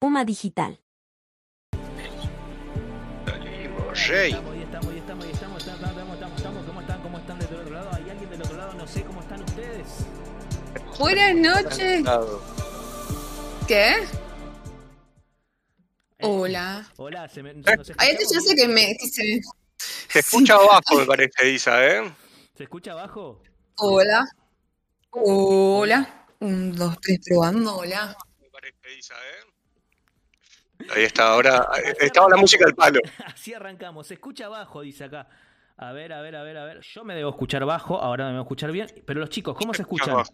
Uma Digital. Salimos, Rey. Estamos, ahí estamos, ahí estamos, estamos, estamos, estamos, estamos, ¿cómo están? ¿Cómo están del otro lado? ¿Hay alguien del otro lado? No sé cómo están ustedes. Buenas noches. ¿Qué? Eh, Hola. Hola, se me, nos Ay, este ya sé que me. que se- Se escucha abajo, me parece, Isa, ¿eh? ¿Se escucha abajo? Hola. Hola. Un, dos, tres, probando. Hola. Me parece, Isa, ¿eh? Ahí está, ahora eh, estaba la música del palo. Así arrancamos. Se escucha bajo, dice acá. A ver, a ver, a ver, a ver. Yo me debo escuchar bajo, ahora me debo escuchar bien. Pero los chicos, ¿cómo se escuchan? Abajo.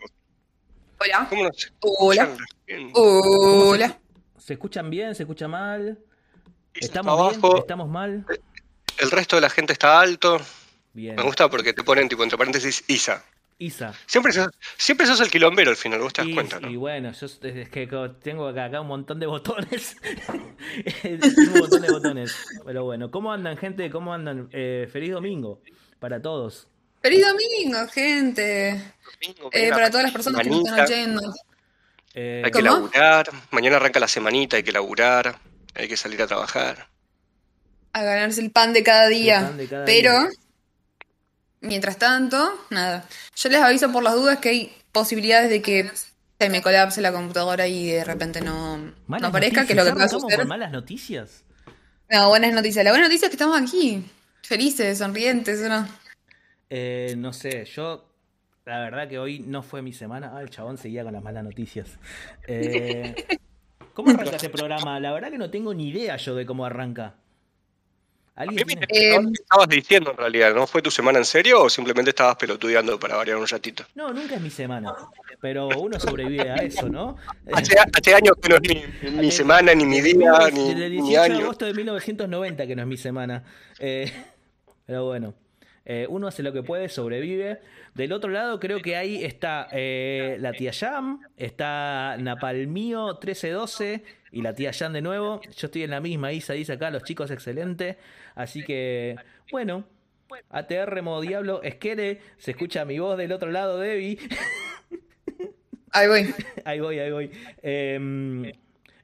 Hola. ¿Cómo no se Hola. bien? Hola. ¿Se escuchan bien? ¿Se escucha mal? ¿Estamos está bien? abajo, ¿Estamos mal? el resto de la gente está alto. Bien. Me gusta porque te ponen tipo entre paréntesis Isa. Isa. Siempre sos, siempre sos el quilombero al final, vos te das Y, cuenta, ¿no? y bueno, yo es que tengo acá, acá un montón de botones. Tengo un montón de botones. Pero bueno, ¿cómo andan, gente? ¿Cómo andan? Eh, feliz domingo para todos. Feliz domingo, gente. Domingo, Eh, mañana para todas las personas que nos están oyendo. Eh, Hay que ¿Cómo? laburar. Mañana arranca la semanita, hay que laburar. Hay que salir a trabajar. A ganarse el pan de cada día. pan de cada Pero, día. Mientras tanto, nada. Yo les aviso por las dudas que hay posibilidades de que se me colapse la computadora y de repente no, no aparezca, que es lo que va a ¿Arrancamos suceder. con malas noticias? No, buenas noticias. La buena noticia es que estamos aquí. Felices, sonrientes, ¿o no? Eh, no sé, yo la verdad que hoy no fue mi semana. Ah, el chabón seguía con las malas noticias. Eh, ¿Cómo arranca este programa? La verdad que no tengo ni idea yo de cómo arranca. ¿Qué ¿Alguien me tiene? Eh, estabas diciendo en realidad? ¿No fue tu semana en serio o simplemente estabas pelotudeando para variar un ratito? No, nunca es mi semana. Pero uno sobrevive a eso, ¿no? Hace, hace años que no es ni mi semana, ni mi día, ni Desde el mi 18 de año. agosto de 1990, que no es mi semana. Eh, pero bueno, eh, uno hace lo que puede, sobrevive. Del otro lado, creo que ahí está eh, la tía Jam, está Napalmío 1312 y la tía Jam de nuevo. Yo estoy en la misma, Isa dice acá, los chicos excelente. Así que, bueno, ATR modo Diablo, Esquere, se escucha mi voz del otro lado, Debbie. ahí voy. ahí voy, ahí voy. Em,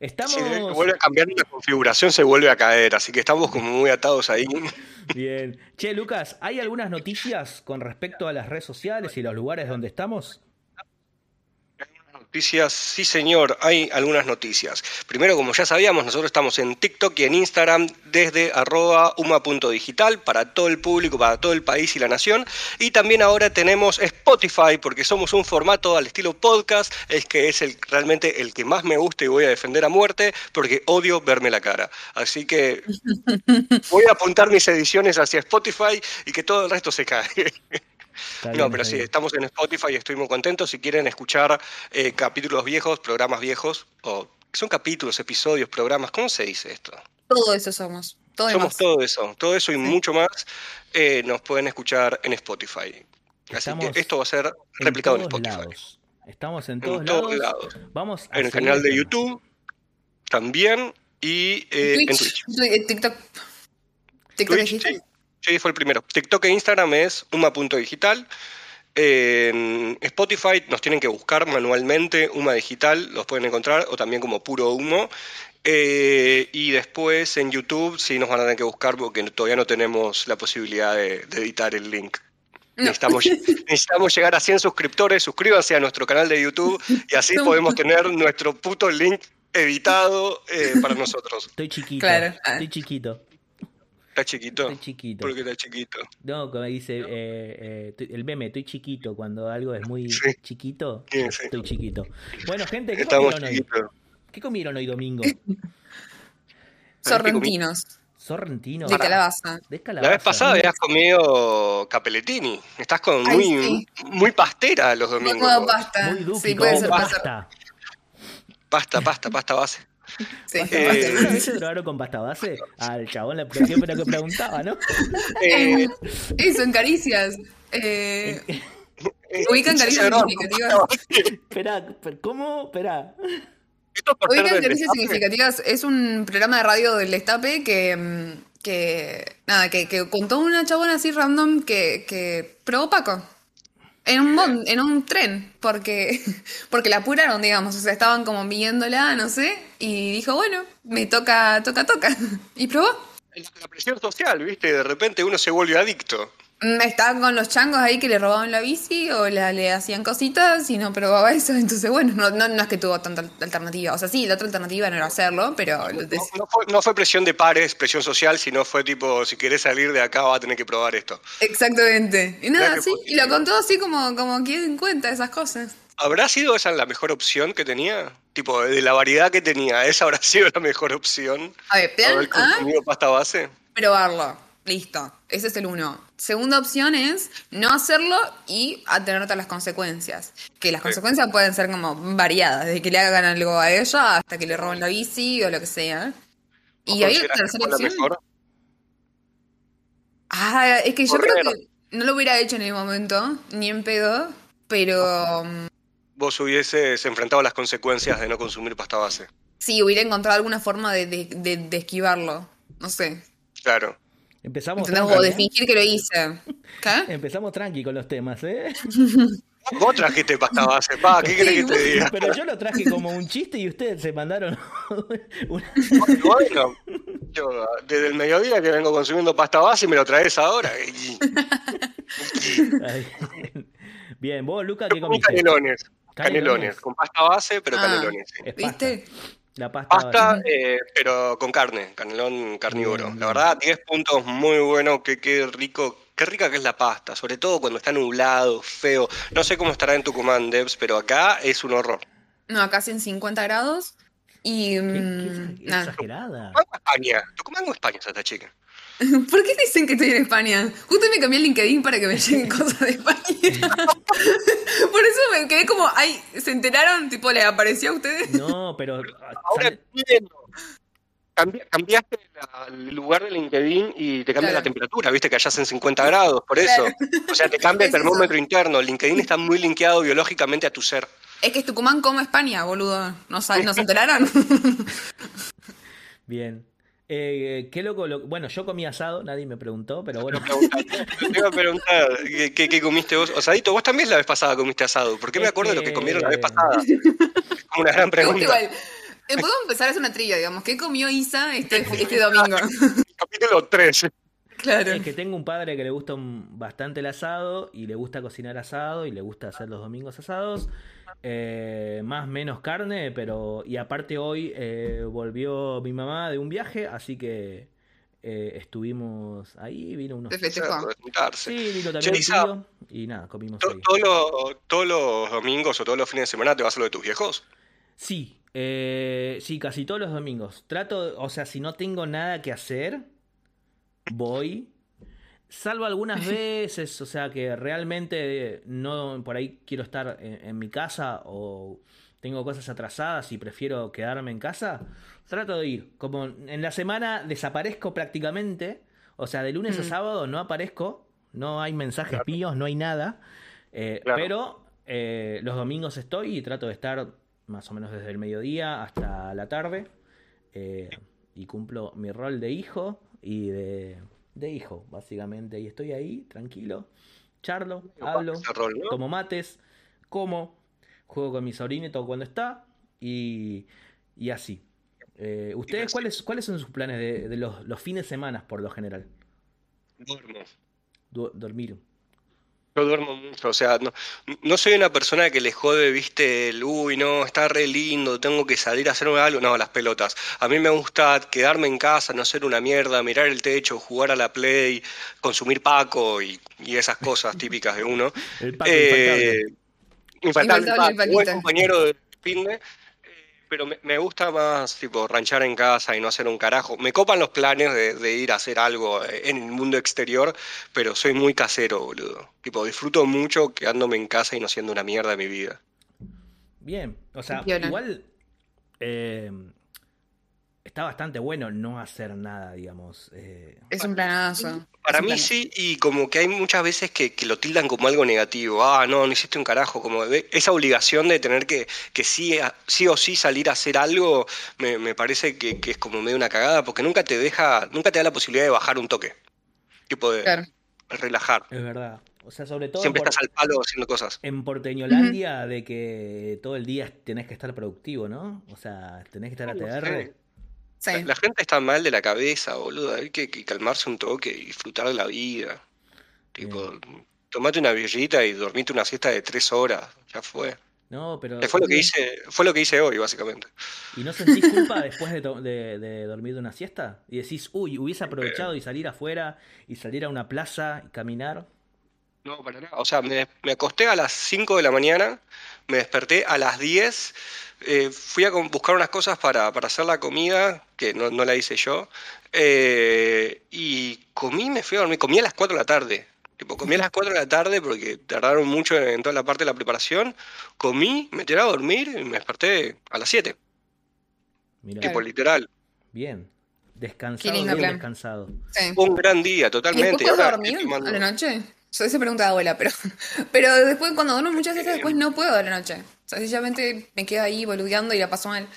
estamos. Si vuelve a cambiar la configuración, se vuelve a caer. Así que estamos como muy atados ahí. Bien. Che, Lucas, ¿hay algunas noticias con respecto a las redes sociales y los lugares donde estamos? Noticias, sí señor, hay algunas noticias. Primero, como ya sabíamos, nosotros estamos en TikTok y en Instagram desde arroba uma.digital para todo el público, para todo el país y la nación. Y también ahora tenemos Spotify porque somos un formato al estilo podcast, es que es el, realmente el que más me gusta y voy a defender a muerte porque odio verme la cara. Así que voy a apuntar mis ediciones hacia Spotify y que todo el resto se cae. Está No, bien, pero sí, bien. estamos en Spotify y estoy muy contento. Si quieren escuchar eh, capítulos viejos, programas viejos, o son capítulos, episodios, programas, ¿cómo se dice esto? Todo eso somos. Todo Somos más. todo eso, todo eso y mucho más eh, nos pueden escuchar en Spotify. Así Estamos que esto va a ser En replicado en, todos Spotify. lados. Estamos en En todos, todos lados. lados. Vamos a En el canal de YouTube también y eh, en Twitch, Twitch. Twi- TikTok. TikTok Twitch? Sí, fue el primero. TikTok e Instagram es uma.digital. En Spotify nos tienen que buscar manualmente, Uma Digital, los pueden encontrar, o también como puro humo. Eh, y después en YouTube sí nos van a tener que buscar porque todavía no tenemos la posibilidad de, de editar el link. No. Necesitamos, necesitamos llegar a 100 suscriptores, suscríbanse a nuestro canal de YouTube y así podemos tener nuestro puto link editado eh, para nosotros. Estoy chiquito. Claro. Ah. Estoy chiquito. ¿Está chiquito? Estoy chiquito. ¿Por qué está chiquito? No, como dice eh, eh, estoy- el meme, estoy chiquito. Cuando algo es muy Sí. chiquito, Sí, sí. estoy chiquito. Bueno, gente, ¿qué Estamos comieron hoy? ¿Qué comieron hoy domingo? Sorrentinos. Sorrentino. De calabaza. De La vez pasada habías comido capelletini. Estás con Ay, muy, sí. muy pastera los No domingos. como vos. pasta. Muy Sí, puede ser. pasta. Pasta, pasta, pasta base. Sí, Eh, puede ser. ¿Alguna vez se drogaron con pasta base? Al chabón le pareció pero que preguntaba, ¿no? Eh, Eso, en caricias. Eh, Ubican caricias significativas. Esperá, ¿cómo? Esperá. Ubican caricias significativas es un programa de radio del Destape que, que nada, que, que contó una chabona así random que, que probó Paco. En un, en un tren, porque, porque la apuraron, digamos, o sea, estaban como viéndola, no sé, y dijo, bueno, me toca, toca, toca. Y probó. La presión social, ¿viste? De repente uno se vuelve adicto. Mm, Estaban con los changos ahí que le robaban la bici o la- le hacían cositas y no probaba eso. Entonces, bueno, no, no, no es que tuvo tanta alternativa. O sea, sí, la otra alternativa no era hacerlo, pero No, no fue, no fue presión de pares, presión social, sino fue tipo, si querés salir de acá vas a tener que probar esto. exactamente. Y nada, sí, y lo contó así como, como quien en cuenta esas cosas. ¿Habrá sido esa la mejor opción que tenía? Tipo, de la variedad que tenía, ¿esa habrá sido la mejor opción? A ver, plan ¿Haber A, consumido pasta base? probarlo. Listo. Ese es el uno. Segunda opción es no hacerlo y atenerte a las consecuencias. Que las Sí. consecuencias pueden ser como variadas, desde que le hagan algo a ella hasta que le roben la bici o lo que sea. Y ¿Vos ahí que tercera la opción. mejor? Ah, es que yo creo que no lo hubiera hecho en el momento, ni en pedo, pero mm, Vos hubieses enfrentado las consecuencias de no consumir pasta base. sí, hubiera encontrado alguna forma de, de- de- de esquivarlo. No sé. Claro. Empezamos ¿Entendés? tranqui, O de ¿eh? fingir que lo hice. ¿Qué? Empezamos tranqui con los temas, ¿eh? Vos trajiste pasta base, pa, ¿qué querés que te diga? Pero yo lo traje como un chiste y ustedes se mandaron una... Bueno, yo desde el mediodía que vengo consumiendo pasta base y me lo traes ahora. Y, Ay. Bien, vos, Luca, ¿qué comiste? canelones. Canelones. Canelones, con pasta base, pero Ah. canelones. sí. ¿Viste? La pasta. Pasta, eh, pero con carne, canelón carnívoro. La bien. verdad, 10 puntos muy bueno, qué, qué rico, qué rica que es la pasta, sobre todo cuando está nublado, feo. No sé cómo estará en Tucumán, Debs, pero acá es un horror. No, acá en 50 grados. Y. Qué- mm, qué exagerada. Tucumán o España, Tucumán o España es esta chica. ¿Por qué dicen que estoy en España? Justo me cambié el LinkedIn para que me lleguen cosas de España. Por eso me quedé como, ay, ¿se enteraron? Tipo, ¿les apareció a ustedes? No, pero. Ahora sale- entiendo. Cambi- cambiaste la- el lugar del LinkedIn y te cambia Claro. la temperatura, viste que allá hacen 50 grados, por eso. O sea, te cambia el Es eso. termómetro interno. El LinkedIn está muy linkeado biológicamente a tu ser. Es que es Tucumán como España, boludo. ¿No, sa- ¿no se enteraron? Bien. Eh, qué loco. lo- Bueno, yo comí asado, nadie me preguntó, pero bueno. Te iba a preguntar, ¿qué, qué- qué comiste vos? Osadito, vos también la vez pasada comiste asado. ¿Por qué me Es acuerdo de lo que comieron la vez pasada? Es como una gran pregunta. Igual. Eh, Podemos empezar a hacer una trivia, digamos. ¿Qué comió Isa este, este domingo? Capítulo 3. claro. Es que tengo un padre que le gusta bastante el asado y le gusta cocinar asado y le gusta hacer los domingos asados. Eh, más menos carne, pero. Y aparte hoy eh, volvió mi mamá de un viaje, así que eh, estuvimos ahí, vino unos. De. Sí, vino también un Isa, tío y nada, comimos to- ahí. todos los- todos los domingos o todos los fines de semana te vas a lo de tus viejos. Sí, eh, sí, casi todos los domingos. Trato, o sea, si no tengo nada que hacer, voy. Salvo algunas veces, o sea, que realmente no, por ahí quiero estar en, en mi casa o tengo cosas atrasadas y prefiero quedarme en casa, trato de ir. Como en la semana desaparezco prácticamente, o sea, de lunes a Mm. sábado no aparezco, no hay mensajes míos, no hay nada, eh, Claro. pero eh, los domingos estoy y trato de estar más o menos desde el mediodía hasta la tarde eh, y cumplo mi rol de hijo y de, de hijo, básicamente. Y estoy ahí, tranquilo, charlo, hablo, rol, ¿no? tomo mates, como, juego con mi sobrinito cuando está y, y así. Eh, ¿Ustedes cuáles, cuáles son sus planes de, de los, los fines de semana por lo general? Duermo. Du- dormir. Yo duermo mucho, o sea, no, no soy una persona que le jode, viste, el uy, no, está re lindo, tengo que salir a hacer algo. No, las pelotas. A mí me gusta quedarme en casa, no ser una mierda, mirar el techo, jugar a la play, consumir paco y, y esas cosas típicas de uno. El Paco Eh, infaltable, Infaltable el Paco, buen Paquito. compañero de pero me, me gusta más tipo ranchar en casa y no hacer un carajo. Me copan los planes de, de ir a hacer algo eh, en el mundo exterior, pero soy muy casero, boludo. Tipo, disfruto mucho quedándome en casa y no siendo una mierda de mi vida. Bien, o sea, igual eh, está bastante bueno no hacer nada, digamos. eh, Es un planazo. Para Es mí planazo. sí, y como que hay muchas veces que, que lo tildan como algo negativo. Ah, no, no hiciste un carajo. Como de- esa obligación de tener que, que sí, a- sí o sí salir a hacer algo, me, me parece que, que es como medio una cagada, porque nunca te deja, nunca te da la posibilidad de bajar un toque. Tipo de Claro. relajar. es verdad. O sea, sobre todo Siempre por- estás al palo haciendo cosas. en Porteñolandia de que todo el día tenés que estar productivo, ¿no? O sea, tenés que estar No ATR. Sí. La, la gente está mal de la cabeza, boludo. Hay que, que calmarse un toque y disfrutar de la vida. Tipo, tomate una birrita y dormite una siesta de tres horas. Ya fue. No, pero. Eh, Fue lo que hice, fue lo que hice hoy, básicamente. ¿Y no sentís culpa después de, de- de dormir de una siesta? Y decís, uy, hubiese aprovechado y salir afuera y salir a una plaza y caminar. No, para nada. O sea, me, me acosté a las 5 de la mañana, me desperté a las 10, eh, fui a buscar unas cosas para, para hacer la comida, que no, no la hice yo, eh, y comí me fui a dormir. Comí a las 4 de la tarde. Tipo, comí a las 4 de la tarde porque tardaron mucho en toda la parte de la preparación. Comí, me tiré a dormir y me desperté a las 7. Mira, Tipo, literal. bien. Descansado, bien plan. descansado. Sí. Fue un gran día, ¿Y después totalmente. Y ahora dormir a la noche? Yo esa pregunta de abuela, pero, pero después cuando duermo muchas veces después no puedo a la noche. O sea, sencillamente me quedo ahí boludeando y la paso mal.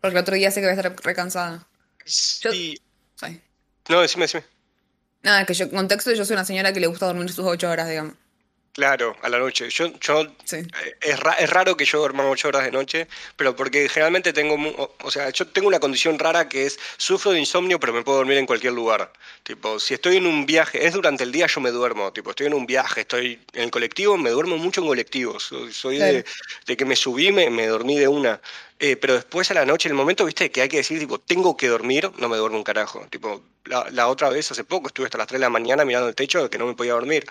Porque el otro día sé que voy a estar recansada. Sí. Sí. No, decime, decime. Nada, que yo, contexto, yo soy una señora que le gusta dormir sus ocho horas, digamos. Claro, a la noche. Yo, yo Sí. Eh, Es, ra- es raro que yo duerma ocho horas de noche, pero porque generalmente tengo, o, o sea, yo tengo una condición rara que es, sufro de insomnio, pero me puedo dormir en cualquier lugar. Tipo, si estoy en un viaje, es durante el día yo me duermo, tipo, estoy en un viaje, estoy en el colectivo, me duermo mucho en colectivos. Soy, soy de, de que me subí, me, me dormí de una. Eh, pero después a la noche, el momento, viste, que hay que decir, tipo, tengo que dormir, no me duermo un carajo. Tipo, la, la otra vez, hace poco, estuve hasta las 3 de la mañana mirando el techo que no me podía dormir.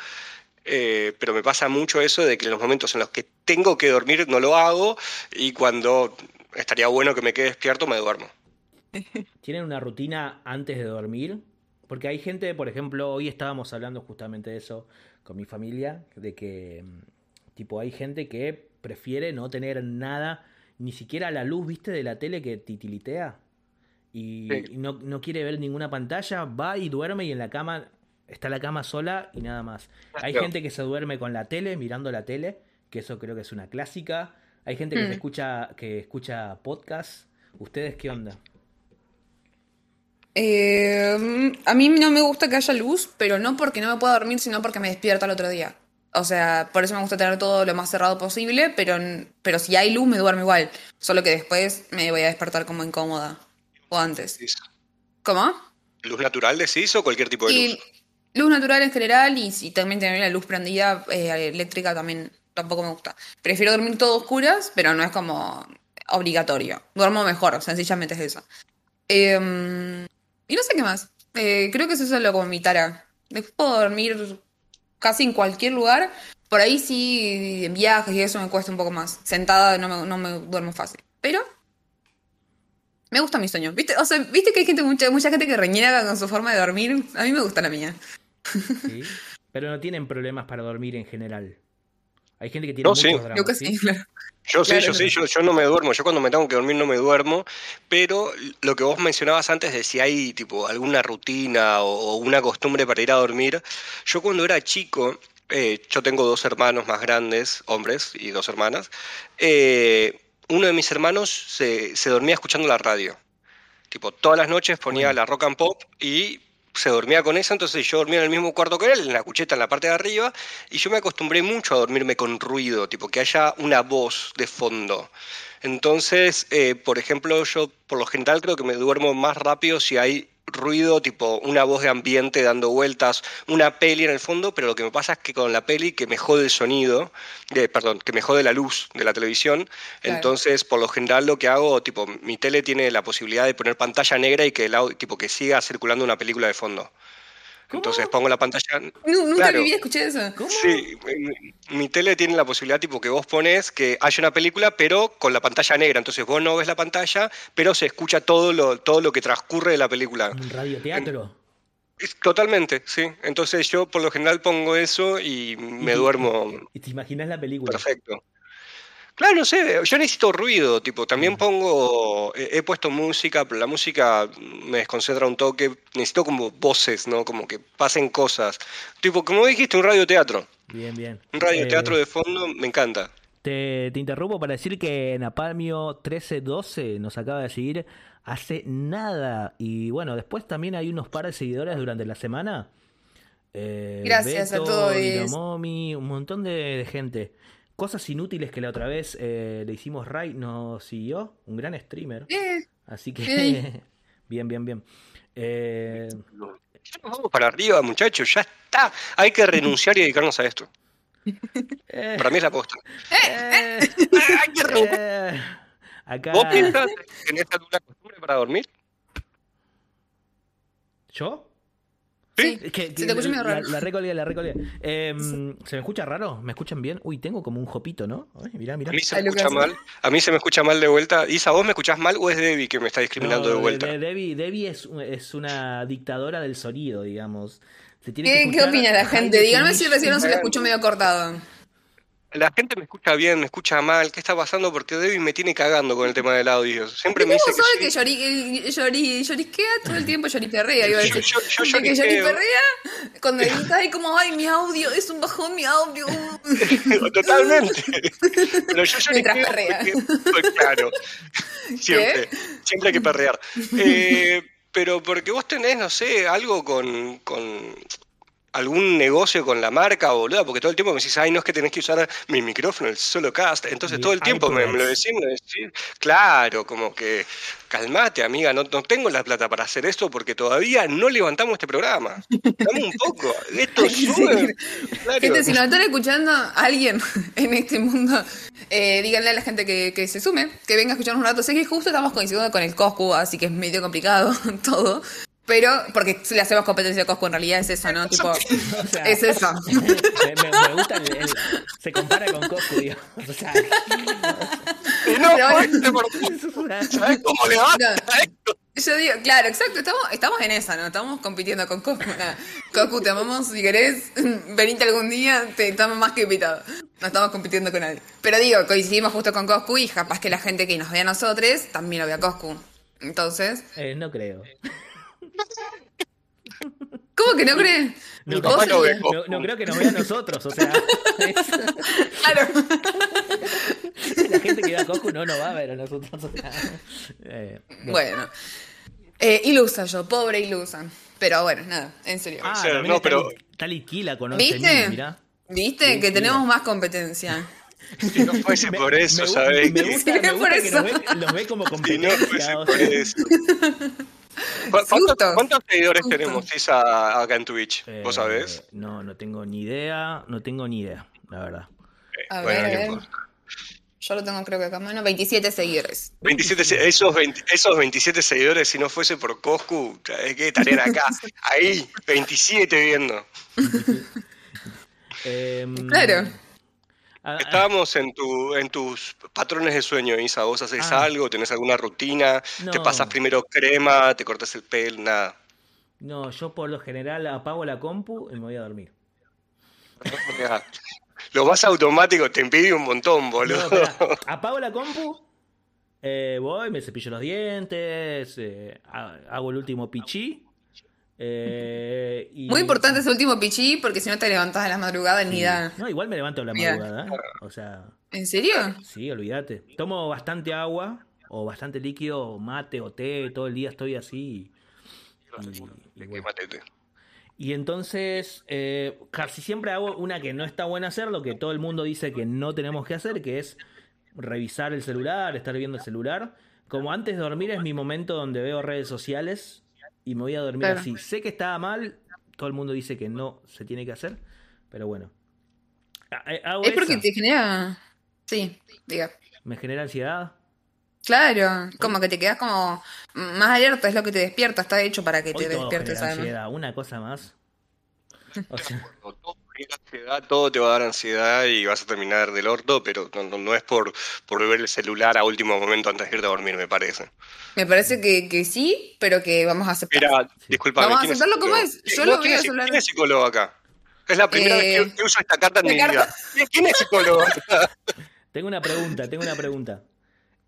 Eh, pero me pasa mucho eso de que en los momentos en los que tengo que dormir no lo hago y cuando estaría bueno que me quede despierto me duermo. ¿Tienen una rutina antes de dormir? Porque hay gente, por ejemplo, hoy estábamos hablando justamente de eso con mi familia, de que mm, tipo hay gente que prefiere no tener nada, ni siquiera la luz, viste, de la tele que titilitea y, Sí. y no, no quiere ver ninguna pantalla, va y duerme y en la cama está la cama sola y nada más. Hay gente que se duerme con la tele, mirando la tele, que eso creo que es una clásica. Hay gente que se Mm. escucha que escucha podcast. ¿Ustedes qué onda? Eh, a mí no me gusta que haya luz, pero no porque no me pueda dormir, sino porque me despierta al otro día. O sea, por eso me gusta tener todo lo más cerrado posible, pero, pero si hay luz me duermo igual. Solo que después me voy a despertar como incómoda. O antes. ¿Decís ¿Cómo? ¿Luz natural decís o cualquier tipo de Y luz? Luz natural en general y también tener la luz prendida eh, eléctrica también tampoco me gusta. Prefiero dormir todo oscuras, pero no es como obligatorio. Duermo mejor, sencillamente es eso. Eh, y no sé qué más. Eh, creo que eso es solo como mi tara. Después puedo dormir casi en cualquier lugar. Por ahí sí, en viajes y eso me cuesta un poco más. Sentada no me, duermo fácil. Pero me gusta mi sueño. ¿Viste? O sea, ¿viste que hay gente, mucha, mucha gente que reniega con su forma de dormir? A mí me gusta la mía. ¿Sí? Pero no tienen problemas para dormir en general. Hay gente que tiene No, muchos sí. dramas, Yo que ¿sí? sí, claro. Yo sí, yo no. sí, yo, yo no me duermo. Yo cuando me tengo que dormir no me duermo. Pero lo que vos mencionabas antes de si hay tipo alguna rutina o, o una costumbre para ir a dormir. Yo cuando era chico, eh, yo tengo dos hermanos más grandes, hombres, y dos hermanas. eh, uno de mis hermanos se, se dormía escuchando la radio. Tipo, todas las noches ponía Bueno. la rock and pop y se dormía con eso, entonces yo dormía en el mismo cuarto que él, en la cucheta en la parte de arriba, y yo me acostumbré mucho a dormirme con ruido, tipo que haya una voz de fondo. Entonces, eh, por ejemplo, yo por lo general creo que me duermo más rápido si hay ruido, tipo una voz de ambiente dando vueltas, una peli en el fondo, pero lo que me pasa es que con la peli que me jode el sonido, eh, perdón, que me jode la luz de la televisión, Claro. entonces por lo general lo que hago, tipo, mi tele tiene la posibilidad de poner pantalla negra y que el audio, tipo, que siga circulando una película de fondo. ¿Cómo? Entonces pongo la pantalla. Nu- Nunca Claro. vida escuché eso. ¿Cómo? Sí, mi, mi tele tiene la posibilidad tipo que vos pones que haya una película pero con la pantalla negra, entonces vos no ves la pantalla, pero se escucha todo lo, todo lo que transcurre de la película. Un radioteatro. Es- Totalmente, sí. Entonces yo por lo general pongo eso y me Y- duermo Y te imaginas la película. perfecto. Claro, no sé, yo necesito ruido, tipo, también Mm. pongo, he, he puesto música, pero la música me desconcentra un toque, necesito como voces, ¿no? Como que pasen cosas. Tipo, como dijiste, un radioteatro. Bien, bien. Un radioteatro Eh, de fondo me encanta. te, te interrumpo para decir que Napalmio 1312 nos acaba de seguir hace nada. Y bueno, después también hay unos par de seguidores durante la semana. Eh, Gracias a todos. Un montón de, de gente. Cosas inútiles que la otra vez eh, le hicimos Ray, nos siguió, un gran streamer. Eh, Así que, bien, bien, bien. Eh, Ya nos vamos para arriba, muchachos, ya está. Hay que renunciar y dedicarnos a esto. eh, Para mí es la posta. eh, Hay que renunciar. eh, acá. ¿Vos piensas que tenés alguna costumbre para dormir? ¿Yo? Sí. Es que, Se te escucha medio raro. la la. Eh, ¿Se me escucha raro? ¿Me escuchan bien? Uy, tengo como un jopito, ¿no? Ay, mirá, mirá. A mí se Ay, me escucha mal. A mí se me escucha mal de vuelta. Isa, ¿vos me escuchás mal o es Debbie que me está discriminando No, de vuelta? de- Debbie, Debbie es, es una dictadora del sonido, digamos. Se tiene que ¿Qué, ¿Qué opina la gente? Díganme si recién no se le escuchó medio cortado. La gente me escucha bien, me escucha mal. ¿Qué está pasando? Porque Debbie me tiene cagando con el tema del audio. Siempre me ¿Cómo dice sabe que, que llori, llori, llorisquea todo el tiempo? Lloriperrea, iba a Yo- decir. yo- yo De que lloriqueo. lloriperrea, cuando edita ahí como, ay, mi audio, es un bajón mi audio. Totalmente. Pero yo porque- pues, claro. Siempre. Siempre hay que perrear. Eh, pero porque vos tenés, no sé, algo con, con algún negocio con la marca, boluda, porque todo el tiempo me decís, ay, no es que tenés que usar mi micrófono, el solo cast. Entonces Mi todo el tiempo me, me lo decís, me decís. Claro, como que calmate, amiga, no, no tengo la plata para hacer esto porque todavía no levantamos este programa. Dame un poco. Esto sube. Claro. Gente, si nos están escuchando alguien en este mundo, eh, díganle a la gente que, que se sume, que venga a escucharnos un rato. Sé que justo estamos coincidiendo con el Coscu, así que es medio complicado todo. Pero, porque si le hacemos competencia a Coscu, en realidad es eso, ¿no? Tipo, O sea, es eso. me, gusta el, el- Se compara con Coscu, digamos. O sea, no, por- ¿Sabés cómo le va? No. Yo digo, claro, exacto, estamos, estamos en esa, ¿no? Estamos compitiendo con Coscu. nada. Coscu, te amamos, si querés, venite algún día, te estamos más que invitado. No estamos compitiendo con nadie. Pero digo, coincidimos justo con Coscu y capaz que la gente que nos ve a nosotros también lo ve a Coscu. Entonces, eh, no creo. ¿Cómo que no crees? No, sí. Creo que nos vea a nosotros, o sea. es- Claro. la gente que ve a Coscu no nos va a ver a nosotros. o sea, eh, no. Bueno. Eh, ilusa yo, pobre ilusa. Pero bueno, nada, en serio. Ah, O sea, también no, está pero- Liquila con ¿Viste? 11.000, mirá. ¿Viste? Sí, que sí. tenemos más competencia. Si no fuese por eso, me, gu- ¿sabés? Me gusta, Sí, me por gusta que eso. nos ve, los ve como Si no competencia. fuese por eso. ¿Cu- ¿Cuántos, cuántos seguidores tenemos, Isa, acá en Twitch? ¿Vos Eh, sabés? No, no tengo ni idea, no tengo ni idea, la verdad. A Bueno, ver, no a ver. Yo lo tengo creo que acá, menos 27 seguidores. 27, se- esos, 20 esos 27 seguidores, si no fuese por Coscu, ¿sabés qué? Estarían acá, ahí, 27 viendo. Em, Claro. A- a- Estábamos en, tu, en tus patrones de sueño, Isa. ¿Vos haces Ah. algo? ¿Tenés alguna rutina? ¿Te No. pasás primero crema? ¿Te cortas el pelo? Nada. no, yo por lo general apago la compu y me voy a dormir. Lo más automático te impide un montón, boludo. apago la compu, eh, voy, me cepillo los dientes, eh, ha- hago el último pichí. Eh, y- Muy importante ese último pichí, porque si no te levantás a la madrugada ni da. No, igual me levanto a la madrugada. ¿eh? O sea, ¿En serio? sí, olvídate. Tomo bastante agua o bastante líquido, o mate o té, todo el día estoy así. y- y- bueno. Y entonces, eh, casi siempre hago una que no está buena hacer, lo que todo el mundo dice que no tenemos que hacer, que es revisar el celular, estar viendo el celular. Como antes de dormir es mi momento donde veo redes sociales y me voy a dormir Claro. así. Sé que está mal, todo el mundo dice que no se tiene que hacer, pero bueno. Eh, Hago Es porque esa. te genera. Sí, diga. Me genera ansiedad. Claro, como que te quedas como más alerta, es lo que te despierta, está hecho para que Hoy te todo despiertes genera ansiedad. Una cosa más. O sea, genera ansiedad, todo te va a dar ansiedad y vas a terminar del orto, pero no, no- no es por, por ver el celular a último momento antes de irte a dormir, me parece. Me parece que, que sí, pero que vamos a aceptar. Mira, disculpame. Vamos a ¿quién es aceptarlo como es. Yo No, lo ¿quién voy a es- hablar. ¿Quién es psicólogo acá? Es la primera Eh, vez que, que uso esta carta en mi carta. vida. ¿Quién- ¿Quién es psicólogo? Tengo una pregunta, tengo una pregunta.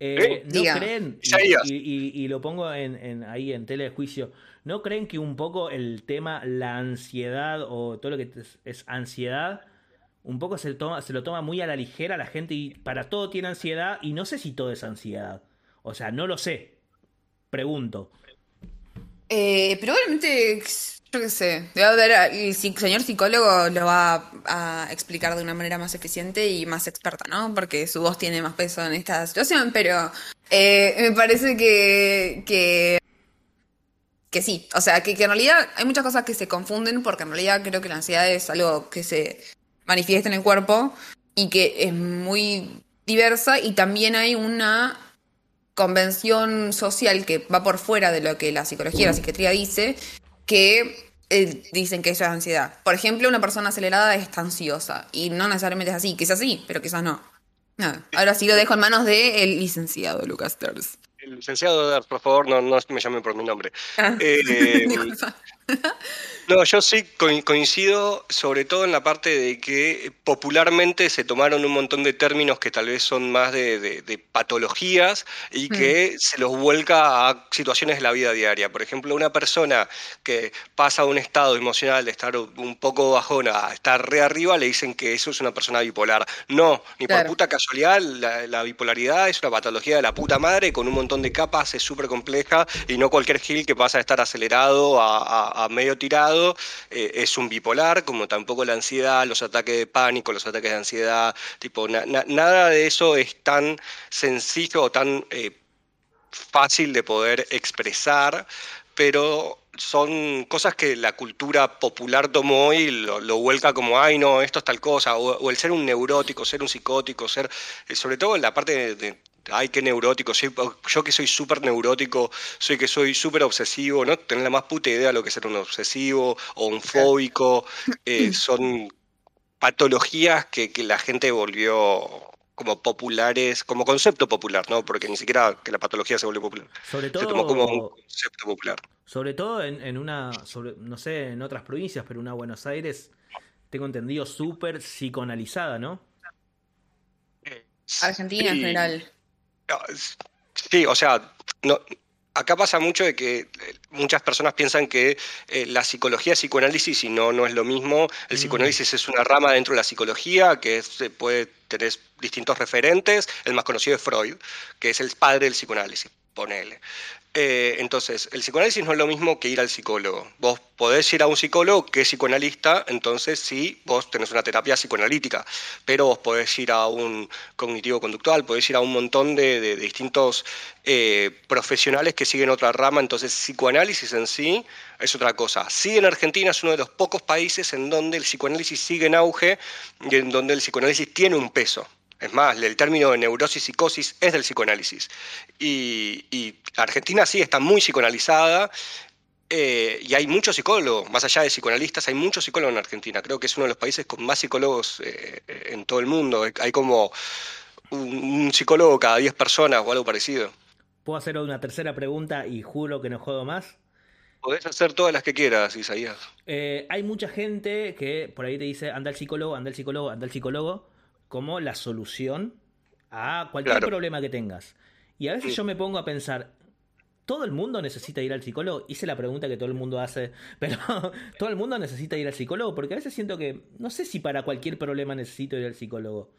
Eh, ¿Eh? ¿No Diga. creen, y, Isaías. y- y- y lo pongo en, en- ahí en tele de juicio, ¿no creen que un poco el tema, la ansiedad o todo lo que es, ansiedad, un poco se, lo toma muy a la ligera la gente y para todo tiene ansiedad y no sé si todo es ansiedad? O sea, no lo sé. Pregunto. Eh, probablemente, yo qué sé, el señor psicólogo lo va a explicar de una manera más eficiente y más experta, ¿no? Porque su voz tiene más peso en esta situación, pero eh, me parece que, que, que sí. O sea, que, en realidad hay muchas cosas que se confunden porque en realidad creo que la ansiedad es algo que se manifiesta en el cuerpo y que es muy diversa y también hay una convención social que va por fuera de lo que la psicología la psiquiatría dice, que eh, dicen que eso es ansiedad. Por ejemplo, una persona acelerada es ansiosa y no necesariamente es así, quizás sí, pero quizás no. Ahora sí lo dejo en manos del licenciado Lucas Terz. Licenciado por favor, no, no me llamen por mi nombre. Ah. Eh. No, yo sí co- coincido sobre todo en la parte de que popularmente se tomaron un montón de términos que tal vez son más de, de- de patologías y que se los vuelca a situaciones de la vida diaria. Por ejemplo, una persona que pasa a un estado emocional de estar un poco bajona a estar re arriba, le dicen que eso es una persona bipolar. No, ni por puta casualidad, la, la bipolaridad es una patología de la puta madre con un montón de capas, es súper compleja y no cualquier gil que pasa de estar acelerado a, a- a medio tirado eh, es un bipolar, como tampoco la ansiedad, los ataques de pánico, los ataques de ansiedad, tipo, na- na- nada de eso es tan sencillo o tan eh, fácil de poder expresar, pero son cosas que la cultura popular tomó y lo, vuelca como, ay, no, esto es tal cosa, o, el ser un neurótico, ser un psicótico, ser, eh, sobre todo en la parte de, ay, qué neurótico, soy- yo que soy súper neurótico, soy que soy súper obsesivo, no tener la más puta idea de lo que es ser un obsesivo o un fóbico, eh, son patologías que, que la gente volvió como populares, como concepto popular, ¿no? Porque ni siquiera que la patología se volvió popular. Sobre Se tomó como un concepto popular. sobre todo en, en una, sobre, no sé, en otras provincias, pero una Buenos Aires, tengo entendido, súper psicoanalizada, ¿no? Argentina en general. Sí, o sea, no, acá pasa mucho de que eh, muchas personas piensan que eh, la psicología es psicoanálisis y no, no es lo mismo. El Mm. psicoanálisis es una rama dentro de la psicología que se puede tener distintos referentes. El más conocido es Freud, que es el padre del psicoanálisis, ponele. Eh, entonces, el psicoanálisis no es lo mismo que ir al psicólogo. Vos podés ir a un psicólogo que es psicoanalista, entonces sí, vos tenés una terapia psicoanalítica, pero vos podés ir a un cognitivo-conductual, podés ir a un montón de, de- de distintos eh, profesionales que siguen otra rama, entonces psicoanálisis en sí es otra cosa. Sí, en Argentina es uno de los pocos países en donde el psicoanálisis sigue en auge y en donde el psicoanálisis tiene un peso. Es más, el término de neurosis psicosis es del psicoanálisis. Y, y Argentina sí está muy psicoanalizada eh, y hay muchos psicólogos, más allá de psicoanalistas, hay muchos psicólogos en Argentina. Creo que es uno de los países con más psicólogos eh, en todo el mundo. Hay como un, un psicólogo cada 10 personas o algo parecido. Puedo hacer una tercera pregunta y juro que no jodo más. Podés hacer todas las que quieras, Isaías. Eh, hay mucha gente que por ahí te dice anda al psicólogo, anda al psicólogo, anda al psicólogo, como la solución a cualquier Claro. problema que tengas. Y a veces Mm. yo me pongo a pensar, ¿todo el mundo necesita ir al psicólogo? Hice la pregunta que todo el mundo hace, pero ¿todo el mundo necesita ir al psicólogo? Porque a veces siento que, no sé si para cualquier problema necesito ir al psicólogo.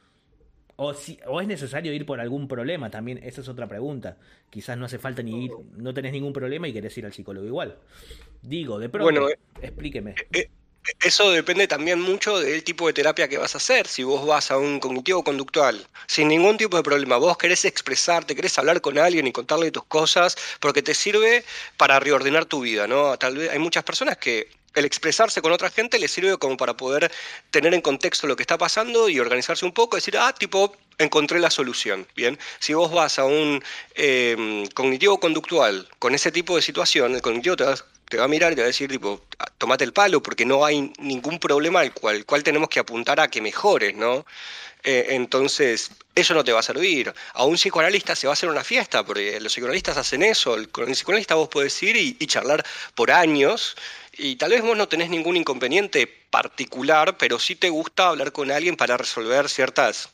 O, si, o es necesario ir por algún problema también, esa es otra pregunta. Quizás no hace falta ni ir, no tenés ningún problema y querés ir al psicólogo igual. Digo, de pronto, Bueno, eh, explíqueme. Eso depende también mucho del tipo de terapia que vas a hacer. Si vos vas a un cognitivo conductual sin ningún tipo de problema, vos querés expresarte, querés hablar con alguien y contarle tus cosas, porque te sirve para reordenar tu vida, ¿no? Tal vez hay muchas personas que el expresarse con otra gente les sirve como para poder tener en contexto lo que está pasando y organizarse un poco, decir, ah, tipo, encontré la solución. Bien, si vos vas a un eh, cognitivo conductual con ese tipo de situación, el cognitivo te va, a mirar y te va a decir, tipo, "Ah, tomate el palo porque no hay ningún problema al cual, tenemos que apuntar a que mejores, ¿no? Eh, entonces, eso no te va a servir. A un psicoanalista se va a hacer una fiesta, porque los psicoanalistas hacen eso. Con el psicoanalista vos podés ir y charlar por años, y tal vez vos no tenés ningún inconveniente particular, pero sí te gusta hablar con alguien para resolver ciertas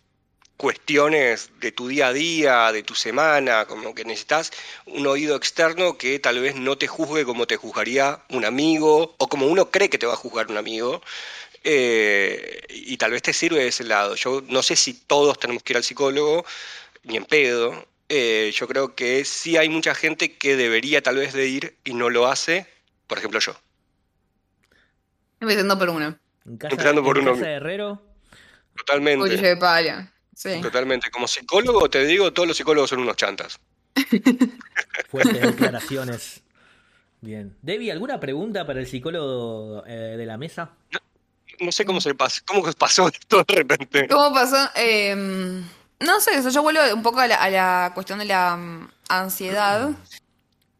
cuestiones de tu día a día, de tu semana, como que necesitas un oído externo que tal vez no te juzgue como te juzgaría un amigo o como uno cree que te va a juzgar un amigo. eh, y tal vez te sirve de ese lado. Yo no sé si todos tenemos que ir al psicólogo, ni en pedo. eh, yo creo que sí hay mucha gente que debería tal vez de ir y no lo hace, por ejemplo yo. Empezando por uno. En casa, Empezando por en uno. casa de Herrero. Totalmente. Cuchillo de pala. Sí. Totalmente. Como psicólogo te digo, todos los psicólogos son unos chantas. Fuertes declaraciones. Bien. Debbie, ¿alguna pregunta para el psicólogo eh, de la mesa? No sé cómo se pasó, cómo pasó esto de repente. ¿Cómo pasó? Eh, no sé, eso yo vuelvo un poco a la, a la cuestión de la mm, ansiedad.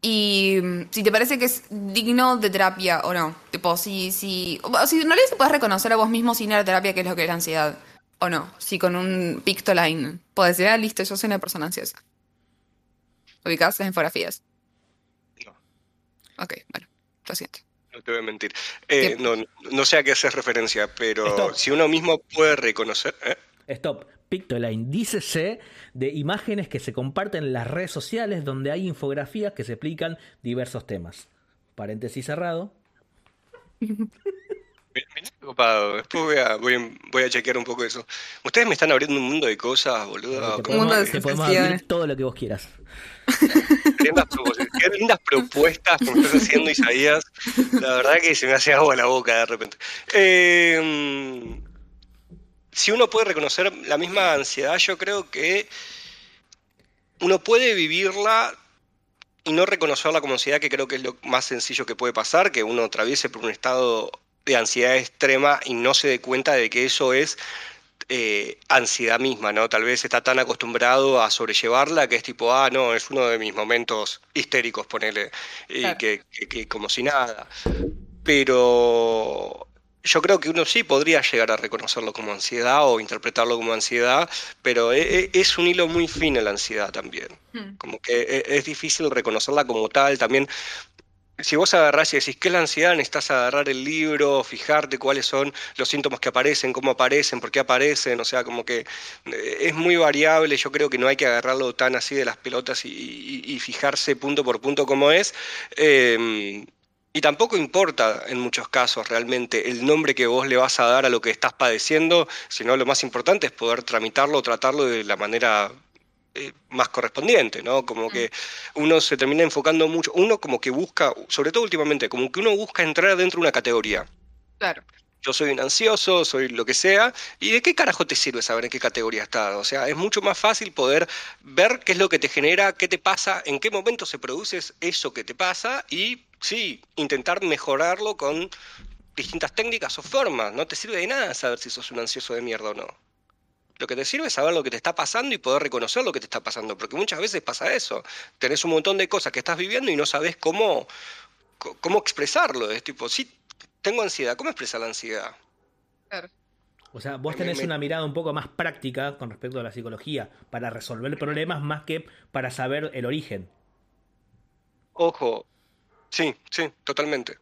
Y mm, si te parece que es digno de terapia o no. Tipo, si, si, o si en realidad se puedes reconocer a vos mismo sin ir a terapia qué es lo que es la ansiedad. O no. Si con un pictoline puedes decir, ah, listo, yo soy una persona ansiosa. ¿Ubicás las infografías? No. Ok, bueno, lo siento. No te voy a mentir. Eh, no, no sé a qué haces referencia, pero Stop. si uno mismo puede reconocer. ¿eh? Stop. Pictoline. Dícese de imágenes que se comparten en las redes sociales donde hay infografías que se explican diversos temas. Paréntesis cerrado. Copado. Después voy a, voy, a, voy a chequear un poco eso. Ustedes me están abriendo un mundo de cosas, boludo. te ¿Cómo mundo de podemos, te podemos sensaciones. abrir todo lo que vos quieras. Qué lindas, propos- qué lindas propuestas que me estás haciendo, Isaías. La verdad que se me hace agua la boca de repente. Eh, si uno puede reconocer la misma ansiedad, yo creo que uno puede vivirla y no reconocerla como ansiedad, que creo que es lo más sencillo que puede pasar, que uno atraviese por un estado de ansiedad extrema y no se dé cuenta de que eso es eh, ansiedad misma, ¿no? Tal vez está tan acostumbrado a sobrellevarla que es tipo, ah, no, es uno de mis momentos histéricos, ponele, y Claro. que, que- que como si nada. Pero yo creo que uno sí podría llegar a reconocerlo como ansiedad o interpretarlo como ansiedad, pero e- e- es un hilo muy fino la ansiedad también. Hmm. Como que e- es difícil reconocerla como tal. También, si vos agarrás y decís, ¿qué es la ansiedad? Necesitas agarrar el libro, fijarte cuáles son los síntomas que aparecen, cómo aparecen, por qué aparecen. O sea, como que eh, es muy variable. Yo creo que no hay que agarrarlo tan así de las pelotas y, fijarse punto por punto cómo es. Eh, y tampoco importa en muchos casos realmente el nombre que vos le vas a dar a lo que estás padeciendo, sino lo más importante es poder tramitarlo o tratarlo de la manera eh, más correspondiente, ¿no? Como que uno se termina enfocando mucho, uno como que busca, sobre todo últimamente, como que uno busca entrar dentro de una categoría. Claro. Yo soy un ansioso, soy lo que sea, ¿y de qué carajo te sirve saber en qué categoría estás? O sea, es mucho más fácil poder ver qué es lo que te genera, qué te pasa, en qué momento se produce eso que te pasa y, sí, intentar mejorarlo con distintas técnicas o formas. No te sirve de nada saber si sos un ansioso de mierda o no. Lo que te sirve es saber lo que te está pasando y poder reconocer lo que te está pasando, porque muchas veces pasa eso. Tenés un montón de cosas que estás viviendo y no sabes cómo, cómo expresarlo. Es tipo, sí, tengo ansiedad, ¿cómo expresar la ansiedad? Claro. O sea, vos Me- tenés me- una mirada un poco más práctica con respecto a la psicología, para resolver problemas más que para saber el origen. Ojo, sí, sí, totalmente.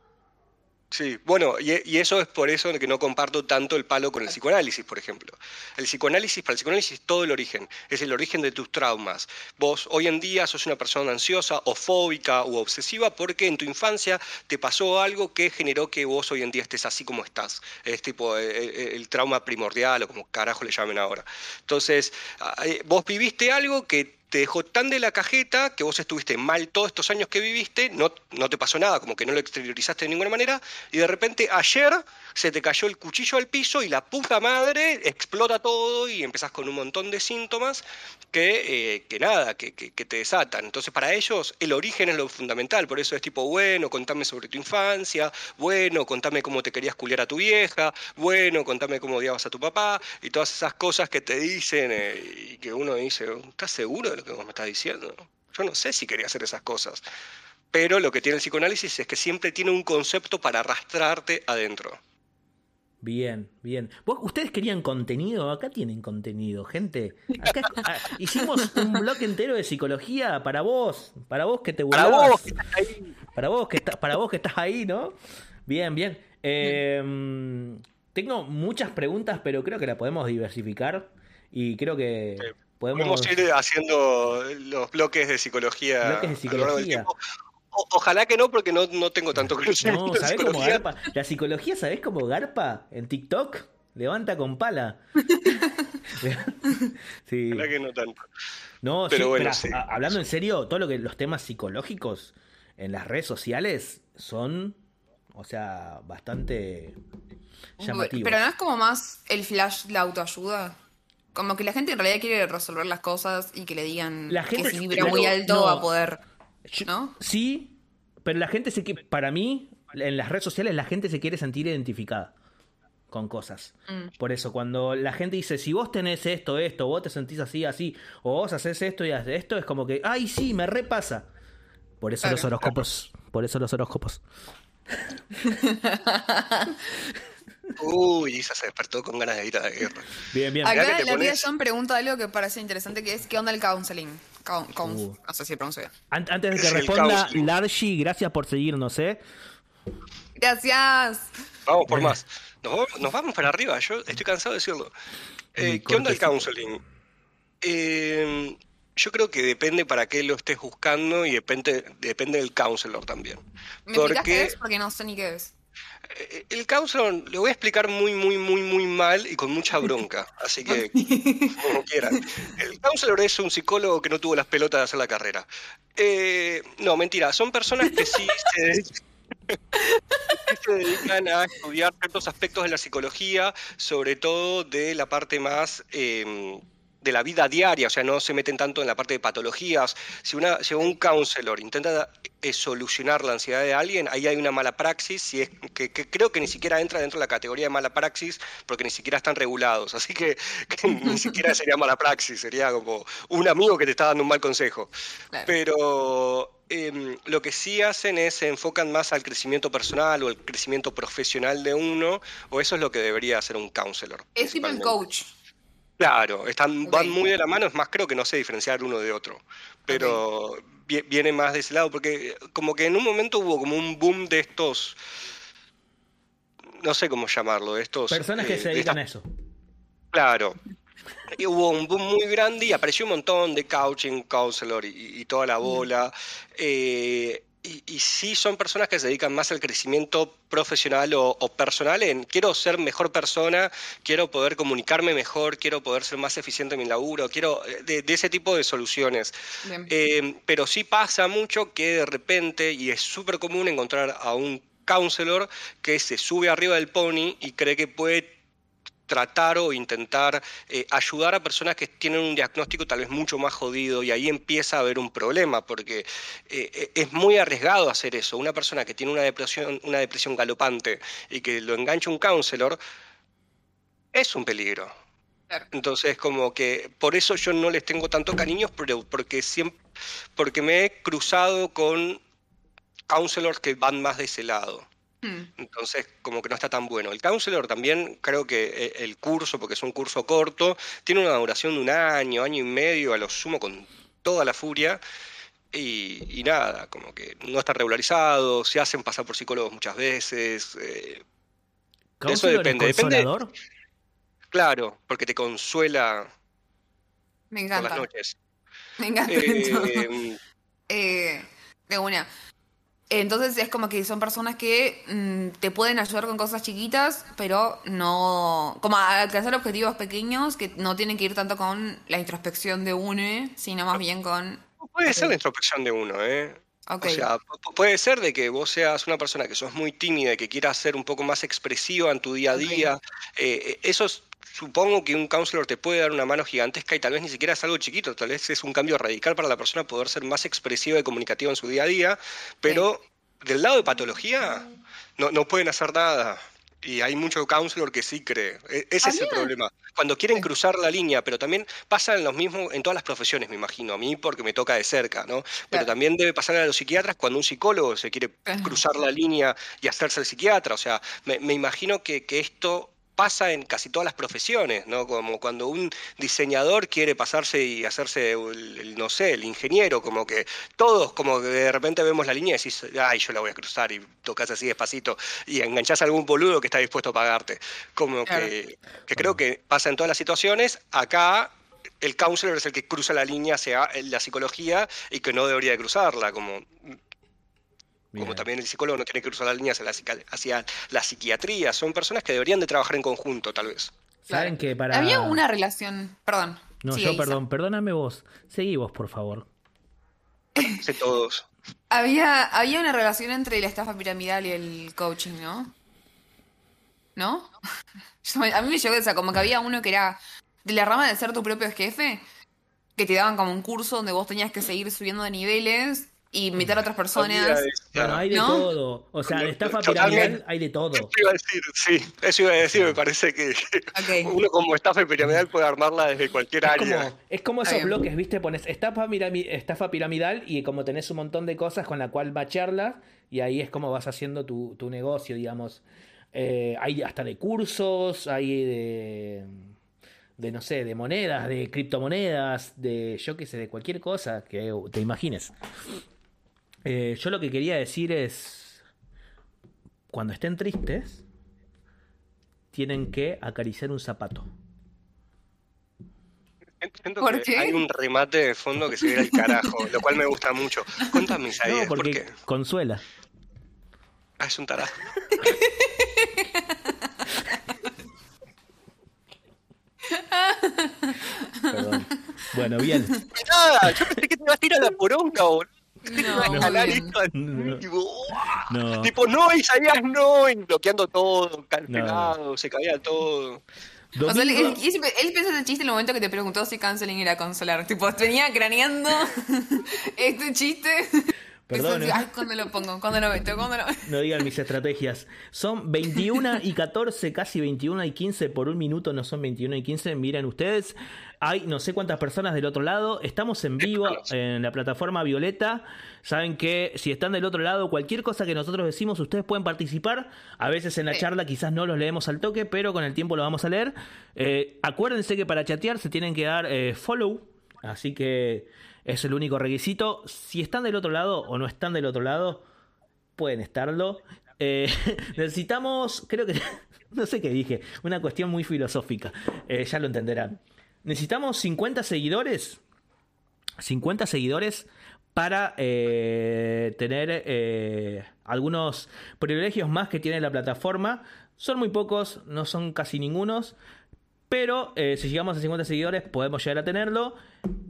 Sí, bueno, y, y eso es por eso que no comparto tanto el palo con el psicoanálisis, por ejemplo. El psicoanálisis, para el psicoanálisis es todo el origen, es el origen de tus traumas. Vos hoy en día sos una persona ansiosa o fóbica o obsesiva porque en tu infancia te pasó algo que generó que vos hoy en día estés así como estás. Es tipo eh, eh, el, trauma primordial o como carajo le llamen ahora. Entonces, eh, vos viviste algo que te dejó tan de la cajeta que vos estuviste mal todos estos años que viviste, no, no te pasó nada, como que no lo exteriorizaste de ninguna manera, y de repente ayer se te cayó el cuchillo al piso y la puta madre explota todo y empezás con un montón de síntomas que, eh, que nada, que, que, te desatan. Entonces para ellos el origen es lo fundamental, por eso es tipo, bueno, contame sobre tu infancia, bueno, contame cómo te querías culiar a tu vieja, bueno, contame cómo odiabas a tu papá, y todas esas cosas que te dicen eh, y que uno dice, ¿estás seguro lo que vos me estás diciendo? Yo no sé si quería hacer esas cosas. Pero lo que tiene el psicoanálisis es que siempre tiene un concepto para arrastrarte adentro. Bien, bien. ¿Vos- ¿Ustedes querían contenido? Acá tienen contenido, gente. Acá ah, hicimos un bloque entero de psicología para vos, para vos que te Para burlabas. vos, que estás ahí. Para vos que estás, para vos que estás ahí, ¿no? Bien, bien. Eh, tengo muchas preguntas, pero creo que la podemos diversificar y creo que Sí. Podemos. Podemos ir haciendo los bloques de psicología. Bloques de a lo largo del psicología. tiempo. O- ojalá que no, porque no, no tengo tanto conocimiento No, ¿sabés cómo garpa? La psicología, ¿sabés cómo garpa? En TikTok levanta con pala. sí. La que no tanto. No, Pero sí, bueno, esperá, sí. a- hablando en serio, todo lo que los temas psicológicos en las redes sociales son, o sea, bastante llamativos. Pero no es como más el flash la autoayuda. Como que la gente en realidad quiere resolver las cosas y que le digan La gente- que si vibra muy alto no. va a poder. ¿No? Sí, pero la gente se que para mí en las redes sociales la gente se quiere sentir identificada con cosas. Mm. Por eso cuando la gente dice, si vos tenés esto, esto, vos te sentís así, así, o vos haces esto y haces esto, es como que, ay, sí, me repasa. Por eso Claro. los horóscopos, por eso los horóscopos. Uy, Isa se despertó con ganas de ir a la guerra. Bien, bien. Acá la tía pones- John pregunta algo que parece interesante que es ¿qué onda el counseling? Coun- coun- Uh. No sé si pronuncio bien. An- Antes de que responda. Largy, gracias por seguirnos, ¿eh? Gracias. Vamos por más. Nos vamos, nos vamos para arriba, yo estoy cansado de decirlo. Eh, ¿Qué onda el counseling? Eh, yo creo que depende para qué lo estés buscando y depende, depende del counselor también. ¿Me explicas qué Porque es? Porque no sé ni qué es. Eh, el counselor lo voy a explicar muy, muy, muy, muy mal y con mucha bronca. Así que, como quieran. El counselor es un psicólogo que no tuvo las pelotas de hacer la carrera. Eh, no, mentira. Son personas que sí se dedican que se dedican a estudiar ciertos aspectos de la psicología, sobre todo de la parte más eh, de la vida diaria, o sea, no se meten tanto en la parte de patologías. Si, una, si un counselor intenta eh, solucionar la ansiedad de alguien, ahí hay una mala praxis, y es que, que creo que ni siquiera entra dentro de la categoría de mala praxis, porque ni siquiera están regulados, así que, que ni siquiera sería mala praxis, sería como un amigo que te está dando un mal consejo. Claro. Pero em, lo que sí hacen es se enfocan más al crecimiento personal o al crecimiento profesional de uno, o eso es lo que debería hacer un counselor. Es tipo el coach. Claro, están, van muy de la mano, es más, creo que no sé diferenciar uno de otro, pero vi- viene más de ese lado, porque como que en un momento hubo como un boom de estos, no sé cómo llamarlo, de estos... Personas que eh, se de dedican a eso. Claro. Y hubo un boom muy grande y apareció un montón de coaching, counselor y, y toda la bola. Eh, y, y sí son personas que se dedican más al crecimiento profesional o, o personal en quiero ser mejor persona, quiero poder comunicarme mejor, quiero poder ser más eficiente en mi laburo, quiero eh, de, de ese tipo de soluciones. Eh, pero sí pasa mucho que de repente, y es súper común encontrar a un counselor que se sube arriba del pony y cree que puede tratar o intentar eh, ayudar a personas que tienen un diagnóstico tal vez mucho más jodido y ahí empieza a haber un problema porque eh, eh, es muy arriesgado hacer eso. Una persona que tiene una depresión, una depresión galopante y que lo engancha un counselor es un peligro. Entonces, como que por eso yo no les tengo tanto cariño, pero porque siempre, porque me he cruzado con counselors que van más de ese lado. Hmm. Entonces, como que no está tan bueno. El counselor también, creo que eh, el curso, porque es un curso corto, tiene una duración de un año, año y medio, a lo sumo con toda la furia. Y, y nada, como que no está regularizado, se hacen pasar por psicólogos muchas veces. eh, ¿Counselor depende, depende- claro, porque te consuela Me por las noches. Me encanta. Eh, Eh, de una. Entonces es como que son personas que mm, te pueden ayudar con cosas chiquitas, pero no. como a alcanzar objetivos pequeños que no tienen que ir tanto con la introspección de uno, sino más bien con. puede ser la introspección de uno, ¿eh? O sea, pu- puede ser de que vos seas una persona que sos muy tímida y que quieras ser un poco más expresiva en tu día a día. Eh, eso es- supongo que un counselor te puede dar una mano gigantesca y tal vez ni siquiera es algo chiquito, tal vez es un cambio radical para la persona poder ser más expresiva y comunicativa en su día a día, pero del lado de patología no, no pueden hacer nada. Y hay mucho counselor que sí cree. E- Ese es el problema. Cuando quieren cruzar la línea, pero también pasa en los mismos, en todas las profesiones, me imagino, a mí porque me toca de cerca, ¿no? Pero Claro. también debe pasar a los psiquiatras cuando un psicólogo se quiere cruzar la línea y hacerse el psiquiatra. O sea, me, me imagino que, que esto pasa en casi todas las profesiones, ¿no? Como cuando un diseñador quiere pasarse y hacerse, el, el, no sé, el ingeniero, como que todos, como que de repente vemos la línea y decís, ay, yo la voy a cruzar y tocas así despacito y enganchás a algún boludo que está dispuesto a pagarte. Como Claro. que, que creo que pasa en todas las situaciones. Acá el counselor es el que cruza la línea hacia la psicología y que no debería de cruzarla, como como también el psicólogo no tiene que cruzar las líneas hacia la, psica- hacia la psiquiatría. Son personas que deberían de trabajar en conjunto, tal vez. Saben Claro. que para. Había una relación. Perdón. No, yo Isa. perdón, perdóname vos. Seguí vos, por favor. Sé todos. Había, había una relación entre la estafa piramidal y el coaching, ¿no? ¿No? A mí me llegó esa, como que había uno que era de la rama de ser tu propio jefe, que te daban como un curso donde vos tenías que seguir subiendo de niveles y invitar a otras personas. Bueno, hay de ¿No? todo. O sea, de estafa piramidal hay de todo. Eso iba a decir, sí, eso iba a decir, me parece que uno como estafa piramidal puede armarla desde cualquier Es área. como, es como esos bloques, ¿viste? Pones estafa, mirami- estafa piramidal y como tenés un montón de cosas con la cual macharlas y ahí es como vas haciendo tu, tu negocio, digamos. Eh, hay hasta de cursos, hay de, de, no sé, de monedas, de criptomonedas, de, yo qué sé, de cualquier cosa que te imagines. Eh, yo lo que quería decir es, cuando estén tristes, tienen que acariciar un zapato. Siento ¿Por que qué? hay un remate de fondo que se ve al carajo, lo cual me gusta mucho. Contame, Isaías, No, ¿por porque qué? consuela. Ah, es un tarado. Perdón. Bueno, bien. Nada, yo pensé que te ibas a ir a la poronga, boludo. No, No. No. Tipo, no, Isaías, no, y bloqueando todo, cancelado, se caía todo. O sea, él, él- él pensó en el chiste en el momento que te preguntó si canceling era consolar. Tipo, venía craneando este chiste. Perdón, ¿eh? Ay, ¿cuándo lo pongo? ¿Cuándo lo meto? ¿Cuándo lo No digan mis estrategias. Son 21 y 14, casi 21 y 15 por un minuto, no son 21 y 15. Miren ustedes, hay no sé cuántas personas del otro lado. Estamos en vivo en la plataforma Violeta. Saben que si están del otro lado, cualquier cosa que nosotros decimos, ustedes pueden participar. A veces en la Sí. charla quizás no los leemos al toque, pero con el tiempo lo vamos a leer. Eh, acuérdense que para chatear se tienen que dar eh, follow. Así que es el único requisito. Si están del otro lado o no están del otro lado, pueden estarlo. Eh, necesitamos, creo que, no sé qué dije, una cuestión muy filosófica, Eh, ya lo entenderán. Necesitamos 50 seguidores, 50 seguidores para eh, tener algunos privilegios más que tiene la plataforma. Son muy pocos, no son casi ningunos. Pero si llegamos a 50 seguidores podemos llegar a tenerlo.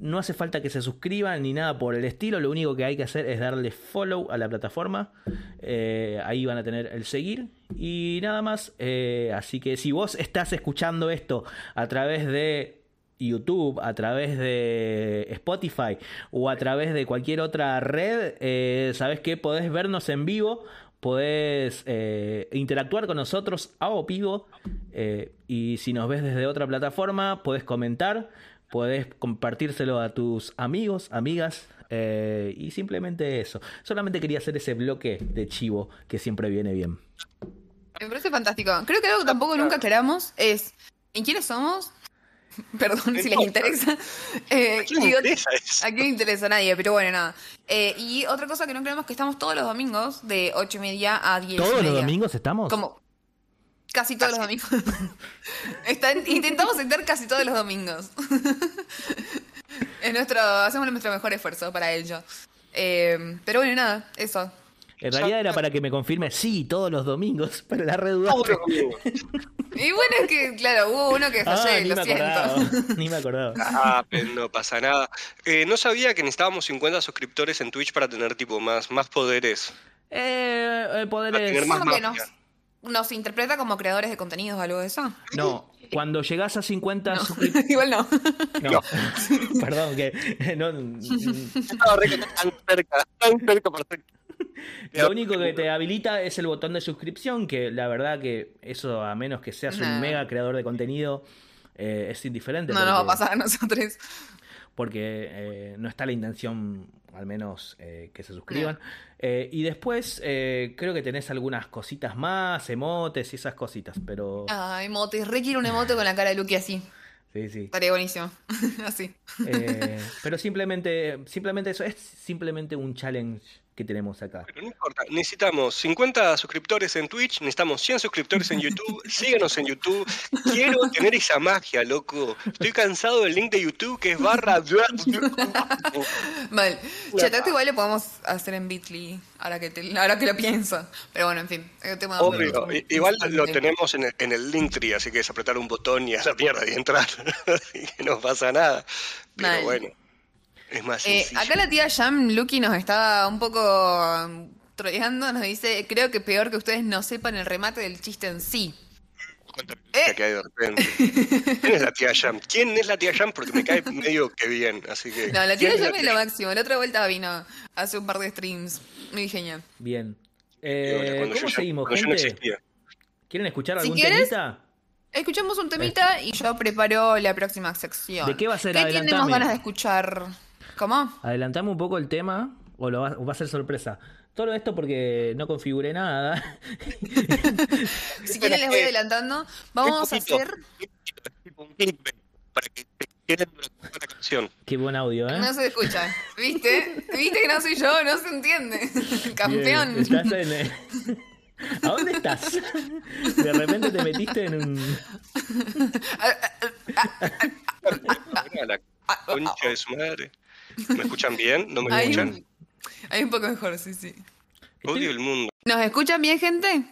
No hace falta que se suscriban ni nada por el estilo. Lo único que hay que hacer es darle follow a la plataforma. Eh, ahí van a tener el seguir. Y nada más. Eh, así que si vos estás escuchando esto a través de YouTube, a través de Spotify o a través de cualquier otra red, eh, sabes que podés vernos en vivo, podés eh, interactuar con nosotros a o vivo eh, y si nos ves desde otra plataforma, podés comentar, podés compartírselo a tus amigos, amigas. eh, y simplemente eso. Solamente quería hacer ese bloque de chivo que siempre viene bien. Me parece fantástico. Creo que algo que tampoco nunca aclaramos es ¿en quiénes somos? Perdón si les interesa. Eh, ¿A quién y ot- interesa eso? ¿A quién interesa? A nadie, pero bueno, nada. Eh, y otra cosa que no creemos que estamos todos los domingos de 8 y media a 10 y ¿Todos los media. domingos estamos? Como casi todos los domingos. Intentamos estar casi todos los domingos. es nuestro, hacemos nuestro mejor esfuerzo para ello. Eh, pero bueno, nada, eso. En realidad era para que me confirme, sí, todos los domingos, pero la redudaste. Y bueno, es que, claro, hubo uno que Ah, fallé, ni lo me siento. acordaba. Ni me acordaba. Ah, pero no pasa nada. Eh, no sabía que necesitábamos 50 suscriptores en Twitch para tener tipo más, más poderes. Eh, el poder Para tener más magia. Nos interpreta como creadores de contenidos o algo de eso. No, cuando llegás a 50 suscriptores... Igual no. No, perdón, que... No, tan cerca, tan cerca lo único que te habilita es el botón de suscripción, que la verdad que eso, a menos que seas un mega creador de contenido, eh, es indiferente. No nos va a porque- pasar a nosotros. Porque eh, no está la intención, al menos, eh, que se suscriban. Eh, y después creo que tenés algunas cositas más, emotes y esas cositas, pero... Ah, emotes. Re quiero un emote con la cara de Lucky así. Sí, sí. Estaría buenísimo. así. Pero simplemente, simplemente eso, es simplemente un challenge que tenemos acá. Pero no importa, necesitamos 50 suscriptores en Twitch, necesitamos 100 suscriptores en YouTube, síguenos en YouTube. Quiero tener esa magia, loco. Estoy cansado del link de YouTube que es barra. Mal. Chatate igual lo podemos hacer en Bitly, ahora que, te- ahora que lo pienso. Pero bueno, en fin. tema Obvio, i- igual lo tenemos en el, en el Linktree, así que es apretar un botón y a la mierda y entrar. y que no pasa nada. Pero Mal. bueno, es más Eh, acá la tía Jam Lucky nos está un poco um, troleando, nos dice, creo que peor que ustedes no sepan el remate del chiste en sí. Cuánta Eh. que hay de repente. ¿Quién es la tía Jam? ¿Quién es la tía Jam? Porque me cae medio que bien, así que... No, la tía ¿quién Jam es lo máximo. La otra vuelta vino hace un par de streams. Muy genial. Bien. Eh, Cuando yo ¿Cómo seguimos, yo no gente? ¿Quieren escuchar Si algún quieres, temita? Escuchamos un temita y yo preparo la próxima sección. ¿De qué va a ser? ¿Qué tenemos ganas de escuchar? ¿Cómo? Adelantame un poco el tema o, lo va, o va a ser sorpresa. Todo esto porque no configuré nada. Si quieren les voy adelantando. Vamos a hacer... para que la canción. Qué buen audio, ¿eh? No se escucha. ¿Viste? ¿Viste que no soy yo? No se entiende. Campeón. Bien, Estás en. eh, ¿A dónde estás? De repente te metiste en un. La concha de su madre. ¿Me escuchan bien? ¿No me escuchan? hay un poco mejor, sí, sí. Odio el mundo. ¿Nos escuchan bien, gente?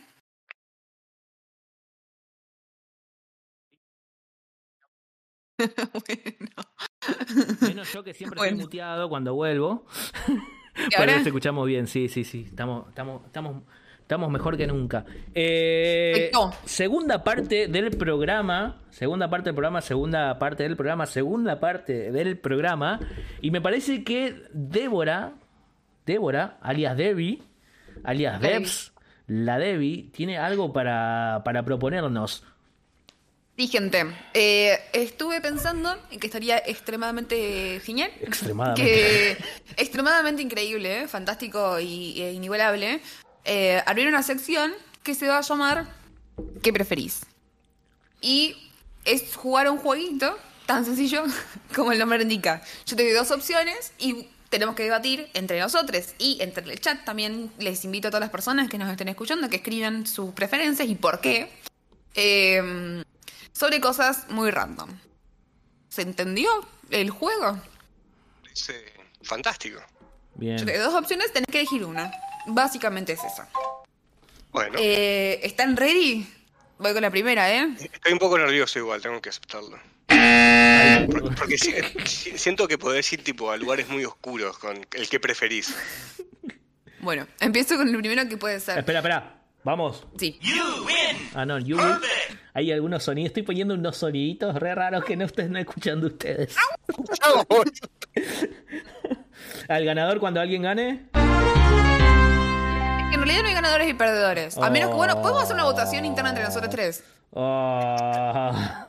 bueno. Menos yo que siempre Bueno. estoy muteado cuando vuelvo. ¿Y Pero ahora? nos escuchamos bien, sí, sí, sí. Estamos, estamos, estamos, estamos mejor que nunca. Eh, segunda parte del programa. Segunda parte del programa, segunda parte del programa, segunda parte del programa. Y me parece que Débora, Débora, alias Debbie, alias. Debs, la Debbie, tiene algo para, para proponernos. Sí, gente. eh, estuve pensando en que estaría extremadamente genial. Extremadamente. Que extremadamente increíble, ¿eh? fantástico y, e inigualable. Eh, abrir una sección que se va a llamar ¿Qué preferís? Y es jugar a un jueguito tan sencillo como el nombre indica. Yo te doy dos opciones y tenemos que debatir entre nosotros y entre el chat. También les invito a todas las personas que nos estén escuchando que escriban sus preferencias y por qué. Eh, sobre cosas muy random. ¿Se entendió el juego? Eh, fantástico. Bien. Yo te doy dos opciones, tenés que elegir una. Básicamente es eso. Bueno, Eh, ¿Están ready? Voy con la primera, ¿eh? estoy un poco nervioso igual, tengo que aceptarlo. Porque, porque si- si- siento que podés ir tipo a lugares muy oscuros con el que preferís. Bueno, empiezo con el primero que puede ser. Espera, espera. Vamos. Sí. Ah, no, you will. Hay algunos sonidos. Estoy poniendo unos soniditos re raros que no están escuchando ustedes. Al ganador cuando alguien gane. Que en realidad no hay ganadores y perdedores. A menos que, bueno, podemos hacer una votación interna entre nosotros tres. Ah.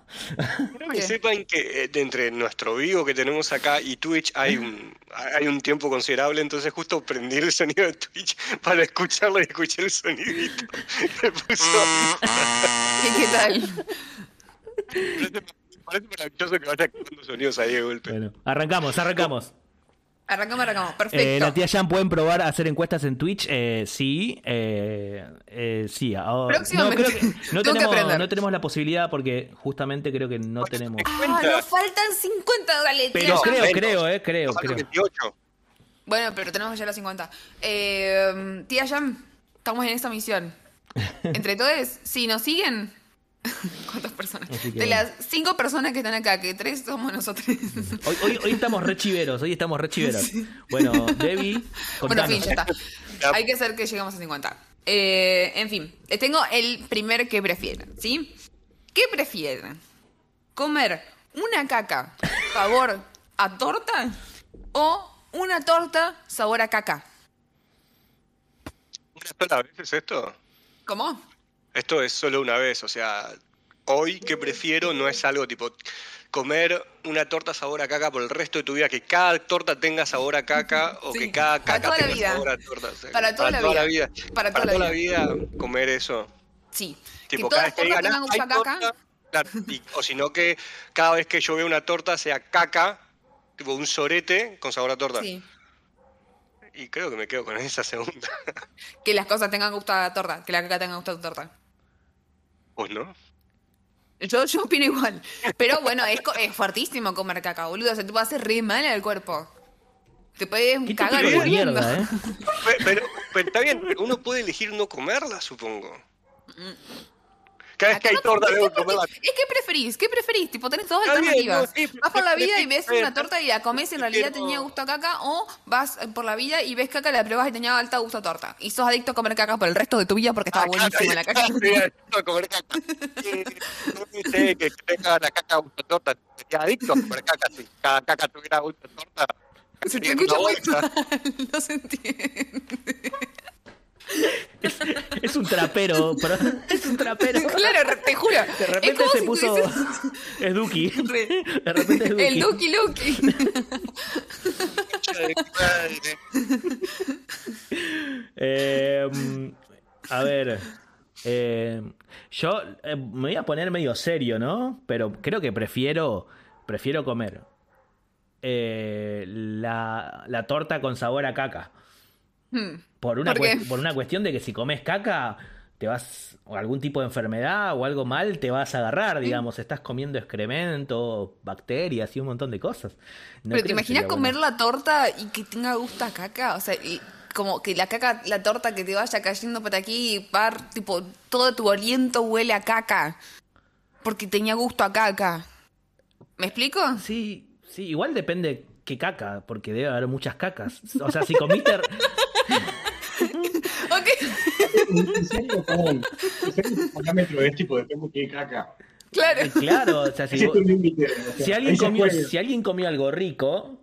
Quiero que ¿Qué? sepan que eh, entre nuestro vivo que tenemos acá y Twitch hay un, hay un tiempo considerable, entonces justo prendí el sonido de Twitch para escucharlo y escuché el sonidito. Me puso- ¿Y qué tal? parece, parece maravilloso que vaya sonidos ahí de golpe. Bueno, arrancamos, arrancamos. Arrancamos, arrancamos. Eh, Perfecto. la tía Jan pueden probar a hacer encuestas en Twitch. Eh, sí, eh, eh, sí. ahora- no, Próximamente. creo que no, que tenemos, aprender. no tenemos la posibilidad porque justamente creo que no tenemos. Ah, nos faltan 50, dale. Pero tía, creo, creo, eh, creo, Faltan creo. 28. Bueno, pero tenemos ya las 50. Eh, tía Jam, estamos en esta misión. Entre todos, si nos siguen. ¿Cuántas personas? Que De bueno. las cinco personas que están acá, que tres somos nosotros. Hoy, hoy, hoy estamos re chiveros, hoy estamos re chiveros. Bueno, Debbie, bueno, contanos. en fin, ya está. Hay que hacer que lleguemos a 50. Eh, en fin, les tengo el primer que prefieren, ¿sí? ¿Qué prefieren? ¿Comer una caca sabor a torta o una torta sabor a caca? ¿Una sola vez es esto? ¿Cómo? Esto es solo una vez, o sea, hoy que prefiero no es algo tipo comer una torta sabor a caca por el resto de tu vida, que cada torta tenga sabor a caca o Sí, que cada para caca toda la tenga vida. sabor a torta. o sea, Para toda la vida. Para, toda, la vida. comer eso. Sí. Tipo, que cada todas vez las que tortas tengan "Ah, hay gusto a caca. torta", claro, y- o si no que cada vez que yo veo una torta sea caca, tipo un sorete con sabor a torta. Sí. Y creo que me quedo con esa segunda. Que las cosas tengan gusto a torta, que la caca tenga gusto a torta. ¿Vos no? Yo, yo opino igual. Pero bueno, es, co- es fuertísimo comer caca, boludo. O sea, te puede hacer re mal al cuerpo. Te puedes Qué cagar típico de muriendo. mierda, ¿eh? Pe- Pero, pero está bien, pero uno puede elegir no comerla, supongo. Cada vez que hay no- torta, es debo que porque- comerla. Es que preferís, ¿qué preferís? Tipo, tenés dos alternativas. no, sí, pero vas por la vida y ves una torta y la comes y en realidad tenía gusto a caca, o vas por la vida y ves caca, la pruebas y tenía alta gusto a torta. Y sos adicto a comer caca por el resto de tu vida porque estaba Ah, buenísima la caca. Sí, adicto a comer caca. Sí, No dice que tenga la caca gusto a torta. Sería adicto a comer caca. Si cada caca tuviera gusto a torta. Se te escucha muy mal, no se entiende. Es un trapero, pero es un trapero. Claro, te juro. De repente se si puso. tuvieses- Es Duki. De repente es Duki. El Duki Luki. Eh, a ver. eh, yo eh, me voy a poner medio serio, ¿no? Pero creo que prefiero. Prefiero comer. eh, la, la torta con sabor a caca. Hmm. Por una, ¿Por por una cuestión de que si comes caca, te vas. o algún tipo de enfermedad o algo mal, te vas a agarrar, digamos. Estás comiendo excremento, bacterias y un montón de cosas. No Pero te imaginas comer bueno. la torta y que tenga gusto a caca, o sea, y como que la caca, la torta que te vaya cayendo por aquí y par, tipo, todo tu aliento huele a caca. Porque tenía gusto a caca. ¿Me explico? Sí, sí, igual depende qué caca, porque debe haber muchas cacas. O sea, si comiste. En serio, perdón. En serio, el parámetro es tipo, depende de qué caca. Claro. claro, o sea, si, vos- si alguien comió, si alguien comió algo rico,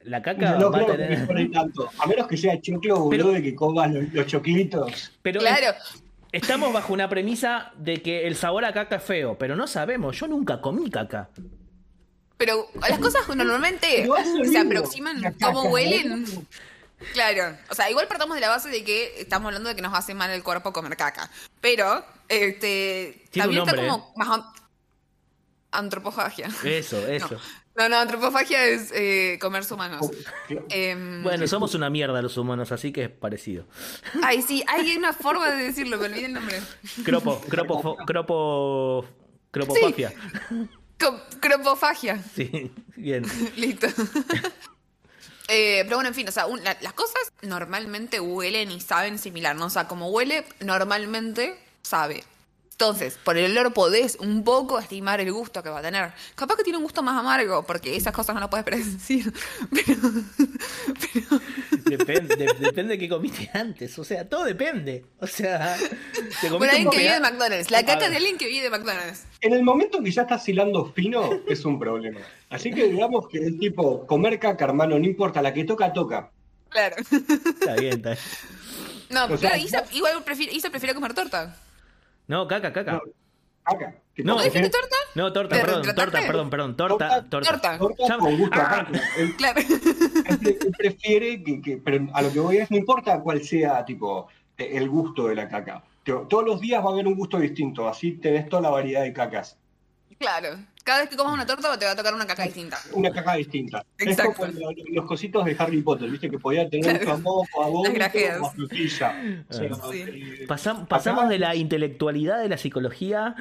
la caca No va a creo que tener. mejore tanto. A menos que sea choclo, Pero- boludo, de que comas los, los choclitos. Pero Claro. estamos bajo una premisa de que el sabor a caca es feo, pero no sabemos. Yo nunca comí caca. Pero las cosas normalmente se aproximan cómo huelen. Claro, o sea, igual partamos de la base de que estamos hablando de que nos hace mal el cuerpo comer caca. Pero, este, Tiene un también está nombre, como más an- antropofagia. Eso, eso. No, no, antropofagia es eh, comerse humanos. Em, Bueno, somos una mierda los humanos, así que es parecido. Ay, sí, hay una forma de decirlo, me olvidé el nombre. Cropo, cropo, cropo, cropofagia. Co- cropofagia. Sí, bien. Listo. Eh, pero bueno, en fin, o sea, un- la- las cosas normalmente huelen y saben similar, ¿no? O sea, como huele, normalmente sabe. Entonces, por el olor podés un poco estimar el gusto que va a tener. Capaz que tiene un gusto más amargo, porque esas cosas no las puedes predecir. Pero, pero Depende, de- depende de qué comiste antes. O sea, todo depende. O sea, te por alguien un que vive de McDonald's. La caca de alguien que vive de McDonald's. En el momento que ya estás hilando fino, es un problema. Así que digamos que el tipo, comer caca, hermano, no importa, la que toca, toca. Claro. Está bien, está bien. No, O sea, claro, Isa, igual prefiere, Isa prefiere comer torta. No, caca, caca. No, caca. No, ¿No que dijiste torta? No, torta, ¿Te perdón, torta, perdón, perdón, torta, torta. Torta. Ah. Claro. él pre- él prefiere que, que- pero a lo que voy es, no importa cuál sea, tipo, el gusto de la caca. Todos los días va a haber un gusto distinto, así tenés toda la variedad de cacas. Claro. Cada vez que comas una torta te va a tocar una caca distinta. Una caca distinta. Exacto. Es como los, los cositos de Harry Potter, viste, que podía tener Claro. a moco, a vómito, grajeas. o a frutilla. O sea, Sí. eh, Pasam- pasamos acá de la intelectualidad de la psicología.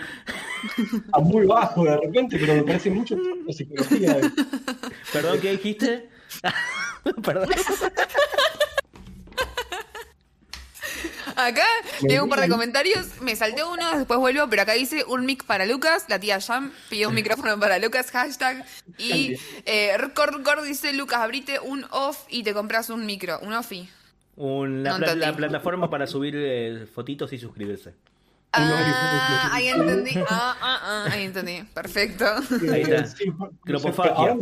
a muy bajo de repente, pero me parece mucho la psicología. de- Perdón, ¿qué dijiste? perdón. Acá tengo un par de comentarios. Me salté uno, después vuelvo, pero acá dice un mic para Lucas. La tía Jam pidió un micrófono para Lucas, hashtag. Y eh, Record Record dice: Lucas, abrite un off y te compras un micro, un offi. Un- la, pla- la plataforma para subir eh, fotitos y suscribirse. Ah, ahí entendí. Ah, ah, ah, ahí entendí. Perfecto. Ahí está. Cropofagia.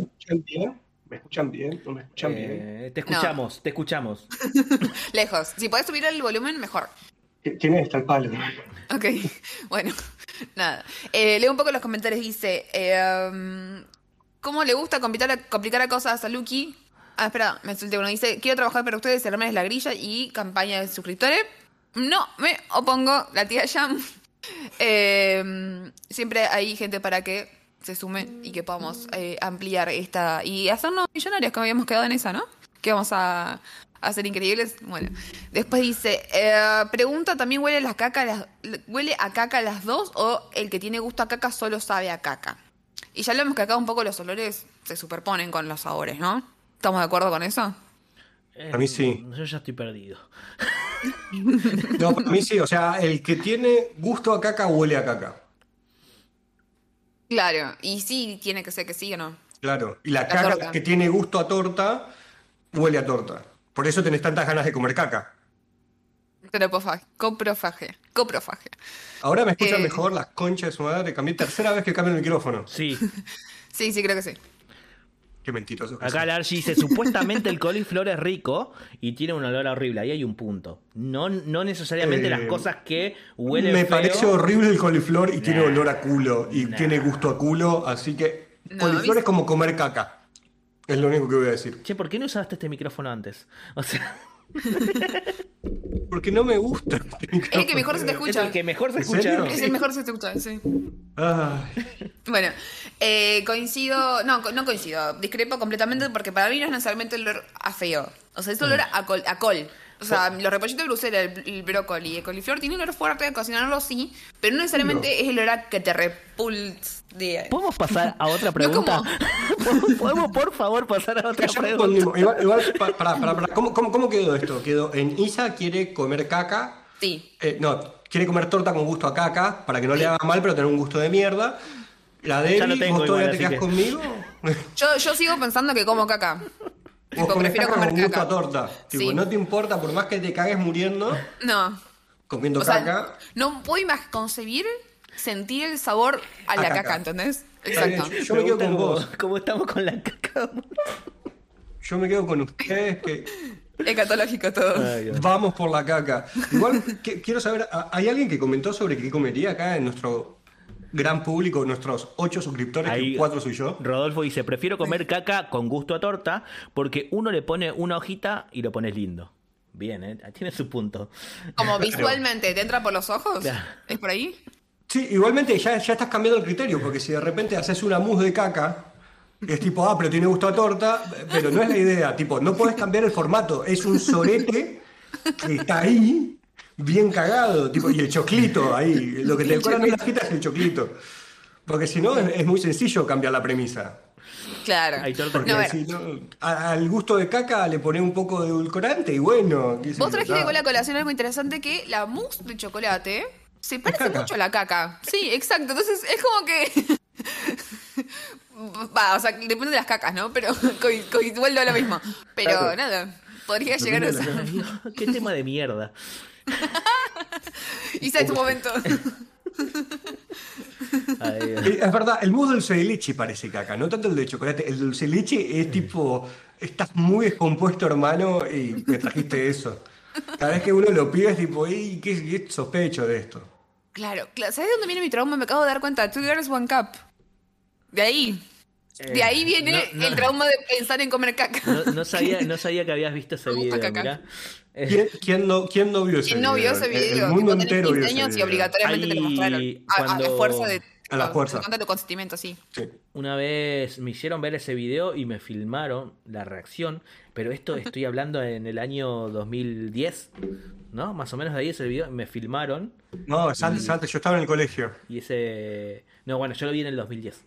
¿Ahora me escuchan bien? ¿Me escuchan bien? ¿No me escuchan bien? Eh, te escuchamos, te escuchamos. Lejos. Si podés subir el volumen, mejor. ¿Quién está el palo? Ok, bueno, nada. Eh, leo un poco los comentarios. Dice, eh, um, ¿cómo le gusta complicar, complicar a cosas a Lucky? Ah, espera, me solté uno. Dice, quiero trabajar para ustedes, armarles la grilla y campaña de suscriptores. No, me opongo, la tía Jam. Eh, siempre hay gente para que se sume y que podamos eh, ampliar esta y hacernos millonarios, como habíamos quedado en esa, ¿no? Que vamos a, a ser increíbles. Bueno, después dice, eh, pregunta, ¿también huele, la caca a las, huele a caca a las dos o el que tiene gusto a caca solo sabe a caca? Y ya hablamos que acá un poco los olores se superponen con los sabores, ¿no? ¿Estamos de acuerdo con eso? A mí sí. Yo ya estoy perdido. No, para mí sí, o sea, el que tiene gusto a caca huele a caca. Claro, y sí, tiene que ser que sí o no. Claro. Y la, La caca torta. que tiene gusto a torta huele a torta. Por eso tenés tantas ganas de comer caca. Coprofagia. Coprofagia. Coprofagia. Ahora me escuchan Eh. mejor las conchas de su madre. Cambié tercera vez que cambio el micrófono. Sí. Sí, sí, creo que sí. Qué mentiroso. que Acá Archie dice, supuestamente el coliflor es rico y tiene un olor horrible. Ahí hay un punto. No, no necesariamente Eh, las cosas que huelen Me feo. parece horrible el coliflor y tiene olor a culo. Y Nah. tiene gusto a culo. Así que No, coliflor es como comer caca. Es lo único que voy a decir. Che, ¿por qué no usaste este micrófono antes? O sea, Porque no me gusta. Es el que mejor se te es escucha. el que mejor se ¿En escucha. Es el mejor se te escucha, sí. Ay. Bueno, eh, coincido, no, co- no coincido, discrepo completamente porque para mí no es necesariamente el olor a feo. O sea, es olor a col. A col. O sea, los repollitos de Bruselas, el, el brócoli, el coliflor tiene un olor fuerte de cocinarlo sí, pero no necesariamente es el olor que te repulsa. De... ¿Podemos pasar a otra pregunta? ¿Podemos, podemos, por favor, pasar a otra pregunta? respondimos. Igual, igual, pa- pará, pará, pará. ¿Cómo, cómo, cómo quedó esto? Quedó en Isa quiere comer caca. Sí. eh, no, quiere comer torta con gusto a caca para que no le haga mal, pero tener un gusto de mierda. La tengo ¿vos todavía igual, te así quedás que- conmigo? Yo, yo sigo pensando que como caca. Tipo, comés prefiero caca con comer gusto a caca. torta. Tipo, Sí. no te importa, por más que te cagues muriendo, No. comiendo O sea, caca. no puedo más concebir sentir el sabor a, A la caca. caca, ¿entendés? Exacto. Yo me quedo con vos. cómo estamos con la caca. Yo me quedo con ustedes que Escatológico todo. Ay, vamos por la caca. Igual que- quiero saber, ¿a- ¿hay alguien que comentó sobre qué comería acá en nuestro gran público, nuestros ocho suscriptores, Ahí- que cuatro soy yo? Rodolfo dice, prefiero comer caca con gusto a torta porque uno le pone una hojita y lo pones lindo. Bien, ¿eh? tiene su punto. Como visualmente, ¿te entra por los ojos? Claro. ¿Es por ahí? Sí, igualmente ya, ya estás cambiando el criterio, porque si de repente haces una mousse de caca, es tipo, ah, pero tiene gusto a torta, pero no es la idea, tipo, no puedes cambiar el formato, es un sorete que está ahí, bien cagado, tipo, y el choclito ahí, lo que te decoran en la hojita es el choclito. Porque si no, es, es muy sencillo cambiar la premisa. Claro. Hay Porque No, a si no, a- al gusto de caca le pones un poco de edulcorante y bueno. Vos trajiste con la colación algo interesante que la mousse de chocolate se parece mucho a la caca. Sí, exacto. Entonces es como que. Va, o sea, depende de las cacas, ¿no? Pero igual no lo mismo. Pero Claro. nada, podría llegar a ser. Qué tema de mierda. Isa en su momento. Ay, Es verdad, el mousse dulce de leche parece caca, no tanto el de chocolate. El dulce de leche es tipo, estás muy descompuesto, hermano, y me trajiste eso. Cada vez que uno lo pide es tipo, "Ey, ¿qué, qué sospecho de esto? Claro, claro. ¿Sabes de dónde viene mi trauma? Me acabo de dar cuenta. Two Girls, One Cup. De ahí. De ahí viene Eh, no, no. el trauma de pensar en comer caca. No, no sabía, no sabía que habías visto ese video, caca. ¿Quién, quién no, quién no vio ese ¿Quién no vio ese El- El, video? mundo entero 15 vio ese años y video. obligatoriamente te lo mostraron. A, a la cuando- fuerza de. A la fuerza. Tanto consentimiento, sí. Sí. Una vez me hicieron ver ese video y me filmaron la reacción, pero esto estoy hablando en el año 2010, ¿no? Más o menos de ahí es el video, me filmaron No, es antes, antes, yo estaba en el colegio. y ese... No, bueno, yo lo vi en el 2010.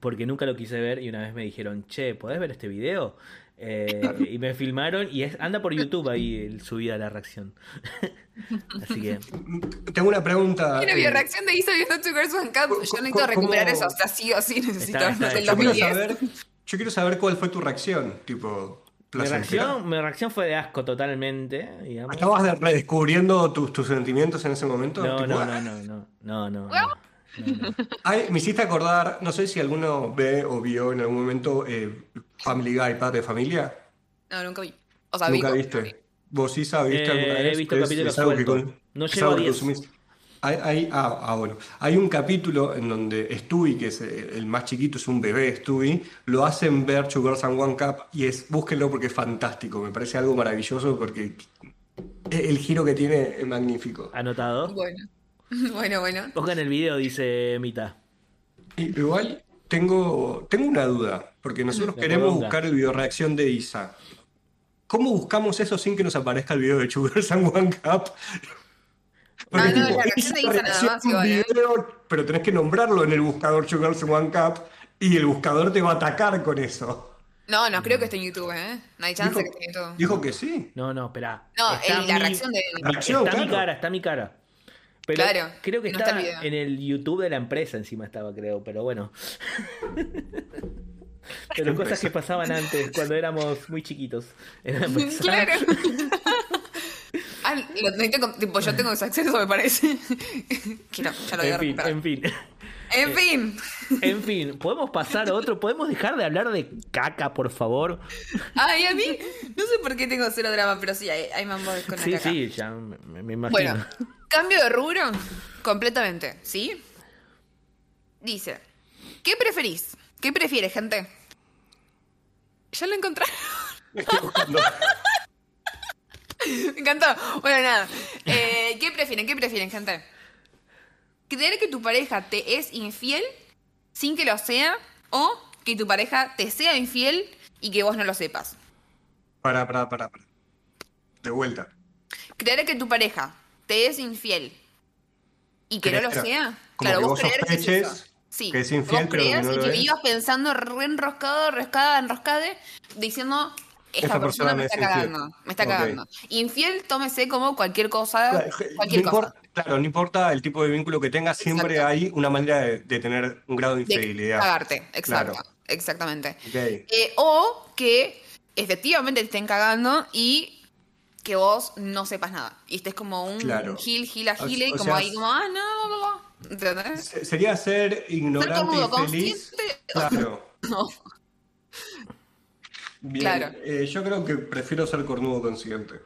Porque nunca lo quise ver y una vez me dijeron, che, ¿podés ver este video? Eh, y me filmaron y es, anda por YouTube ahí el subida la reacción. Así que... Tengo una pregunta. Mira, eh, mi reacción de Isa viendo Two Girls, One Cup. Yo necesito ¿Cómo- recuperar eso. O sea, sí o sí necesito Está- está desde el yo, quiero 2010. saber, yo quiero saber cuál fue tu reacción, tipo, Mi reacción, mi reacción fue de asco totalmente, digamos. ¿Estabas de- redescubriendo tus, tus sentimientos en ese momento? No, Tipo, no, "Ah". no, no, no, no, no, no, no. Ay, me hiciste acordar, no sé si alguno ve o vio en algún momento eh, Family Guy, Padre de Familia. No, nunca vi. O sea, ¿Nunca vi. viste? ¿Vos, Isa, viste Eh, alguna vez? he visto capítulos No es llego a algo que 10. consumís. Hay, hay- ah, ah, bueno. Hay un capítulo en donde Stewie, que es el más chiquito, es un bebé Stewie, lo hacen ver Two Girls and One Cup y es, búsquenlo porque es fantástico. Me parece algo maravilloso porque el giro que tiene es magnífico. Anotado. Bueno. Bueno, bueno. Pongan el video, dice Mita. Igual tengo, tengo una duda, porque nosotros La queremos buscar el video reacción de Isa. ¿cómo buscamos eso sin que nos aparezca el video de Sugars and One Cup? Ah, no, la tipo, reacción de Instagram reacción además igual, ¿eh? video, pero tenés que nombrarlo en el buscador Sugars and One Cup y el buscador te va a atacar con eso. No, no creo que esté en YouTube, ¿eh? No hay chance Dijo, que esté en YouTube. dijo que sí. No, no, espera. No, Está el- la mi- reacción de él. La reacción, está mi claro. cara, está mi cara. Pero Claro, creo que no está, está el video. en el YouTube de la empresa encima estaba, creo, pero bueno. pero cosas que pasaban antes, cuando éramos muy chiquitos. en la empresa. Claro. Ah, lo necesito tipo, yo tengo ese acceso, me parece. Quiero, ya lo voy a En fin, en fin. En fin. En fin, ¿podemos pasar a otro? ¿Podemos dejar de hablar de caca, por favor? Ay, a mí, no sé por qué tengo cero drama, pero sí, hay, hay mambo con la Sí, caca. sí, ya me, me imagino. Bueno, cambio de rubro completamente, ¿sí? Dice, ¿qué preferís? ¿Qué prefieres, gente? ¿Ya lo encontré? Estoy buscando. Me encantó. Bueno, nada. Eh, ¿Qué prefieren? ¿Qué prefieren, gente? ¿Creer que tu pareja te es infiel sin que lo sea? ¿O que tu pareja te sea infiel y que vos no lo sepas? Pará, pará, pará, pará. De vuelta. ¿Creer que tu pareja te es infiel y que no lo sea? Como claro, que vos creer que es sospeches eso. Sí, que es infiel, vos pero que creas no y lo que es. vivas pensando re enroscado, enroscada, enroscade, diciendo, esta, Esta persona, persona me está es infiel". cagando, me está cagando. Infiel, tómese como cualquier cosa, Claro, cualquier no cosa. importa, claro, no importa el tipo de vínculo que tengas, siempre Exacto. hay una manera de, de tener un grado de de infidelidad. cagarte, exacto, Claro. exactamente. Ok. Eh, o que efectivamente te estén cagando y que vos no sepas nada. Y estés como un Claro. gil, gil a gile, y como sea, ahí como, ah, no, no, no. ¿Entendés? Se- Sería ser ignorante cornudo, y feliz. consciente. Claro. No. Bien, Claro. eh, yo creo que prefiero ser cornudo consciente.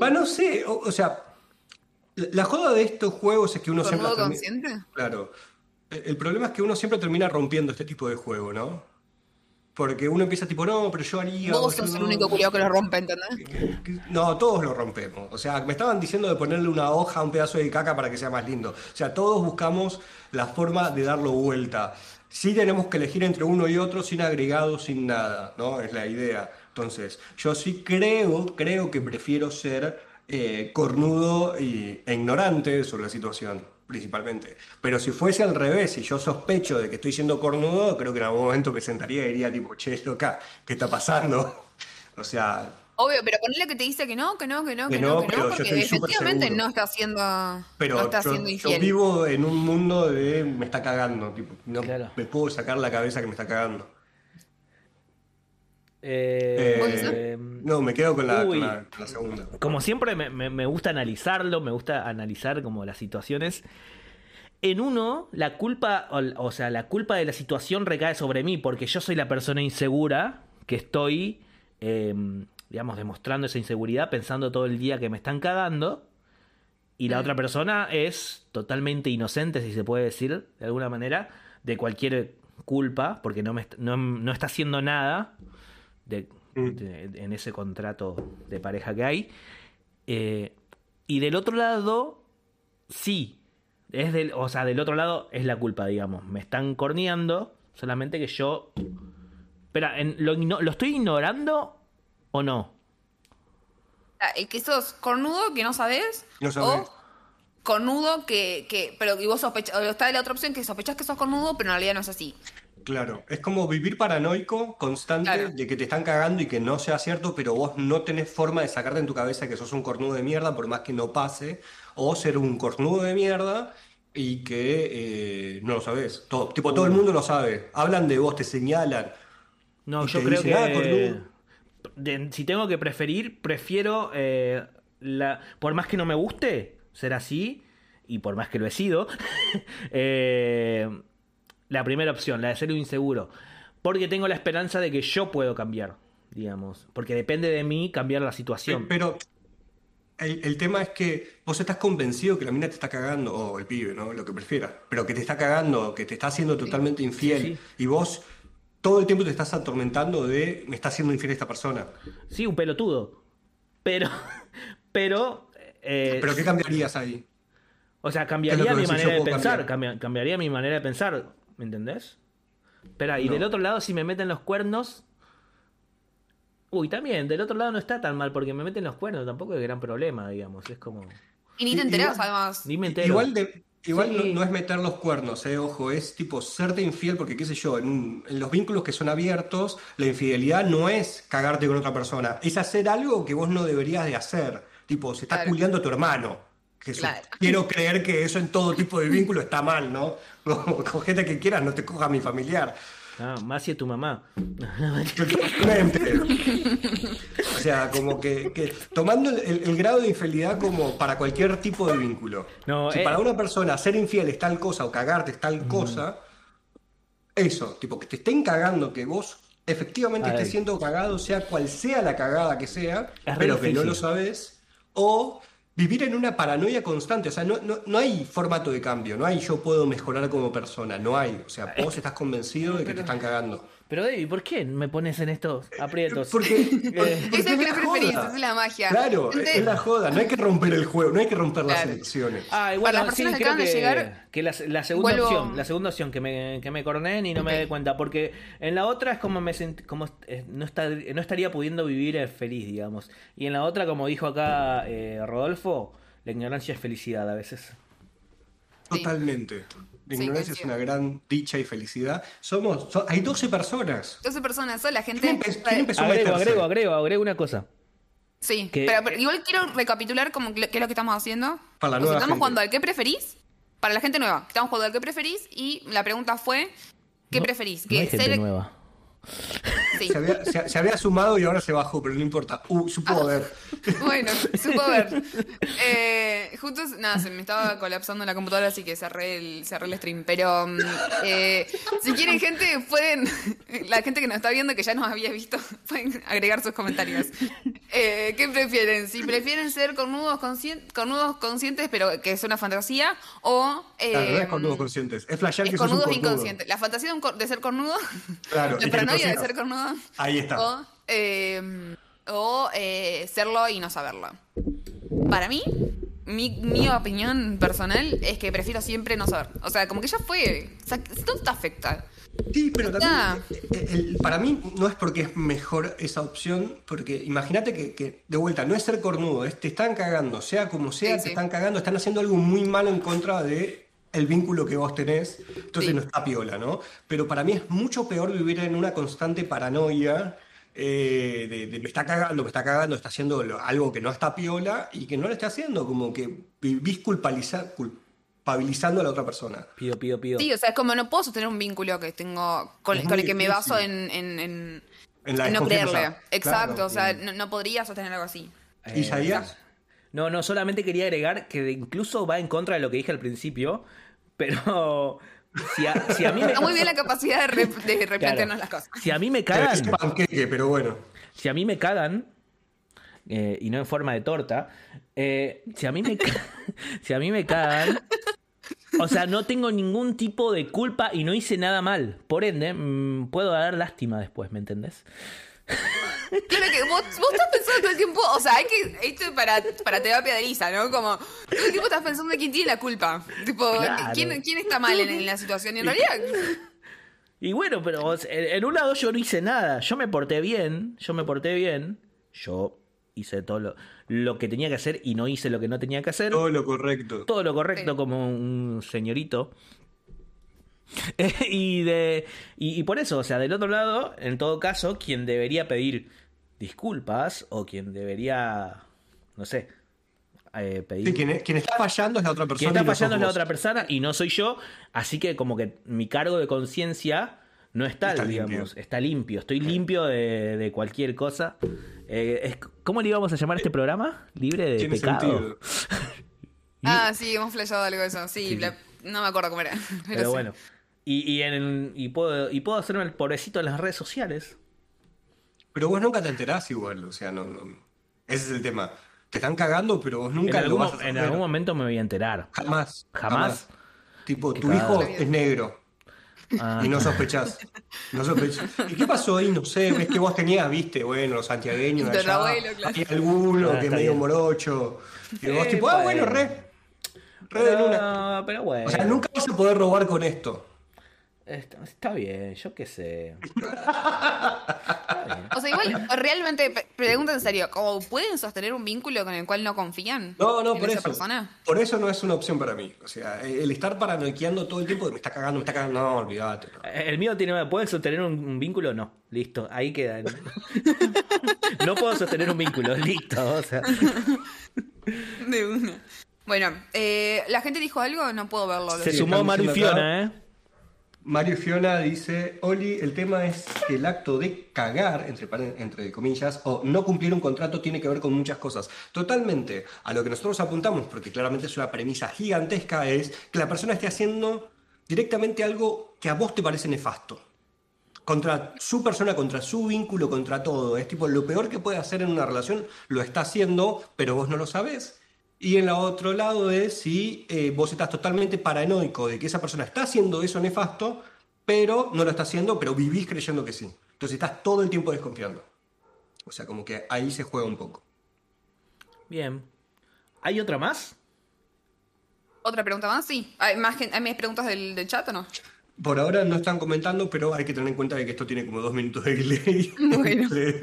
Va, no sé, o, o sea, la, joda de estos juegos es que uno siempre... ¿Cornudo consciente? Claro. El, el problema es que uno siempre termina rompiendo este tipo de juego, ¿no? Porque uno empieza tipo, no, pero yo haría... Vos sos yo el no". único culiao que lo rompe, ¿entendés? No, todos lo rompemos. O sea, me estaban diciendo de ponerle una hoja a un pedazo de caca para que sea más lindo. O sea, todos buscamos la forma de darlo vuelta. Sí tenemos que elegir entre uno y otro sin agregado, sin nada, ¿no? Es la idea. Entonces, yo sí creo, creo que prefiero ser eh, cornudo y, e ignorante sobre la situación, principalmente. Pero si fuese al revés, y yo sospecho de que estoy siendo cornudo, creo que en algún momento me sentaría y diría tipo, che, loca, ¿qué está pasando? O sea, Obvio, pero ponele que te dice que no, que no, que no, que, Que no, no, que no, porque seguro. no está siendo, Pero no está yo, yo vivo en un mundo de me está cagando, tipo, no Claro. me puedo sacar la cabeza que me está cagando. Eh, ¿Vos eh, No, me quedo con la, con Uy. la- con la segunda. como siempre me, me- me gusta analizarlo, me gusta analizar como las situaciones. En uno, la culpa, o, o sea, la culpa de la situación recae sobre mí, porque yo soy la persona insegura que estoy, eh, digamos, demostrando esa inseguridad, pensando todo el día que me están cagando. Y la Mm. otra persona es totalmente inocente, si se puede decir, de alguna manera, de cualquier culpa, porque no, me, no, no está haciendo nada de- Mm. de- en ese contrato de pareja que hay. Eh, y del otro lado, sí. Es del, o sea, del otro lado es la culpa, digamos. Me están corneando, solamente que yo... Espera, en- ¿lo, ¿lo estoy ignorando o no? Ah, ¿y que sos cornudo que no sabes? No sabés. O cornudo que, que pero y vos sospechas, o está la otra opción que sospechás que sos cornudo, pero en realidad no es así. Claro, es como vivir paranoico, constante, Claro. de que te están cagando y que no sea cierto, pero vos no tenés forma de sacarte en tu cabeza que sos un cornudo de mierda, por más que no pase, o ser un cornudo de mierda y que eh, no lo sabés. Todo, tipo, todo el mundo lo sabe. Hablan de vos, te señalan. No, Y yo te creo dicen, "Ah, que... cornudo". De- si tengo que preferir, prefiero... eh, la, por más que no me guste ser así, y por más que lo he sido, eh, la primera opción, la de ser un inseguro. Porque tengo la esperanza de que yo puedo cambiar, digamos. Porque depende de mí cambiar la situación. Pero el, el tema es que vos estás convencido que la mina te está cagando, o el pibe, ¿no? Lo que prefieras, pero que te está cagando, que te está haciendo totalmente infiel, Sí, sí. y vos todo el tiempo te estás atormentando de me está haciendo infiel esta persona. Sí, un pelotudo. Pero, pero... eh, ¿Pero qué cambiarías ahí? O sea, ¿Qué es cambiaría mi manera de pensar, cambiar? cambia- cambiaría mi manera de pensar, ¿me entendés? Espera, y No. del otro lado, si me meten los cuernos, Uy, también, del otro lado no está tan mal porque me meten los cuernos, tampoco es gran problema, digamos. Es como. Y ni te enterás, igual- además. Ni me entero. Igual, de, igual Sí. no, no es meter los cuernos, eh, ojo, es tipo serte infiel, porque qué sé yo, en, un- en los vínculos que son abiertos, la infidelidad no es cagarte con otra persona, es hacer algo que vos no deberías de hacer. Tipo, se está Claro. culiando a tu hermano. Que eso- Claro. Quiero creer que eso en todo tipo de vínculo está mal, ¿no? Como con gente que quieras, no te coja a mi familiar. Ah, más si es tu mamá. O sea, como que, que tomando el, grado de infidelidad como para cualquier tipo de vínculo. No, si eh. para una persona ser infiel es tal cosa o cagarte es tal cosa, eso, tipo, que te estén cagando, que vos efectivamente estés siendo cagado, sea cual sea la cagada que sea, Es pero que no lo sabes, o vivir en una paranoia constante. O sea, no, no, no hay formato de cambio, no hay yo puedo mejorar como persona, no hay. O sea, vos estás convencido de que te están cagando. Pero David, ¿por qué me pones en estos aprietos? Porque, Eh, porque Es el que preferís, es la magia. Claro, Entonces- es la joda. No hay que romper el juego, no hay que romper las elecciones. Ah, Para bueno, las sí, personas que creo acaban de que, llegar, que la, la segunda vuelvo- opción, la segunda opción que me, que me cornen y no me dé cuenta, porque en la otra es como me sent- como eh, no, está, no estaría pudiendo vivir eh, feliz, digamos. Y en la otra, como dijo acá eh, Rodolfo, la ignorancia es felicidad a veces. Sí. Totalmente. La Sí, ignorancia es una gran dicha y felicidad. Somos, so- hay 12 personas. 12 personas, son la gente. ¿Quién, empe- quién empezó a Agrego, meterse? agrego, agrego, agrego una cosa. Sí, Que- pero, pero igual quiero recapitular como que- qué es lo que estamos haciendo. Para la nueva estamos gente. jugando al que preferís. Para la gente nueva, estamos jugando al que preferís y la pregunta fue, ¿qué No- preferís? No Que hay gente ser- nueva. Sí. Se había, se- se había sumado y ahora se bajó, pero no importa. Uh, supo ver. Bueno, supo ver. Eh, justo, nada, se me estaba colapsando la computadora, así que cerré el, cerré el stream. Pero mm, eh, si quieren gente, pueden, la gente que nos está viendo, que ya nos había visto, pueden agregar sus comentarios. Eh, ¿Qué prefieren? Si prefieren ser cornudos, conscien- cornudos conscientes, pero que es una fantasía, o... eh, Claro, no es cornudos conscientes. Es flashear que sos un cornudos cornudo. inconscientes. La fantasía de, un cor- de ser cornudo, Claro, la paranoia de ser cornudo. Ahí está. O, eh, o eh, serlo y no saberlo. Para mí, mi, mi opinión personal es que prefiero siempre no saber. O sea, como que ya fue. O sea, no te afecta. Sí, pero también eh, el- para mí no es porque es mejor esa opción, porque imagínate que, que, de vuelta no es ser cornudo, es te están cagando, sea como sea, Sí, te sí. están cagando, están haciendo algo muy malo en contra de el vínculo que vos tenés, entonces Sí. no está piola, ¿no? Pero para mí es mucho peor vivir en una constante paranoia eh, de, de me está cagando, me está cagando, está haciendo lo- algo que no está piola y que no lo está haciendo, como que vivís culpabiliza- culpabilizando a la otra persona. Pido, pido, pido. Sí, o sea, es como no puedo sostener un vínculo que tengo con, el que me baso en, en, en- En la en no creerle. Exacto, Claro, o sea, no, no podría sostener algo así. Eh, Isaías, No, no, solamente quería agregar que incluso va en contra de lo que dije al principio, pero si a, si a mí me... Está muy bien la capacidad de, re- de replantearnos Claro. las cosas. Si a mí me Pero cagan, ese panqueque, pero bueno. si a mí me cagan, eh, y no en forma de torta, eh, si a mí me si a mí me cagan, o sea, no tengo ningún tipo de culpa y no hice nada mal. Por ende, mm, puedo dar lástima después, ¿me entendés? Claro que vos, vos estás pensando todo el tiempo, o sea, hay que, esto es para, para terapia de Lisa, ¿no? Como todo el tiempo estás pensando de quién tiene la culpa. Tipo, Claro. ¿quién, quién está mal en, en la situación? Y en realidad, Y bueno, pero en en un lado yo no hice nada. Yo me porté bien, yo me porté bien. Yo hice todo lo, lo que tenía que hacer y no hice lo que no tenía que hacer. Todo lo correcto. todo lo correcto Sí. como un señorito. y, de, y, y por eso, o sea, del otro lado, en todo caso, quien debería pedir disculpas o quien debería, no sé, eh, pedir... Sí, quien, quien está fallando es la otra persona. quien está y no sos fallando es la otra persona y no soy yo, así que como que mi cargo de conciencia no está, Está digamos, limpio. está limpio, estoy limpio de, de cualquier cosa. Eh, es- ¿Cómo le íbamos a llamar a este programa? Libre de pecado. ah, sí, hemos flasheado algo de eso. Sí, Sí. la- no me acuerdo cómo era. Pero, Pero sí. bueno. Y, y, en, y, puedo, y puedo hacerme el pobrecito en las redes sociales. Pero vos nunca te enterás igual, o sea, no, no- Ese es el tema. Te están cagando, pero vos nunca en, lo algún, vas a en algún momento me voy a enterar. Jamás. ¿Jamás? Tipo, tu hijo es negro Ah, y no sospechás. No sospechás. ¿Y qué pasó ahí? No sé, ves que vos tenías, viste, bueno, los santiagueños allá, abuelo, claro. hay alguno Ah, que medio bien. morocho. Y vos Eh, tipo, ah, bueno, re. Re de pero, una. pero bueno. O sea, nunca vas a poder robar con esto. Está, está bien, yo qué sé. O sea, igual, realmente, pregunta en serio, ¿cómo pueden sostener un vínculo con el cual no confían? No, no, en por esa eso. persona? Por eso no es una opción para mí. O sea, el estar paranoiqueando todo el tiempo de me está cagando, me está cagando. No, olvídate. no. El mío tiene. ¿Pueden sostener un, un vínculo? No. Listo, ahí queda. No puedo sostener un vínculo, listo. O sea, De una. Bueno, eh, ¿la gente dijo algo? No puedo verlo. lo se sumó Maru. Fiona, ¿eh? Mario Fiona dice, Oli, el tema es que el acto de cagar, entre, entre comillas, o no cumplir un contrato tiene que ver con muchas cosas. Totalmente. A lo que nosotros apuntamos, porque claramente es una premisa gigantesca, es que la persona esté haciendo directamente algo que a vos te parece nefasto. Contra su persona, contra su vínculo, contra todo. Es tipo, lo peor que puede hacer en una relación lo está haciendo, pero vos no lo sabés. Y en el otro lado es si eh, vos estás totalmente paranoico de que esa persona está haciendo eso nefasto, pero no lo está haciendo, pero vivís creyendo que sí. Entonces estás todo el tiempo desconfiando. O sea, como que ahí se juega un poco. Bien. ¿Hay otra más? ¿Otra pregunta más? Sí. ¿Hay más, ¿hay más preguntas del, del chat o no? Por ahora no están comentando, pero hay que tener en cuenta de que esto tiene como dos minutos de delay Bueno. entre,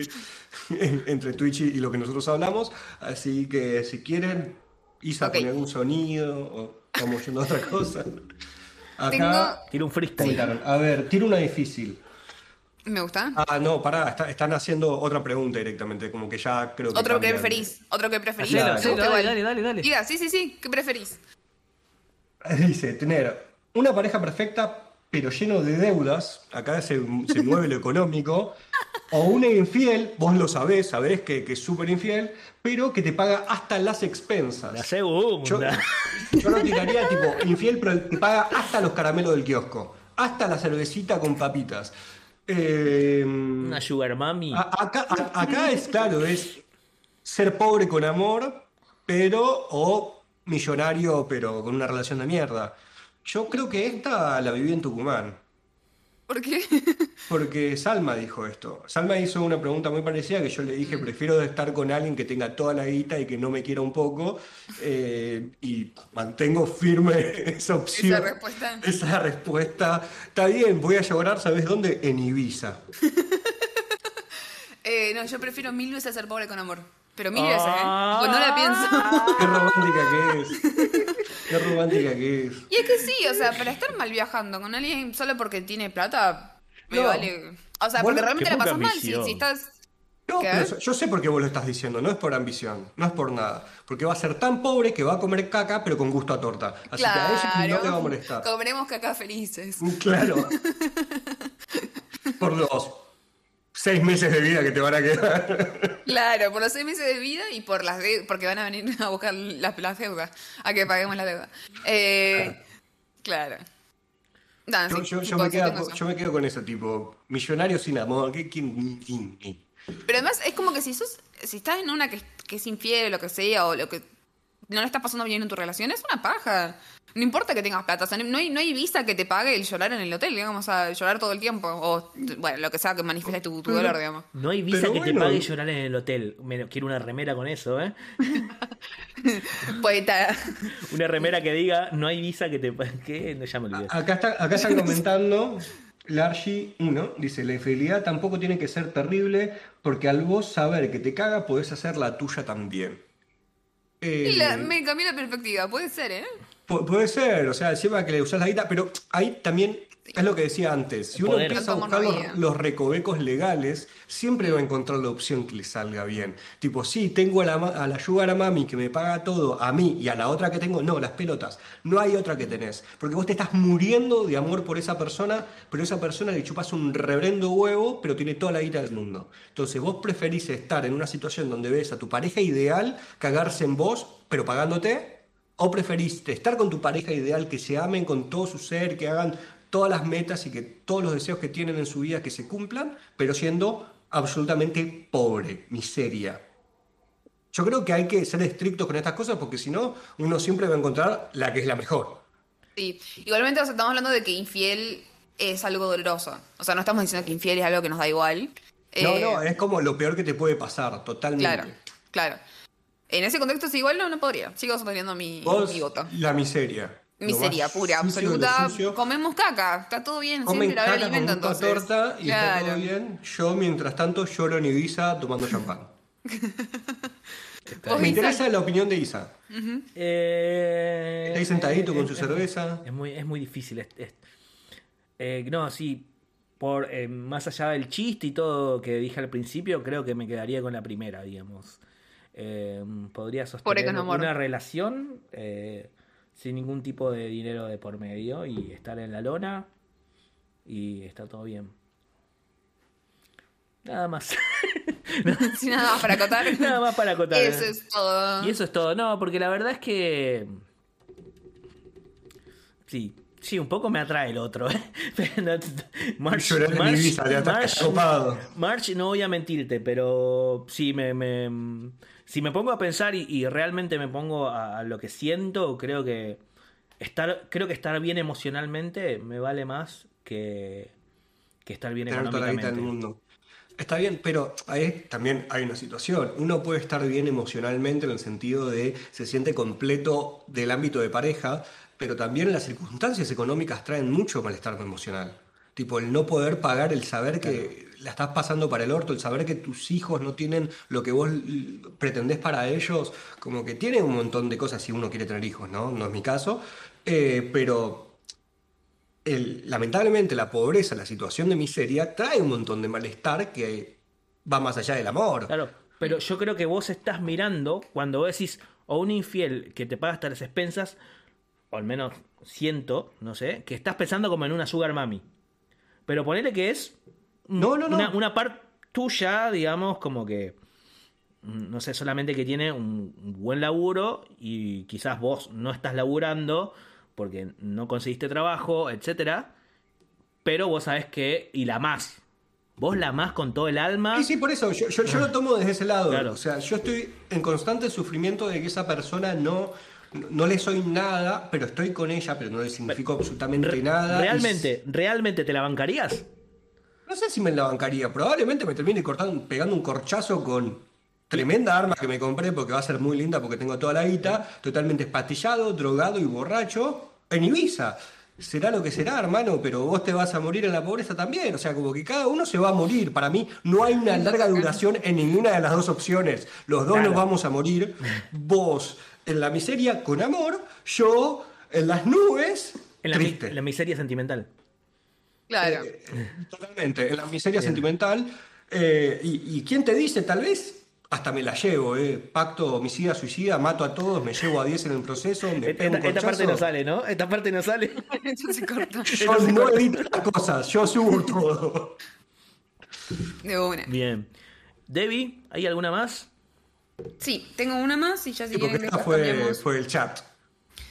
en- entre Twitch y lo que nosotros hablamos. Así que si quieren, Isa Ok. pone algún sonido o estamos yendo a otra cosa. Acá Tengo- Tira un freestyle. A ver, tira una difícil. ¿Me gusta? Ah, no, pará, está- están haciendo otra pregunta directamente, como que ya creo que. Otro que preferís. Otro que preferís. Hacelo, gusta dale, dale, dale, dale. Diga, sí, sí, sí. ¿Qué preferís? Dice, tener una pareja perfecta, pero lleno de deudas, acá se, se mueve lo económico, o una infiel, vos lo sabés, sabés que, que es súper infiel, pero que te paga hasta las expensas. La Yo, yo lo tiraría tipo infiel, pero te paga hasta los caramelos del kiosco, hasta la cervecita con papitas. Eh, Una sugar mami. acá, acá es claro, es ser pobre con amor, pero o millonario, pero con una relación de mierda. Yo creo que esta la viví en Tucumán. ¿Por qué? Porque Salma dijo esto. Salma hizo una pregunta muy parecida que yo le dije, prefiero estar con alguien que tenga toda la guita y que no me quiera un poco. eh, y mantengo firme esa opción. Esa respuesta. Esa respuesta. Está bien, voy a llorar, ¿sabes dónde? En Ibiza. Eh, no, yo prefiero mil veces ser pobre con amor. Pero mil Ah. veces, ¿eh? Pues no la pienso. Qué romántica que es. Qué romántica que es. Y es que sí, o sea, para estar mal viajando con alguien solo porque tiene plata, me No. vale. O sea, porque realmente la pasas mal. Si, estás. No, pero yo sé por qué vos lo estás diciendo, no es por ambición, no es por nada. Porque va a ser tan pobre que va a comer caca, pero con gusto a torta. Así que a ella Claro. no le va a molestar. Comeremos caca felices. Claro. Por los seis meses de vida que te van a quedar. Claro, por los seis meses de vida y por las de- porque van a venir a buscar las, las deudas, a que paguemos la deuda. Eh, claro. Yo, sí, yo- me quedo, yo me quedo con eso, tipo, millonario sin amor. ¿qué- quién- quién- quién? Pero además es como que si sos, si estás en una que, que es infiel o lo que sea, o lo que no le está pasando bien en tu relación, es una paja. No importa que tengas plata, o sea, no hay, no hay visa que te pague el llorar en el hotel, digamos, a llorar todo el tiempo. O, bueno, lo que sea que manifieste tu, tu dolor, digamos. No hay visa Pero que te pague llorar en el hotel. Me quiero una remera con eso, ¿eh? Poeta. Una remera que diga, no hay visa que te pague. ¿Qué? No, ya me olvidé. Acá, está, acá están comentando, Largy 1, dice, la infidelidad tampoco tiene que ser terrible porque al vos saber que te caga podés hacer la tuya también. Eh, Y la- me cambió la perspectiva, puede ser, ¿eh? Pu- puede ser, o sea, encima que le usás la guita, pero ahí también es lo que decía antes, si uno empieza a buscar los, los recovecos legales, siempre va a encontrar la opción que le salga bien. Tipo, sí, tengo a la, a la Sugar a Mami que me paga todo, a mí y a la otra que tengo, no, las pelotas. No hay otra que tenés. Porque vos te estás muriendo de amor por esa persona, pero esa persona le chupas un reverendo huevo, pero tiene toda la guita del mundo. Entonces vos preferís estar en una situación donde ves a tu pareja ideal cagarse en vos, pero pagándote, ¿O preferís estar con tu pareja ideal, que se amen con todo su ser, que hagan todas las metas y que todos los deseos que tienen en su vida que se cumplan, pero siendo absolutamente pobre, miseria? Yo creo que hay que ser estrictos con estas cosas porque si no, uno siempre va a encontrar la que es la mejor. Sí. Igualmente, o sea, estamos hablando de que infiel es algo doloroso. O sea, no estamos diciendo que infiel es algo que nos da igual. No, Eh, no, es como lo peor que te puede pasar, totalmente. Claro, claro. En ese contexto, sí, igual no, no podría. Sigo sosteniendo mi, mi voto. la miseria. Miseria pura, absoluta. Comemos caca, está todo bien, Comen siempre caca con alimento a entonces. torta y está todo bien. Yo, mientras tanto, lloro en Ibiza tomando champán. Me Isa, interesa la opinión de Isa. Eh, Está ahí sentadito con es- su es- cerveza. Es muy, es muy difícil. es- es- eh, no, sí. Por, eh, más allá del chiste y todo que dije al principio, creo que me quedaría con la primera, digamos. Eh, podría sostener una relación eh, sin ningún tipo de dinero de por medio y estar en la lona y está todo bien. Nada más. sin nada más para acotar. Nada más para acotar. Eso es todo. Y eso es todo. No, porque la verdad es que. Sí, sí, un poco me atrae el otro. ¿eh? March, March- March-. March, no voy a mentirte, pero sí, me, me- si me pongo a pensar y, y realmente me pongo a, a lo que siento, creo que estar, creo que estar bien emocionalmente me vale más que, que estar bien Tener toda la guita del económicamente. mundo. Está bien, pero ahí también hay una situación. Uno puede estar bien emocionalmente en el sentido de se siente completo del ámbito de pareja, pero también las circunstancias económicas traen mucho malestar emocional. Tipo, el no poder pagar, el saber que la estás pasando para el orto, el saber que tus hijos no tienen lo que vos pretendés para ellos, como que tiene un montón de cosas si uno quiere tener hijos, ¿no? No es mi caso. Eh, pero el- lamentablemente la pobreza, la situación de miseria, trae un montón de malestar que va más allá del amor. Claro, pero yo creo que vos estás mirando cuando vos decís o un infiel que te paga hasta las expensas, o al menos siento, no sé, que estás pensando como en una sugar mami. Pero ponele que es No, no, no. una, una parte tuya, digamos, como que mm, no sé, solamente que tiene un buen laburo y quizás vos no estás laburando porque no conseguiste trabajo, etcétera, pero vos sabés que y la más. Vos la más con todo el alma. Sí, sí, por eso, yo, yo- yo lo tomo desde ese lado. Claro. O sea, yo estoy en constante sufrimiento de que esa persona no, no le soy nada, pero estoy con ella, pero no le significo absolutamente Re- nada. y ¿Realmente, realmente te la bancarías? No sé si me la bancaría. Probablemente me termine cortando, pegando un corchazo con tremenda arma que me compré porque va a ser muy linda porque tengo toda la guita, totalmente espastillado, drogado y borracho en Ibiza. Será lo que será, hermano, pero vos te vas a morir en la pobreza también. O sea, como que cada uno se va a morir. Para mí no hay una larga duración en ninguna de las dos opciones. Los dos Claro. nos vamos a morir. Vos en la miseria con amor, yo en las nubes En la, mi- triste. en la miseria sentimental. Claro. Eh, Totalmente, en la miseria sentimental. eh, y, y quién te dice, tal vez hasta me la llevo, eh. Pacto homicida, suicida, mato a todos, me llevo a 10 en el proceso, me Esta, pego un esta parte no sale, ¿no? Esta parte no sale. Se corta. Yo no edito las cosas, yo subo todo. De una. Bien. Debbie, ¿hay alguna más? Sí, tengo una más y ya si Sí, quieren esta después fue, cambiamos. fue el chat.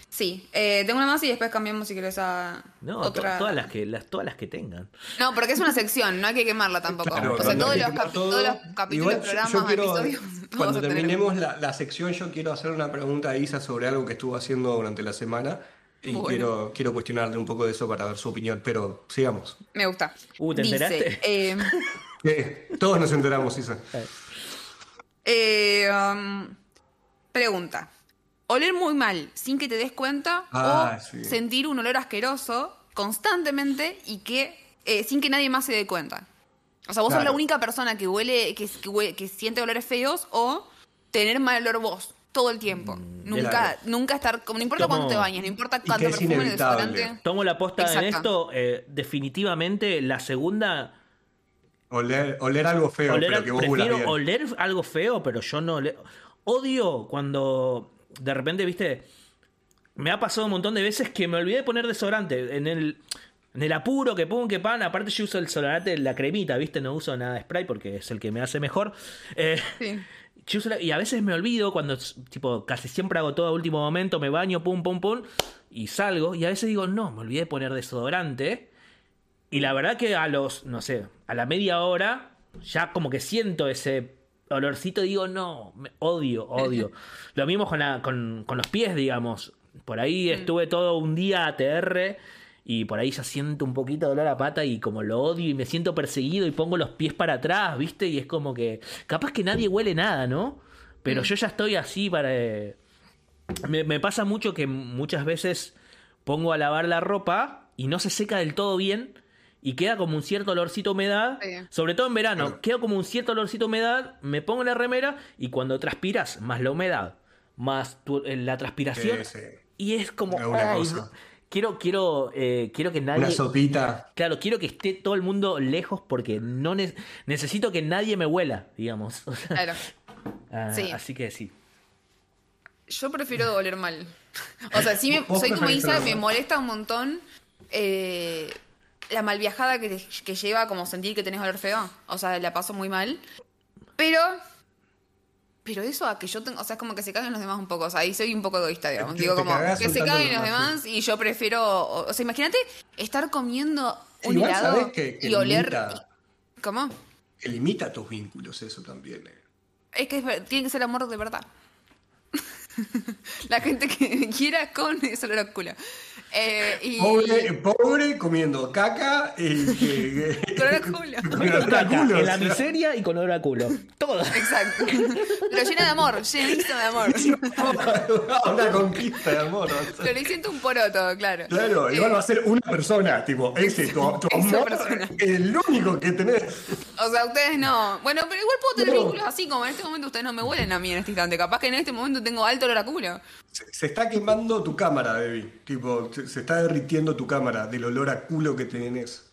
Sí, eh, tengo una más y después cambiamos si quieres a No, otra. todas las que las todas las que tengan. No, porque es una sección, no hay que quemarla tampoco. Claro, o sea, cuando todos los, todo- todos los capítulos, Igual programas, yo quiero- episodios. Cuando terminemos la, la sección, yo quiero hacer una pregunta a Isa sobre algo que estuvo haciendo durante la semana. Y Bueno. quiero, quiero cuestionarle un poco de eso para ver su opinión, pero sigamos. Me gusta. Uh, ¿te Dice, enteraste? eh, Eh, todos nos enteramos, Isa. Eh, um, pregunta. Oler muy mal sin que te des cuenta Ah, o sí. sentir un olor asqueroso constantemente y que eh, sin que nadie más se dé cuenta. O sea, vos sos la única persona que huele, que, que hue- que siente olores feos o tener mal olor vos todo el tiempo. nunca, Mm, claro. nunca estar, como no importa cuánto te bañes, no importa cuánto perfume desodorante. Tomo la posta en esto. eh, definitivamente la segunda. Oler, oler algo feo, oler, pero que vos prefiero bien. oler algo feo, pero yo no le- Odio cuando de repente, viste. Me ha pasado un montón de veces que me olvidé de poner desodorante. En el, en el apuro que pum, que pan. Aparte, yo uso el desodorante, la cremita, viste. No uso nada de spray porque es el que me hace mejor. Eh, Sí. Yo uso la- y a veces me olvido cuando, tipo, casi siempre hago todo a último momento, me baño, pum, pum, pum, y salgo. Y a veces digo, no, me olvidé de poner desodorante. Y la verdad que a los, no sé, a la media hora, ya como que siento ese olorcito digo, no, me odio, odio. Lo mismo con, la- con, con los pies, digamos. Por ahí estuve todo un día ATR y por ahí ya siento un poquito de olor a pata y como lo odio y me siento perseguido y pongo los pies para atrás, ¿viste? Y es como que capaz que nadie huele nada, ¿no? Pero yo ya estoy así para... eh, Me, me pasa mucho que muchas veces pongo a lavar la ropa y no se seca del todo bien y queda como un cierto olorcito a humedad, Sí. sobre todo en verano, Claro. queda como un cierto olorcito a humedad, me pongo la remera y cuando transpiras, más la humedad, más tu- eh, la transpiración, Sí, sí. y es como... Ay, cosa. quiero, quiero, eh, quiero que nadie... Una sopita. Claro, quiero que esté todo el mundo lejos porque no ne- necesito que nadie me huela, digamos. Claro. ah, Sí. Así que sí. Yo prefiero oler mal. O sea, sí me, ¿Vos soy como Isa, me molesta un montón eh, la malviajada que, te- que lleva como sentir que tenés olor feo. O sea, la paso muy mal. Pero. Pero eso a que yo tengo. O sea, es como que se caguen los demás un poco. O sea, ahí soy un poco egoísta, digamos. Digo, como que se caguen los demás, y yo prefiero. O, o sea, imagínate estar comiendo un Igual helado sabés que- que y oler. limita- y- ¿Cómo? Que limita tus vínculos, eso también. eh. Es que es tiene que ser amor de verdad. La gente que quiera con ese olor a culo. Eh, y... Pobre, pobre comiendo caca y que, Con olor a culo. con Caca, culo, en la miseria y con olor a culo. Todo. Exacto. Pero llena de amor, llenito de amor. Una conquista de amor. o sea. Floriciento un poroto, claro. Claro, Eh, igual va a ser una persona, tipo, ese, tu, amor, persona. el único que tenés. O sea, ustedes no. Bueno, pero igual puedo tener No. vínculos así como en este momento ustedes no me huelen a mí en este instante. Capaz que en este momento tengo alto olor a culo. Se, está quemando tu cámara, Debbie. Tipo, se, está derritiendo tu cámara del olor a culo que tenés.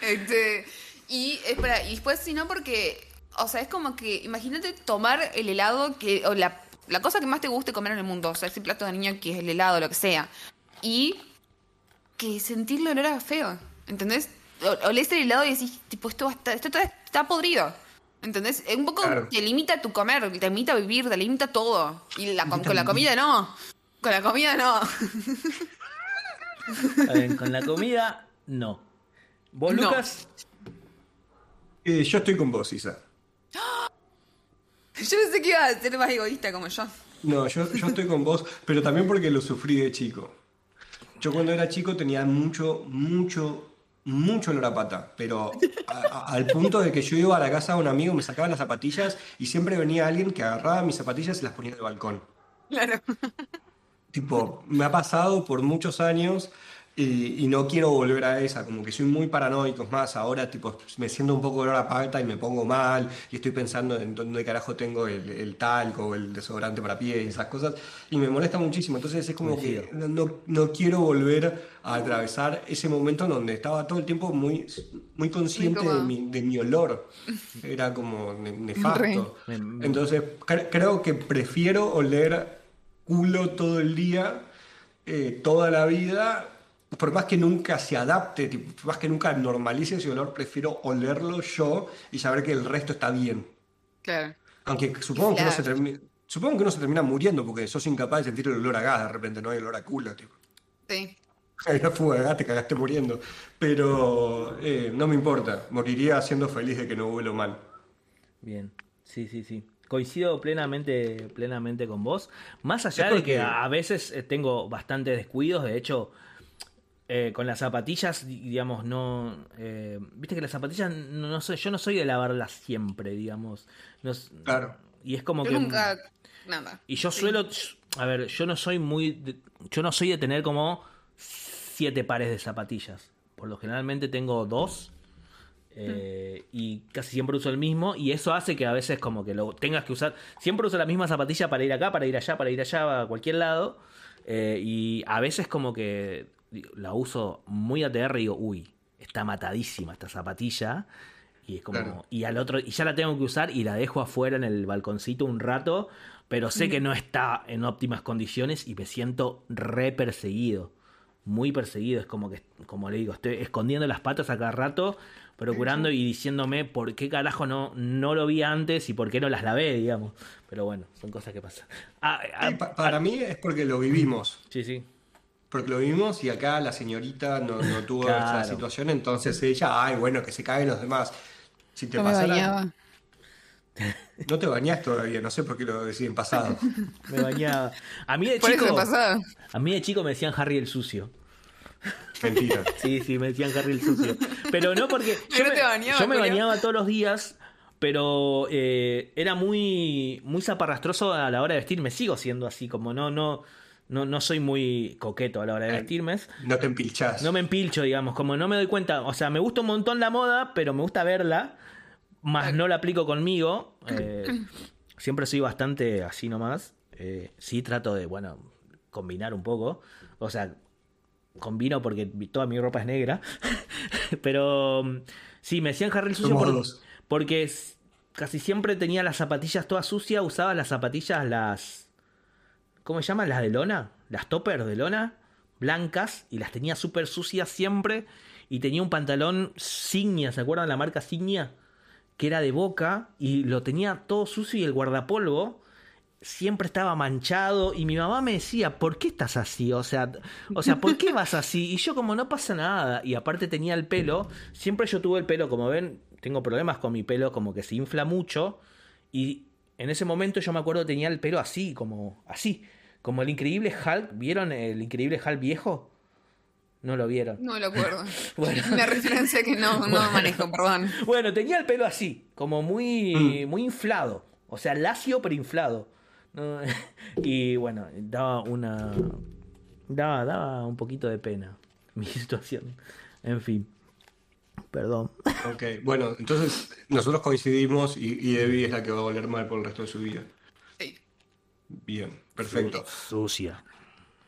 Este, y espera, y después si no porque, o sea, es como que imagínate tomar el helado que o la, la cosa que más te guste comer en el mundo, o sea, ese plato de niño que es el helado, lo que sea, y que sentirle olor a feo, ¿entendés? O- Olés el helado y decís, tipo, esto, estar- esto está, está podrido. ¿Entendés? Es Un poco Claro. te limita tu comer, te limita vivir, te limita todo. Y la, con, la comida no. Con la comida no. A ver, con la comida, no. ¿Vos, No. Lucas? Eh, yo estoy con vos, Isa. Yo pensé que iba a ser más egoísta como yo. No, yo, yo estoy con vos, pero también porque lo sufrí de chico. Yo cuando era chico tenía mucho, mucho, mucho olor a pata, pero a- a- al punto de que yo iba a la casa de un amigo, me sacaba las zapatillas y siempre venía alguien que agarraba mis zapatillas y las ponía en el balcón. Claro. Tipo, me ha pasado por muchos años y, y no quiero volver a esa, como que soy muy paranoico, es más, ahora tipo me siento un poco olor a pata y me pongo mal y estoy pensando en dónde carajo tengo el, el talco o el desodorante para pies y esas cosas y me molesta muchísimo, entonces es como que no, no- quiero volver a atravesar ese momento en donde estaba todo el tiempo muy, muy consciente de mi, de mi olor, era como ne- nefasto. Entonces cre- creo que prefiero oler culo todo el día, eh, toda la vida, por más que nunca se adapte, por más que nunca normalice ese olor, prefiero olerlo yo y saber que el resto está bien. Claro. Aunque supongo que, uno se termina, supongo que uno se termina muriendo porque sos incapaz de sentir el olor a gas de repente, no hay olor a culo. Tipo. Sí. Hay una fuga de gas, te cagaste muriendo. Pero eh, no me importa, moriría siendo feliz de que no huelo mal. Bien, sí, sí, sí. Coincido plenamente, plenamente con vos. Más allá de que a veces eh, tengo bastantes descuidos, de hecho, eh, con las zapatillas, di- digamos, no. eh, Viste que las zapatillas, no, no soy, yo no soy de lavarlas siempre, digamos. No Claro. Y es como Yo que. nunca. Nada. Y yo Sí. suelo. A ver, yo no soy muy. de- yo no soy de tener como siete pares de zapatillas. Por lo generalmente tengo dos. eh, y casi siempre uso el mismo. Y eso hace que a veces como que lo tengas que usar. Siempre uso la misma zapatilla para ir acá, para ir allá, para ir allá, a cualquier lado. eh, y a veces como que la uso muy ATR y digo, uy, está matadísima esta zapatilla. Y es como. Claro. Y al otro. Y ya la tengo que usar y la dejo afuera en el balconcito un rato. Pero sé que no está en óptimas condiciones y me siento re perseguido. Muy perseguido. Es como que, como le digo, estoy escondiendo las patas a cada rato, procurando y diciéndome por qué carajo no, no lo vi antes y por qué no las lavé, digamos. Pero bueno, son cosas que pasan. Ah, ah, Y pa- para mí es porque lo vivimos. sí, sí. Porque lo vimos y acá la señorita no, no tuvo Claro. esa situación, entonces ella, ay, bueno, que se caguen los demás. Si te No me pasara- bañaba. no te bañás todavía, no sé por qué lo deciden pasado. Me bañaba. A mí de Por chico. A mí de chico me decían Harry el sucio. Mentira. Sí, sí, me decían Harry el sucio. Pero no porque. Yo no me, te bañabas, yo me bañaba todos los días, pero eh, era muy, muy zaparrastroso a la hora de vestir. Me sigo siendo así, como no, no. No, no soy muy coqueto a la hora de vestirme. No te empilchás. No me empilcho, digamos, como no me doy cuenta. O sea, me gusta un montón la moda, pero me gusta verla, más no la aplico conmigo. Eh, siempre soy bastante así nomás. Eh, sí trato de, bueno, combinar un poco. O sea, combino porque toda mi ropa es negra. pero mm, sí, me decían Harry el sucio por- porque casi siempre tenía las zapatillas todas sucias, usaba las zapatillas las... ¿Cómo se llaman? Las de lona, las toppers de lona, blancas, y las tenía súper sucias siempre. Y tenía un pantalón Signia, ¿se acuerdan la marca Signia? Que era de boca y lo tenía todo sucio y el guardapolvo siempre estaba manchado y mi mamá me decía, ¿por qué estás así? O sea, o sea, ¿por qué vas así? Y yo como no pasa nada y aparte tenía el pelo, siempre yo tuve el pelo, como ven, tengo problemas con mi pelo, como que se infla mucho y en ese momento yo me acuerdo tenía el pelo así, como así, como el increíble Hulk, ¿vieron el increíble Hulk viejo? No lo vieron. No me lo acuerdo. Bueno. Una referencia que no, no manejo, perdón. Bueno, tenía el pelo así, como Mm. muy, muy inflado. O sea, lacio pero inflado. ¿no? Y bueno, daba una. Daba, daba un poquito de pena mi situación. En fin. Perdón. Ok, bueno, entonces nosotros coincidimos y, y Debbie es la que va a oler mal por el resto de su vida. Sí. Bien, perfecto. Sucia.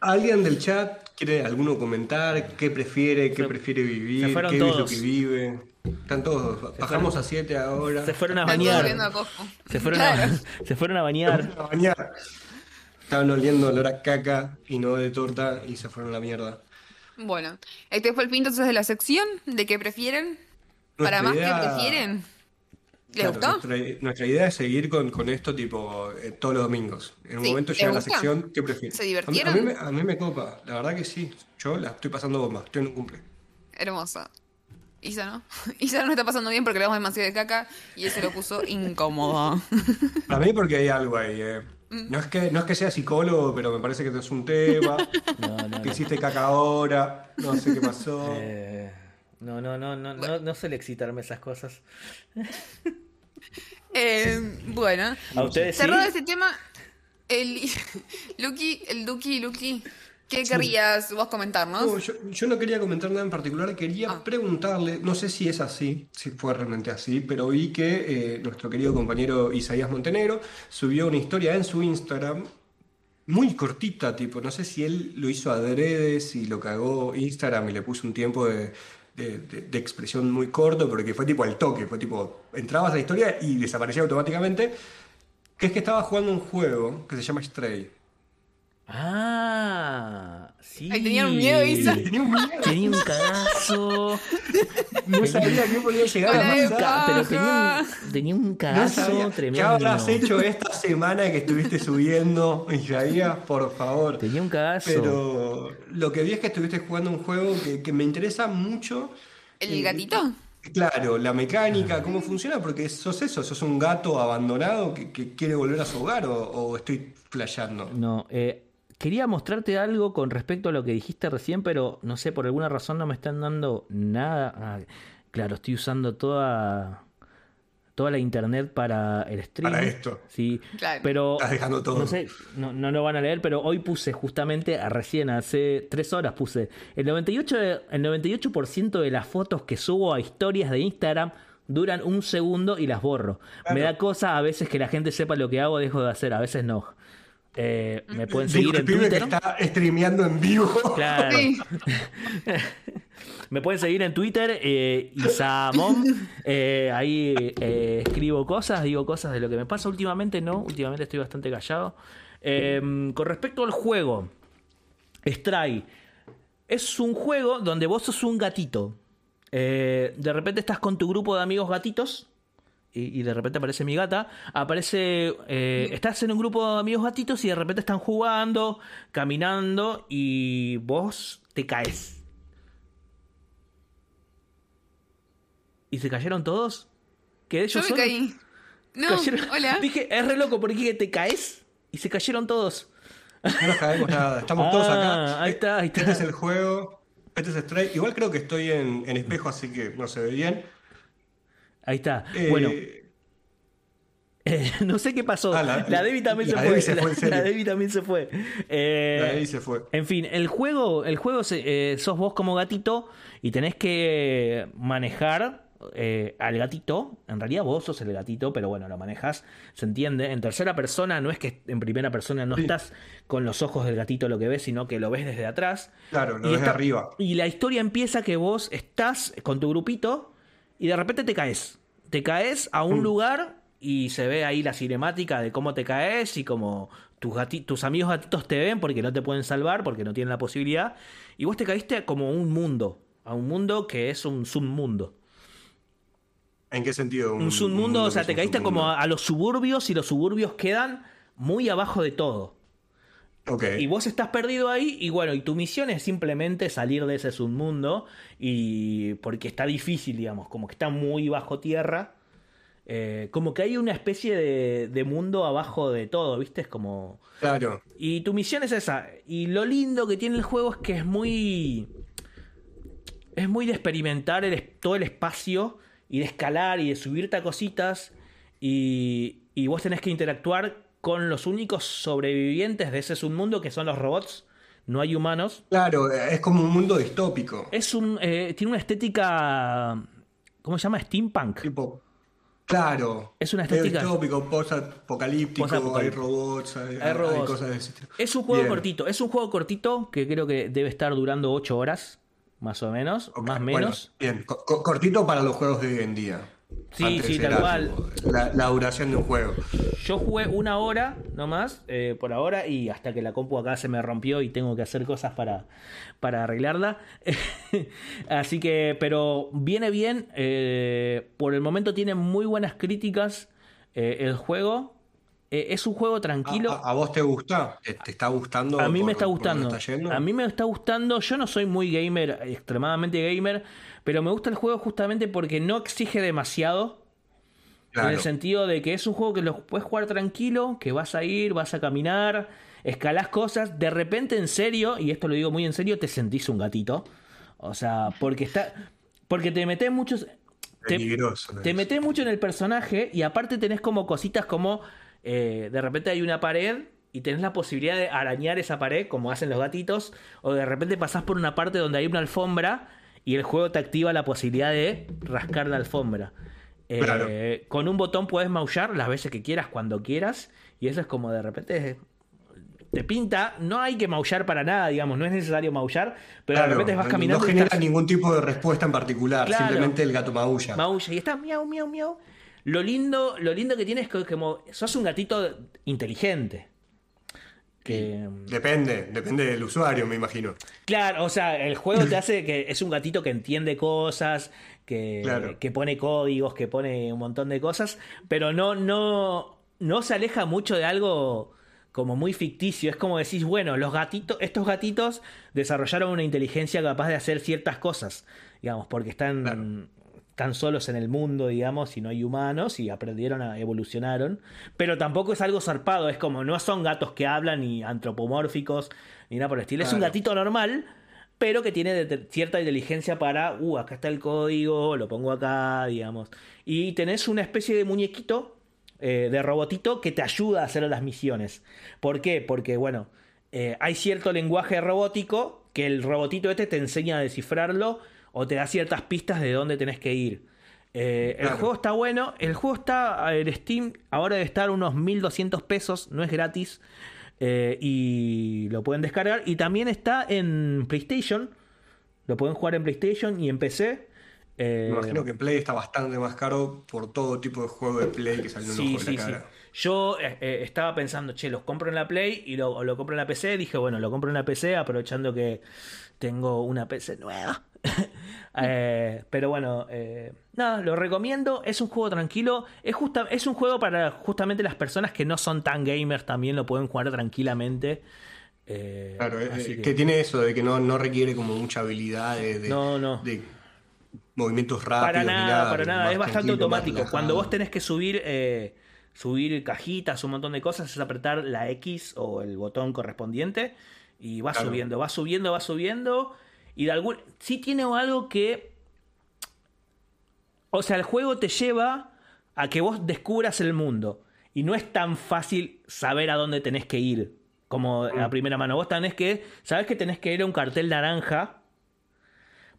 ¿Alguien del chat quiere alguno comentar qué prefiere, qué Se- prefiere se vivir, fueron qué es lo que vive? Están todos, bajamos a 7 ahora. Se fueron a bañar. viendo a Coco. Se fueron, Claro. a, se fueron a bañar. A bañar. Estaban oliendo olor a caca y no de torta y se fueron a la mierda. Bueno, este fue el fin entonces de la sección de qué prefieren. Para Nuestra más idea- que prefieren. ¿Les Claro, gustó? Nuestra, nuestra idea es seguir con, con esto tipo eh, todos los domingos. En un Sí, momento ¿les llega la sección ¿qué prefieres? ¿Se A mí- divirtieron? A mí, me, a mí me copa, la verdad que sí. Yo la estoy pasando bomba, estoy en un cumple. Hermosa. Isa no. Isa no está pasando bien porque le damos demasiado de caca y eso lo puso incómodo. A mí porque hay algo ahí. eh. Mm. No, es que, no es que sea psicólogo, pero me parece que es un tema. No, no, que no. hiciste caca ahora, no sé qué pasó. Eh, no, no, no, no, no, no suele excitarme esas cosas. Eh, bueno, ¿A ustedes sí? cerrado este tema, el Lucky, el Duki, Lucky, ¿qué querrías vos comentarnos? No, yo, yo no quería comentar nada en particular, quería Ah. preguntarle, no sé si es así, si fue realmente así, pero vi que eh, nuestro querido compañero Isaías Montenegro subió una historia en su Instagram muy cortita, tipo, no sé si él lo hizo adrede, si lo cagó Instagram y le puso un tiempo de, de- de- de expresión muy corto, porque fue tipo al toque, fue tipo, entrabas a la historia y desaparecía automáticamente, que es que estaba jugando un juego que se llama Stray. Ah, sí. Ay, tenían un miedo, Isa. Tenía un miedo. Tenía un cagazo. No sabía que podía llegar Hola, a Tenía ca- pero tenía un, tenía un No cagazo sabía. ¿Qué tremendo. habrás hecho esta semana que estuviste subiendo, Isaías? Por favor. Tenía un cagazo. Pero lo que vi es que estuviste jugando un juego que, que me interesa mucho. ¿El Eh, gatito? Claro, la mecánica, cómo funciona, porque sos eso, sos un gato abandonado que, que quiere volver a su hogar o, o estoy flasheando. No, eh, quería mostrarte algo con respecto a lo que dijiste recién, pero no sé, por alguna razón no me están dando nada. Ah, claro, estoy usando toda toda la internet para el stream. Para esto. Sí, Claro. pero Estás dejando todo. no sé, no, no lo van a leer, pero hoy puse justamente, a recién hace tres horas puse, el 98%, de- el 98 de las fotos que subo a historias de Instagram duran un segundo y las borro. Me da cosa a veces que la gente sepa lo que hago, dejo de hacer, a veces no. Eh, me pueden seguir el en pibe Twitter. que está streameando en vivo. Claro. Sí. Me pueden seguir en Twitter, eh, Isamom. Eh, ahí eh, escribo cosas, digo cosas de lo que me pasa. Últimamente no, últimamente estoy bastante callado. Eh, con respecto al juego, Stray es un juego donde vos sos un gatito. Eh, de repente estás con tu grupo de amigos gatitos. Y, y de repente aparece mi gata. Aparece. eh, estás en un grupo de amigos gatitos y de repente están jugando, caminando y vos te caes. ¿Y se cayeron todos? ¿Quedé yo Yo me solo? caí. No, Cayeron- hola. Dije, es re loco porque te caes y se cayeron todos. No nos caemos nada, estamos todos Ah, acá. ahí está, ahí está. Este es el juego, este es Stray. Igual creo que estoy en, en espejo, así que no se ve bien. Ahí está. Eh, bueno, Eh, no sé qué pasó. Ah, la, la- Debbie también la se fue. Se La- Debbie también se fue. Eh, La Debbie se fue. En fin, el juego, el juego se- sos vos como gatito y tenés que manejar eh, al gatito. En realidad vos sos el gatito, pero bueno, lo manejas, se entiende. En tercera persona no es que en primera persona no Sí. estás con los ojos del gatito lo que ves, sino que lo ves desde atrás. Claro, lo Y ves arriba. Y la historia empieza que vos estás con tu grupito y de repente te caes. Te caes a un Mm. lugar y se ve ahí la cinemática de cómo te caes y cómo tus, tus amigos gatitos te ven porque no te pueden salvar, porque no tienen la posibilidad. Y vos te caíste como a un mundo, a un mundo que es un submundo. ¿En qué sentido? Un submundo, o sea, te caíste como a los suburbios y los suburbios quedan muy abajo de todo. Ok. Y vos estás perdido ahí y bueno, y tu misión es simplemente salir de ese submundo y porque está difícil, digamos, como que está muy bajo tierra. Eh, como que hay una especie de, de mundo abajo de todo, ¿viste? Es como... Claro. Y tu misión es esa. Y lo lindo que tiene el juego es que es muy... Es muy de experimentar el todo el espacio y de escalar y de subirte a cositas. Y, y vos tenés que interactuar con los únicos sobrevivientes de ese submundo que son los robots. No hay humanos. Claro, es como un mundo distópico. Es un. eh, tiene una estética. ¿Cómo se llama? Steampunk. Tipo, claro. Es una estética- distópico, post-apocalíptico, hay robots, hay, Hay hay robots. cosas de ese estilo. Es un juego Bien. cortito. Es un juego cortito que creo que debe estar durando 8 horas. Más o menos. Más o bueno, menos. bien, Co- co- cortito para los juegos de hoy en día. Sí, Antes sí, tal cual. La, la duración de un juego. Yo jugué una hora nomás, eh, por ahora, y hasta que la compu acá se me rompió y tengo que hacer cosas para, para arreglarla. Así que, pero viene bien. eh, por el momento tiene muy buenas críticas eh, el juego. Eh, es un juego tranquilo. ¿A, a- a vos te gusta? ¿Te, te está gustando? A mí por- me está gustando. está? A mí me está gustando. Yo no soy muy gamer, extremadamente gamer, pero me gusta el juego justamente porque no exige demasiado. Claro. En el sentido de que es un juego que lo puedes jugar tranquilo, que vas a ir, vas a caminar, escalás cosas, de repente en serio, y esto lo digo muy en serio, te sentís un gatito. O sea, porque está. Porque te metes muchos. Te, te metes mucho en el personaje y aparte tenés como cositas como. eh, de repente hay una pared y tenés la posibilidad de arañar esa pared, como hacen los gatitos, o de repente pasás por una parte donde hay una alfombra y el juego te activa la posibilidad de rascar la alfombra. Eh, Claro. Con un botón puedes maullar las veces que quieras, cuando quieras, y eso es como de repente te pinta, no hay que maullar para nada, digamos, no es necesario maullar, pero Claro, de repente vas caminando No y genera estás- ningún tipo de respuesta en particular, Claro. simplemente el gato maulla. maulla y está miau, miau, miau. Lo lindo, lo lindo que tiene es que como sos un gatito inteligente. Que, Depende, depende del usuario, me imagino. claro, o sea, el juego te hace que es un gatito que entiende cosas, que, Claro. que pone códigos, que pone un montón de cosas, pero no, no, no se aleja mucho de algo como muy ficticio. Es como decís, bueno, los gatitos, estos gatitos desarrollaron una inteligencia capaz de hacer ciertas cosas, digamos, porque están, Claro. Están solos en el mundo, digamos, y no hay humanos, y aprendieron a evolucionaron. Pero tampoco es algo zarpado, es como, no son gatos que hablan, ni antropomórficos, ni nada por el estilo. Es un gatito normal, pero que tiene cierta inteligencia para, uh, acá está el código, lo pongo acá, digamos. Y tenés una especie de muñequito, eh, de robotito, que te ayuda a hacer las misiones. ¿Por qué? Porque, bueno, eh, hay cierto lenguaje robótico que el robotito este te enseña a descifrarlo o te da ciertas pistas de dónde tenés que ir. Eh, el juego está bueno, el juego está en Steam, ahora debe estar unos 1200 pesos, no es gratis. eh, y lo pueden descargar. Y también está en PlayStation. Lo pueden jugar en PlayStation y en PC. Eh, Me imagino que Play está bastante más caro por todo tipo de juego de Play que salió en Sí, de sí, la sí. cara. Yo eh, eh, estaba pensando, che, los compro en la Play y lo, o lo compro en la PC. Dije, bueno, lo compro en la PC aprovechando que tengo una PC nueva. Eh, pero bueno, eh, nada, lo recomiendo. Es un juego tranquilo. Es, justa, es un juego para justamente las personas que no son tan gamers también lo pueden jugar tranquilamente. Eh, Claro, eh, que- que... tiene eso de que no, no requiere como mucha habilidad de, de- No, no. de movimientos rápidos. Para ni nada, para nada. Es bastante automático. Cuando vos tenés que subir, eh, subir cajitas, un montón de cosas, es apretar la X o el botón correspondiente y va Claro. subiendo, va subiendo, va subiendo. Y de algún. Sí tiene algo que. O sea, el juego te lleva a que vos descubras el mundo. y no es tan fácil saber a dónde tenés que ir como a primera mano. Vos tenés que, sabés que tenés que ir a un cartel naranja,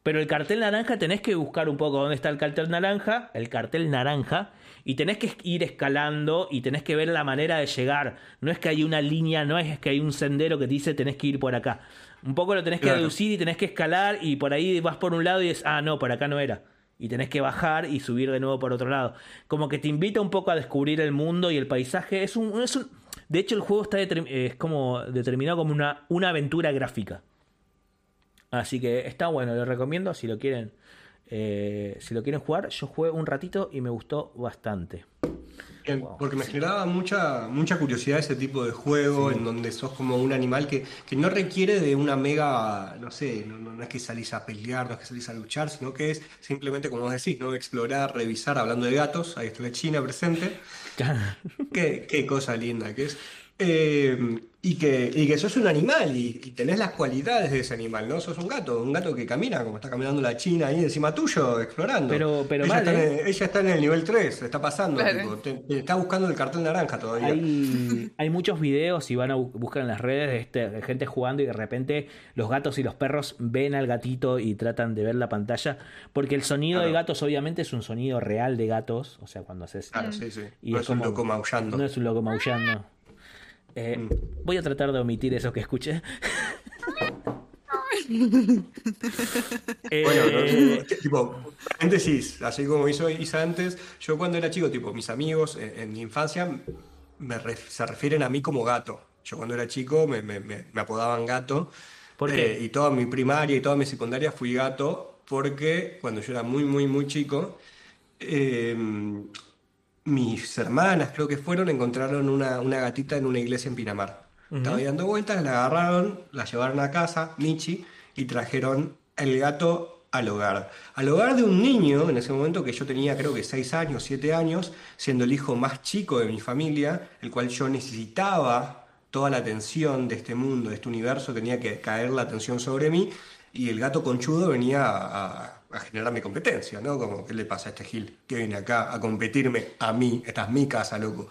pero el cartel naranja tenés que buscar un poco dónde está el cartel naranja, el cartel naranja, y tenés que ir escalando y tenés que ver la manera de llegar. No es que hay una línea, no es que hay un sendero que te dice tenés que ir por acá. Un poco lo tenés que Claro. deducir y tenés que escalar y por ahí vas por un lado y es, ah, no, por acá no era. Y tenés que bajar y subir de nuevo por otro lado. Como que te invita un poco a descubrir el mundo y el paisaje. Es un, es un- de hecho, el juego está eh, es como determinado como una, una aventura gráfica. Así que está bueno, lo recomiendo si lo quieren. Eh, si lo quieren jugar, yo jugué un ratito y me gustó bastante. Bien, Porque me generaba mucha, mucha curiosidad ese tipo de juego en donde sos como un animal que, que no requiere de una mega, no sé, no, no- no es que salís a pelear, no es que salís a luchar, sino que es simplemente, como vos decís, ¿no? explorar, revisar, hablando de gatos, ahí está la China presente. Qué, qué cosa linda que es. Eh, y, que, y que sos un animal y, y tenés las cualidades de ese animal, ¿no? Sos un gato, un gato que camina, como está caminando la China ahí encima tuyo, explorando. Pero- pero ella, mal, está en ¿eh? el, ella está en el nivel 3, está pasando, Claro. tipo, te- te está buscando el cartel naranja todavía. Hay, hay muchos videos y van a bu- buscar en las redes de, este- de gente jugando y de repente los gatos y los perros ven al gatito y tratan de ver la pantalla. Porque el sonido de gatos obviamente es un sonido real de gatos. O sea, cuando haces... Claro, sí, sí. Y no es es un como- loco maullando. No es un loco maullando. Eh, Mm. Voy a tratar de omitir eso que escuché. Eh, Bueno, no, tipo, paréntesis, así como hizo Isa antes, yo cuando era chico, tipo, mis amigos en, en mi infancia me ref- se refieren a mí como gato. Yo cuando era chico me, me- me- me apodaban gato. ¿Por qué? Eh, y toda mi primaria y toda mi secundaria fui gato porque cuando yo era muy, muy, muy chico, eh, mis hermanas, creo que fueron, encontraron una, una gatita en una iglesia en Pinamar. Estaba ahí dando vueltas, la agarraron, la llevaron a casa, Michi, y trajeron el gato al hogar. Al hogar de un niño, en ese momento que yo tenía creo que 6 años, 7 años, siendo el hijo más chico de mi familia, el cual yo necesitaba toda la atención de este mundo, de este universo, tenía que caer la atención sobre mí, y el gato conchudo venía a, a- generarme competencia, ¿no? Como, ¿qué le pasa a este Gil? Que viene acá a competirme a mí, esta es mi casa, loco.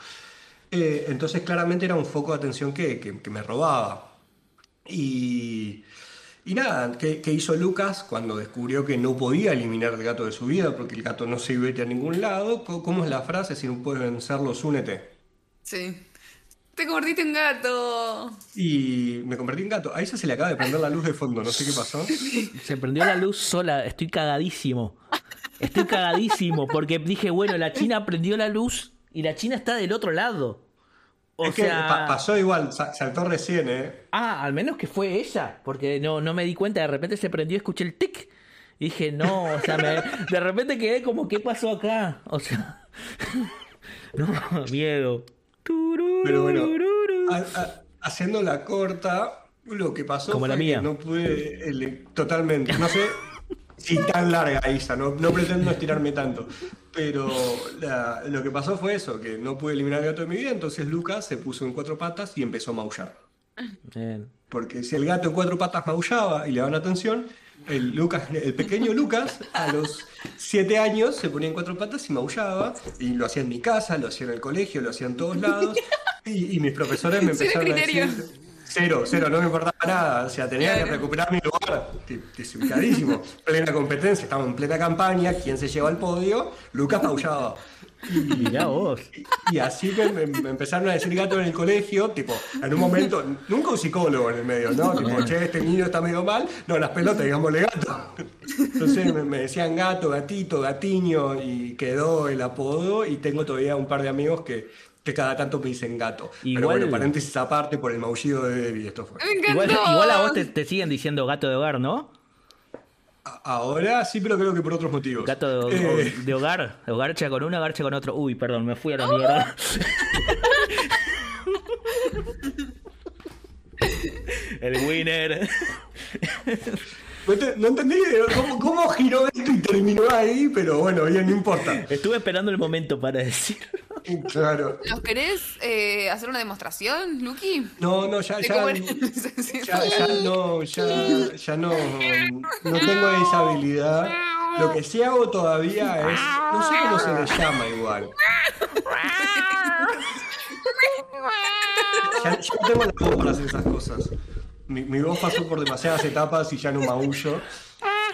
Eh, entonces claramente era un foco de atención que, que- me robaba. Y, y nada, ¿qué, hizo Lucas cuando descubrió que no podía eliminar el gato de su vida porque el gato no se iba a ningún lado? ¿Cómo es la frase? Si no puedes vencerlos, únete. Sí. Te convertiste en gato. Y me convertí en gato. A ella se le acaba de prender la luz de fondo, no sé qué pasó. Se prendió la luz sola, estoy cagadísimo. Estoy cagadísimo porque dije, bueno, la China prendió la luz y la China está del otro lado. O es que sea, pa- pasó igual, sa- saltó recién, ¿eh? ah, al menos que fue ella, porque no, no me di cuenta, de repente se prendió, escuché el tic y dije, no, o sea, me- de repente quedé como, ¿qué pasó acá? O sea, no, miedo. Pero bueno, a- a- haciendo la corta, lo que pasó Como la mía. que no pude ele- totalmente, no sé si tan larga Isa, no, no pretendo estirarme tanto, pero la- lo que pasó fue eso, que no pude eliminar el gato de mi vida, entonces Lucas se puso en cuatro patas y empezó a maullar. Bien. Porque si el gato en cuatro patas maullaba y le daban atención, el, Lucas, el pequeño Lucas a los siete años se ponía en cuatro patas y maullaba. Y lo hacía en mi casa, lo hacía en el colegio, lo hacía en todos lados. Y, y mis profesores me empezaron a decir... Cero, cero, no me importaba nada. O sea, tenía que recuperar mi lugar. Desubicadísimo. Plena competencia, estamos en plena campaña. ¿Quién se lleva al podio? Lucas maullaba. Mirá vos. Y así que me, me empezaron a decir gato en el colegio, tipo, en un momento, nunca un psicólogo en el medio, ¿no? Tipo, che, este niño está medio mal, no, las pelotas, digámosle gato. Entonces me, me decían gato, gatito, gatiño, y quedó el apodo, y tengo todavía un par de amigos que, que cada tanto me dicen gato. Pero bueno, paréntesis aparte por el maullido de Debbie, esto fue. Igual, igual a vos te, te siguen diciendo gato de hogar, ¿no? Ahora sí, pero creo que por otros motivos. Gato de, Eh, de hogar, garcha con una, garcha con otro. Uy, perdón, me fui a la mierda. El winner. no entendí cómo, cómo giró esto y terminó ahí, pero bueno, bien, no importa. Estuve esperando el momento para decir. Claro. ¿Nos querés eh, hacer una demostración, Lucky? No, no, ya, ya, ya, ya no, ya, ya no, no tengo esa habilidad. Lo que sí hago todavía es, no sé cómo se le llama igual. Ya, ya no tengo la voz para hacer esas cosas. Mi, mi voz pasó por demasiadas etapas y ya no maullo.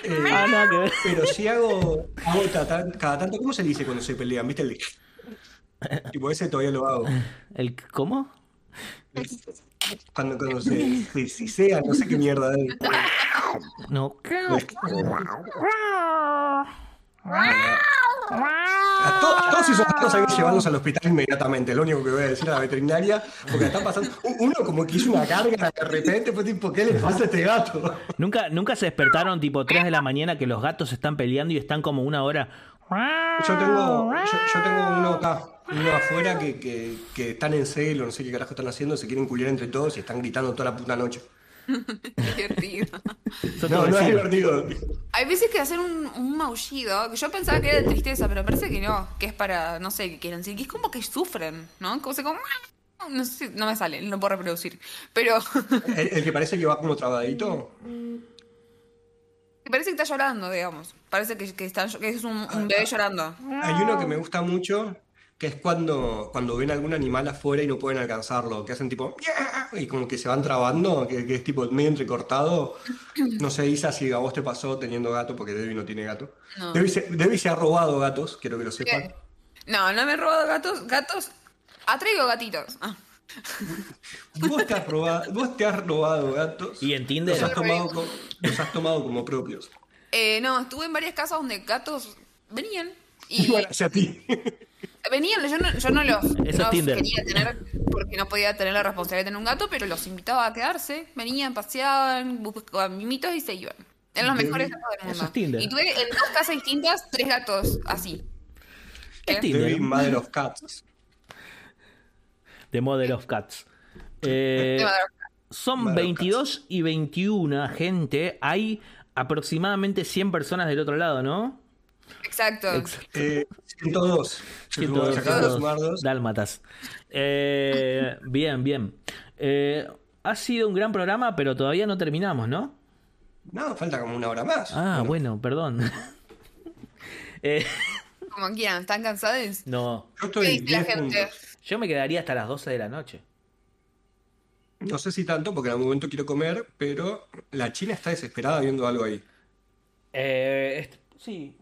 Eh, Ah, nada que ver. pero si hago, hago ta- cada tanto, ¿cómo se dice cuando se pelean? ¿Viste el Tipo, ese todavía lo hago. ¿El cómo? Cuando, cuando se, se sisean, no sé qué mierda es. No. A, to- a todos esos gatos hay que llevarlos al hospital inmediatamente, lo único que voy a decir a la veterinaria, porque está pasando. Uno como que hizo una carga de repente, fue tipo, ¿qué le pasa a este gato? ¿Nunca, nunca se despertaron tipo 3 de la mañana que los gatos están peleando y están como una hora. Yo tengo, yo, yo tengo uno acá, uno afuera que, que, que están en celo, no sé qué carajo están haciendo, se quieren culiar entre todos y están gritando toda la puta noche. Divertido. No, no es divertido. Hay veces que hacer un, un maullido, que yo pensaba que era de tristeza, pero parece que no, que es para, no sé, que quieren decir, que es como que sufren, ¿no? Como se como, no sé, no me sale, no puedo reproducir, pero El, el que parece que va como trabadito. parece que está llorando, digamos, parece que, que, está, que es un, un bebé llorando. Hay uno que me gusta mucho, que es cuando, cuando ven algún animal afuera y no pueden alcanzarlo, que hacen tipo y como que se van trabando, que, que es tipo medio entrecortado. No sé, Isa, si a vos te pasó teniendo gato, porque Debbie no tiene gato. No. Debbie, se, Debbie se ha robado gatos, quiero que lo sepan. ¿Qué? No, no me he robado gatos, gatos, atraigo gatitos. Ah. Vos te has robado, vos te has robado gatos. ¿Y en Tinder? Los has tomado, co- los has tomado como propios. Eh, no, estuve en varias casas donde gatos venían Y van hacia ti. venían, yo no, yo no los, los quería tener porque no podía tener la responsabilidad de tener un gato, pero los invitaba a quedarse, venían, paseaban, buscaban mimitos y se iban. Eran los mejores gatos del Eso mundo. es Tinder. Y tuve en dos casas distintas tres gatos así. Es ¿Qué? Tinder. Debbie, Mother of The Mother of Cats. Eh, De son Mother of 22 y 21, gente. Hay aproximadamente 100 personas del otro lado, ¿no? Exacto. Eh, 102. Se tuvo que 102, sacar los sumardos. Dálmatas. Eh, bien, bien. Eh, ha sido un gran programa, pero todavía no terminamos, ¿no? No, falta como una hora más. Ah, bueno, perdón. Eh, Como quieran, ¿están cansados? no, Yo ¿Qué estoy dice la 10 gente? puntos. Yo me quedaría hasta las 12 de la noche. No sé si tanto, porque en algún momento quiero comer, pero la China está desesperada viendo algo ahí. Eh, sí.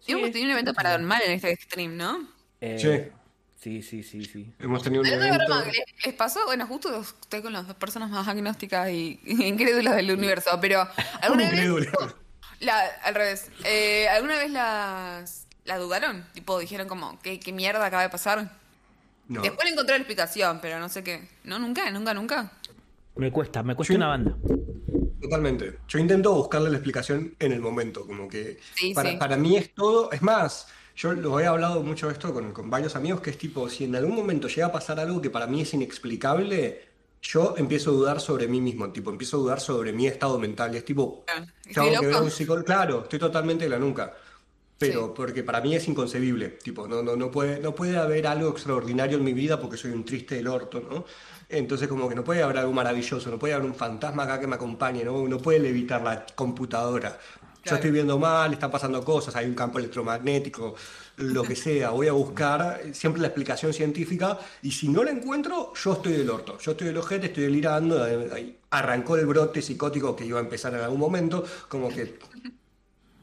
Sí, Hemos tenido un evento paranormal en este stream, ¿no? eh, sí, sí, sí, sí. Hemos tenido un evento. ¿les, les pasó? Bueno, justo estoy con las dos personas más agnósticas y incrédulas del universo, pero ¿alguna vez, la, al revés, eh, ¿alguna vez las, la dudaron? Tipo, dijeron como, ¿qué, qué mierda acaba de pasar? No. Después le encontré la explicación, pero no sé qué. No, nunca, nunca, nunca. Me cuesta, me cuesta Sí. una banda. Totalmente. Yo intento buscarle la explicación en el momento, como que Sí, para, sí. para mí es todo, es más, yo lo he hablado mucho esto con, con varios amigos, que es tipo, si en algún momento llega a pasar algo que para mí es inexplicable, yo empiezo a dudar sobre mí mismo, tipo, empiezo a dudar sobre mi estado mental, y es tipo, Ah, tengo ¿estoy que ver un psicólogo, claro, estoy totalmente de la nuca. Pero Sí. porque para mí es inconcebible, tipo, no, no, no puede, no puede haber algo extraordinario en mi vida porque soy un triste del orto, ¿no? Entonces como que no puede haber algo maravilloso, no puede haber un fantasma acá que me acompañe, ¿no? No puede levitar la computadora. Yo Claro. estoy viendo mal, están pasando cosas, hay un campo electromagnético, lo que sea. Voy a buscar siempre la explicación científica y si no la encuentro, yo estoy del orto. Yo estoy del ojete, estoy delirando. Arrancó el brote psicótico que iba a empezar en algún momento, como que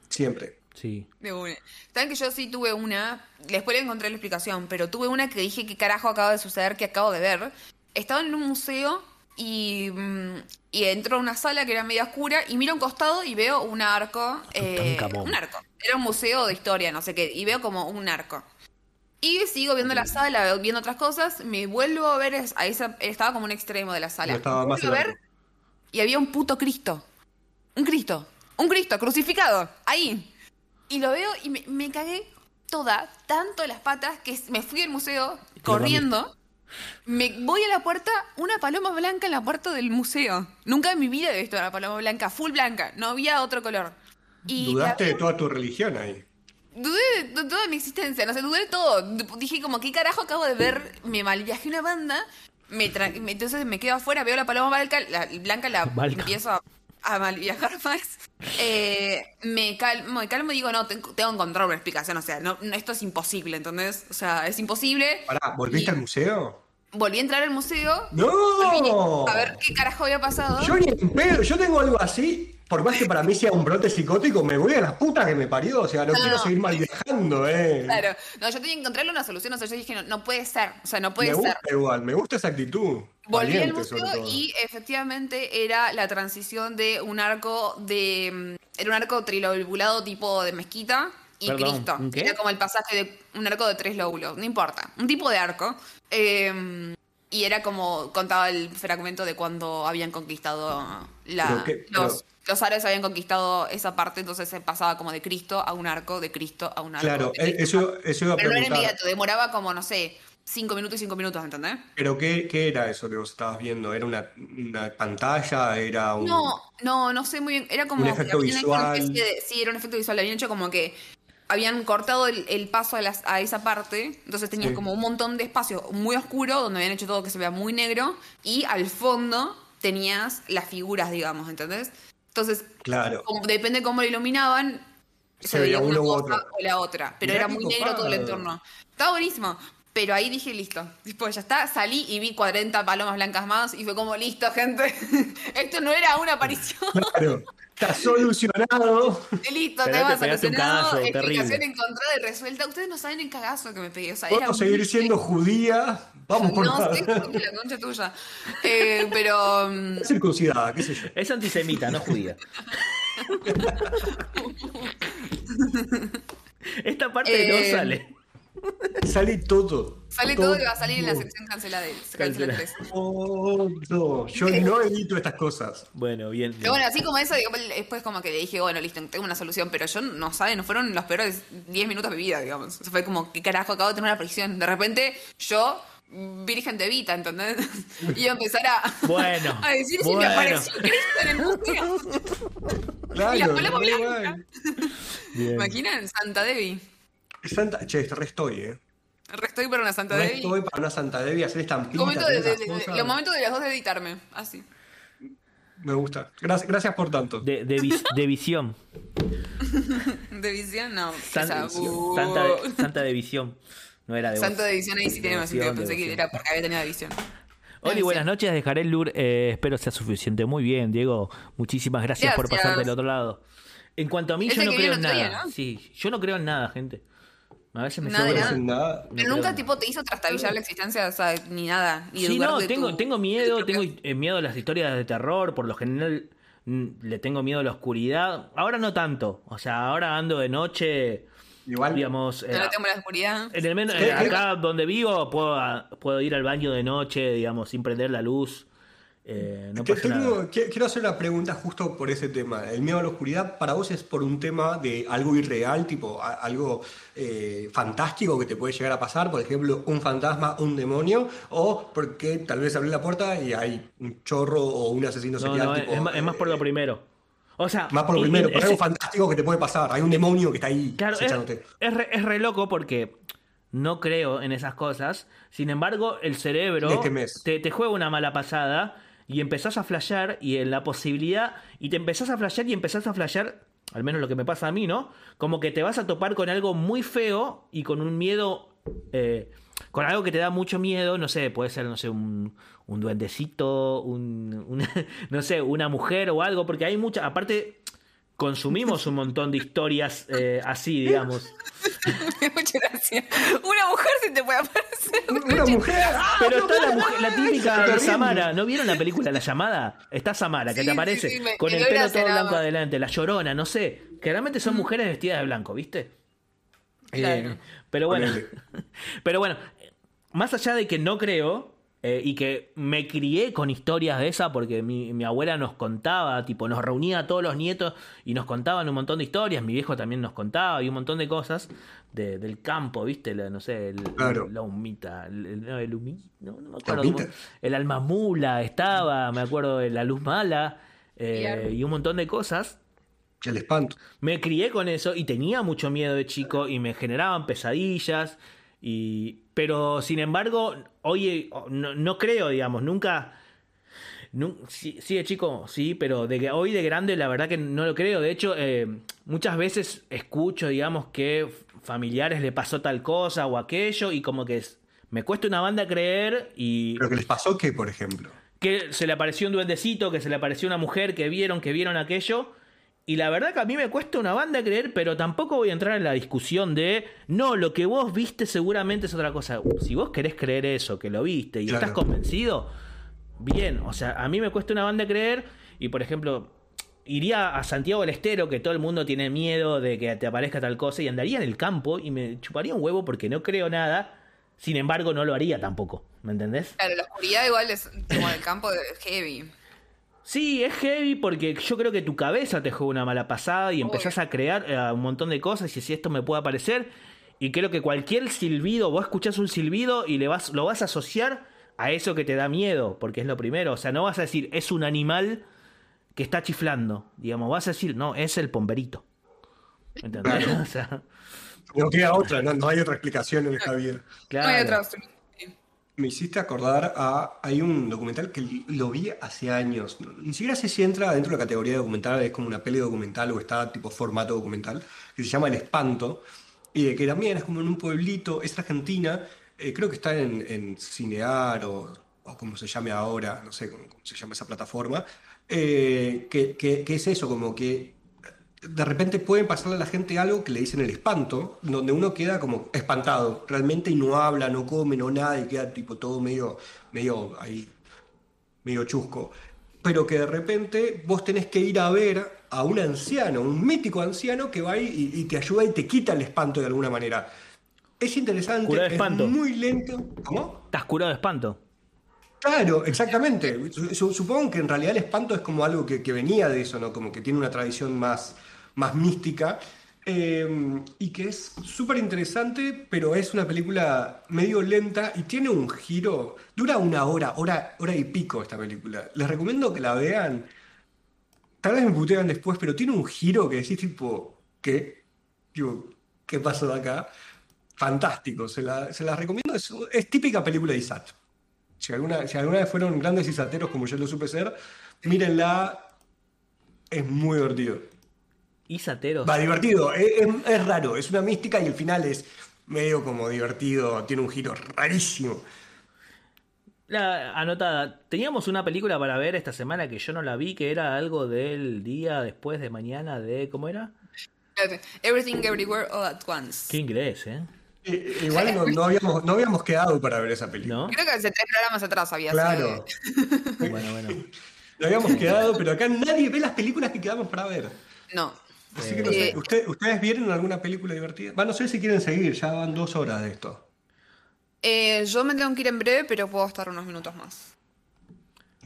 siempre. Sí. De una. Saben que yo sí tuve una, después le encontré la explicación, pero tuve una que dije que carajo acaba de suceder, que acabo de ver. Estaba en un museo y, mm, y entro a una sala que era media oscura y miro a un costado y veo un arco. eh, un arco. Era un museo de historia, no sé qué, y veo como un arco. Y sigo viendo la sala, viendo otras cosas, me vuelvo a ver, a esa, estaba como un extremo de la sala. No estaba más Vuelvo a ver y había un puto Cristo. Un Cristo. Un Cristo crucificado. Ahí. Y lo veo y me, me cagué toda, tanto las patas, que me fui al museo corriendo. Me voy a la puerta, una paloma blanca en la puerta del museo. Nunca en mi vida he visto una paloma blanca, full blanca. No había otro color. Y Dudaste la- de toda tu religión ahí. Dudé de, toda mi existencia, no sé, dudé de todo. Dije como, ¿qué carajo acabo de ver? Me malviajé una banda, me tra- me- entonces me quedo afuera, veo la paloma blanca, la blanca la Balca. empiezo a, a malviajar más. Eh, me calmo, me calmo y digo, no, tengo, tengo que encontrar una explicación, o sea, no, no, esto es imposible, ¿entendés? O sea, es imposible. Pará, ¿volviste Y- al museo? volví a entrar al museo. ¡No! A ver qué carajo había pasado. Yo ni en pedo, yo tengo algo así. Por más que para mí sea un brote psicótico, me voy a la puta que me parió. O sea, no, No, quiero no. seguir mal viajando, eh. Claro. No, yo tenía que encontrarle una solución. O sea, yo dije, no, no puede ser. O sea, no puede me ser. gusta igual, me gusta esa actitud. Volví al museo y efectivamente era la transición de un arco de. mm, Era un arco trilobulado tipo de mezquita y Perdón, Cristo. Era como el pasaje de un arco de tres lóbulos, no importa. Un tipo de arco. Eh, y era como contaba el fragmento de cuando habían conquistado la, qué- los, pero- los árabes habían conquistado esa parte, entonces se pasaba como de Cristo a un arco, de Cristo a un arco. Claro, Cristo. eso, eso iba a Pero no era inmediato, demoraba como, no sé, cinco minutos y cinco minutos, ¿entendés? Pero ¿qué, qué era eso que vos estabas viendo? ¿Era una, una pantalla? ¿Era un...? No, no, no sé muy bien. Era como Un efecto visual. de- sí, era un efecto visual. Habían hecho como que habían cortado el, el paso a, las- a esa parte. Entonces tenías Sí. como un montón de espacio muy oscuro donde habían hecho todo que se vea muy negro. Y al fondo tenías las figuras, digamos, ¿entendés? Entonces, Claro. como- depende cómo lo iluminaban, se, Se veía una cosa otro. o la otra. Pero Mirá era muy negro todo el entorno. Estaba buenísimo. Pero ahí dije, listo. Tipo, ya está, salí y vi 40 palomas blancas más y fue como, listo, gente. Esto no era una aparición. Claro. Está solucionado. listo, Pero tema te solucionado. cagazo Explicación terrible. encontrada y resuelta. Ustedes no saben el cagazo que me pegué. O sea, ¿Puedo muy- seguir siendo judía? Vamos por No sé, favor. joder, la concha tuya. Eh, pero. mm, Circuncidada, qué sé yo. Es antisemita, no judía. Esta parte no Eh, sale. Sale todo. Sale todo que va a salir en la sección cancelada. Cancela Cancela. 3. Todo. Yo no edito estas cosas. Bueno, bien. Pero bueno, así como eso, digamos, después como que le dije, bueno, listo, tengo una solución, pero yo no saben, no fueron los peores 10 minutos de mi vida, digamos. O sea, fue como, ¿qué carajo? Acabo de tener una prisión. De repente, yo, virgen de Vita, ¿entendés? A empezar a, Bueno, a decir si me apareció Cristo en el museo. Claro. Y la paloma re blanca. ¿Imaginan? Santa Devi. Santa, che, re estoy, eh. Restoy para una Santa Re Devi. estoy para una Santa Devi hacer estampitas. Momento de, de- de- cosas. los momentos de las dos de editarme. Así. Me gusta. Gracias, gracias por tanto. De, de, vis- de visión. De visión, no. Santa, de, Santa de visión. No era de Santo voz. de visión ahí sí tiene más sentido. Pensé que era porque había tenido visión. Oli, buenas noches. Dejaré el lure. eh, espero sea suficiente. Muy bien, Diego. Muchísimas gracias, por pasarte del otro lado. En cuanto a mí, Ese yo no creo en día, nada. ¿no? Sí, yo no creo en nada, gente. A veces me Nada nada. Pero nunca tipo te hizo trastabillar la existencia, o sea, ni nada. Ni Sí, no, tengo, tu- tengo miedo, tengo eh, miedo a las historias de terror, por lo general mm, le tengo miedo a la oscuridad. Ahora no tanto, o sea, ahora ando de noche, Igual. digamos, eh, No le temo la oscuridad. en el men- ¿Qué- eh, acá donde vivo puedo, a- puedo ir al baño de noche, digamos, sin prender la luz. Eh, no Te- pasa tengo- nada. qui- quiero hacer una pregunta justo por ese tema. El miedo a la oscuridad, ¿para vos es por un tema de algo irreal, tipo a- algo eh, fantástico que te puede llegar a pasar? Por ejemplo, un fantasma, un demonio, o porque tal vez abrí la puerta y hay un chorro o un asesino No, serial. no, tipo, es, más, es más por lo eh, primero. O sea, Más por lo primero, ese- algo fantástico que te puede pasar. Hay un demonio que está ahí Claro, es, acechándote. es re, es re loco porque no creo en esas cosas. Sin embargo, el cerebro te juega una mala pasada y empezás a flashear y en la posibilidad, y te empezás a flashear y empezás a flashear, al menos lo que me pasa a mí, ¿no? Como que te vas a topar con algo muy feo y con un miedo, eh, con algo que te da mucho miedo, no sé, puede ser, no sé, un, un duendecito, un, una- no sé, una mujer o algo, porque hay mucha, aparte... Consumimos un montón de historias eh, así, digamos. Muchas gracias. Una mujer se te puede aparecer. Una mujer. ¡ah! Pero está la, mujer, la típica de. Samara. ¿No vieron la película La Llamada? Está Samara, que Sí, te aparece sí, me- con me el pelo todo blanco adelante, la llorona, no sé. Que realmente son mujeres vestidas de blanco, ¿viste? Claro. Eh, pero bueno, pero bueno, más allá de que no creo eh, y que me crié con historias de esa porque mi, mi abuela nos contaba, tipo, nos reunía a todos los nietos y nos contaban un montón de historias, mi viejo también nos contaba y un montón de cosas de- del campo, ¿viste? La- no sé, el, Claro. la humita, el, el- no, el humi- no, no me ¿La acuerdo el alma mula estaba, me acuerdo de la luz mala eh, y un montón de cosas. El espanto. Me crié con eso y tenía mucho miedo de chico y me generaban pesadillas. Y, pero sin embargo, hoy no, no creo, digamos, nunca. nu- sí, sí, chico, sí, pero de que hoy de grande la verdad que no lo creo. De hecho, eh, muchas veces escucho, digamos, que familiares le pasó tal cosa o aquello y como que es- Me cuesta una banda creer y ¿Pero qué les pasó qué, por ejemplo? que se le apareció un duendecito, que se le apareció una mujer, que vieron, que vieron aquello. Y la verdad que a mí me cuesta una banda creer, pero tampoco voy a entrar en la discusión de, no, lo que vos viste seguramente es otra cosa. Si vos querés creer eso, que lo viste y Claro. estás convencido, bien. O sea, a mí me cuesta una banda creer y, por ejemplo, iría a Santiago del Estero, que todo el mundo tiene miedo de que te aparezca tal cosa, y andaría en el campo y me chuparía un huevo porque no creo nada. Sin embargo, no lo haría tampoco. ¿Me entendés? Claro, la oscuridad igual es como el campo de heavy. Sí, es heavy porque yo creo que tu cabeza te juega una mala pasada y empezás a crear eh, un montón de cosas y si esto me puede aparecer. Y creo que cualquier silbido, vos escuchás un silbido y le vas, lo vas a asociar a eso que te da miedo, porque es lo primero. O sea, no vas a decir, es un animal que está chiflando. Digamos, vas a decir, no, es el pomberito. ¿Entendés? Claro. O sea, No queda otra, no, no hay otra explicación en vida. claro. No hay otra. Me hiciste acordar a. Hay un documental que lo vi hace años. Ni siquiera sé si entra dentro de la categoría de documental, es como una peli documental o está tipo formato documental, que se llama El Espanto. Y de que también es como en un pueblito, es Argentina, eh, creo que está en, en Cinear o, o como se llame ahora, no sé cómo, cómo se llama esa plataforma. eh, que, que- que es eso, como que de repente puede pasarle a la gente algo que le dicen el espanto, donde uno queda como espantado realmente y no habla, no come, no nada, y queda tipo todo medio, medio ahí, medio chusco. Pero que de repente vos tenés que ir a ver a un anciano, un mítico anciano que va ahí y, y te ayuda y te quita el espanto de alguna manera. Es interesante, Cura de es espanto. muy lento. ¿Cómo? Estás curado de espanto. Claro, exactamente. Su- Supongo que en realidad el espanto es como algo que, que venía de eso, ¿no? Como que tiene una tradición más, más mística. eh, y que es súper interesante, pero es una película medio lenta y tiene un giro. Dura una hora, hora, hora y pico esta película. Les recomiendo que la vean. Tal vez me putean después, pero tiene un giro que decís tipo, ¿qué? ¿qué pasó de acá? Fantástico, se la, se la recomiendo. Es, es típica película de Isat. Si alguna, si alguna vez fueron grandes isateros como yo lo supe ser, mírenla. Es muy divertido. Y sateros. Va, divertido. Es, es- es raro. Es una mística y el final es medio como divertido. Tiene un giro rarísimo. La anotada. Teníamos una película para ver esta semana que yo no la vi, que era algo del día después de mañana de. ¿Cómo era? Everything Everywhere All at Once. Qué inglés, ¿eh? Eh, Igual no, no habíamos, no habíamos quedado para ver esa película. ¿No? Creo que hace tres programas atrás había Claro. sido. Bueno, bueno. No habíamos quedado, pero acá nadie ve las películas que quedamos para ver. No. Así que no sé. Eh. ¿Usted- ¿Ustedes vieron alguna película divertida? Va, no sé si quieren seguir, ya van dos horas de esto. Eh, yo me tengo que ir en breve, pero puedo estar unos minutos más.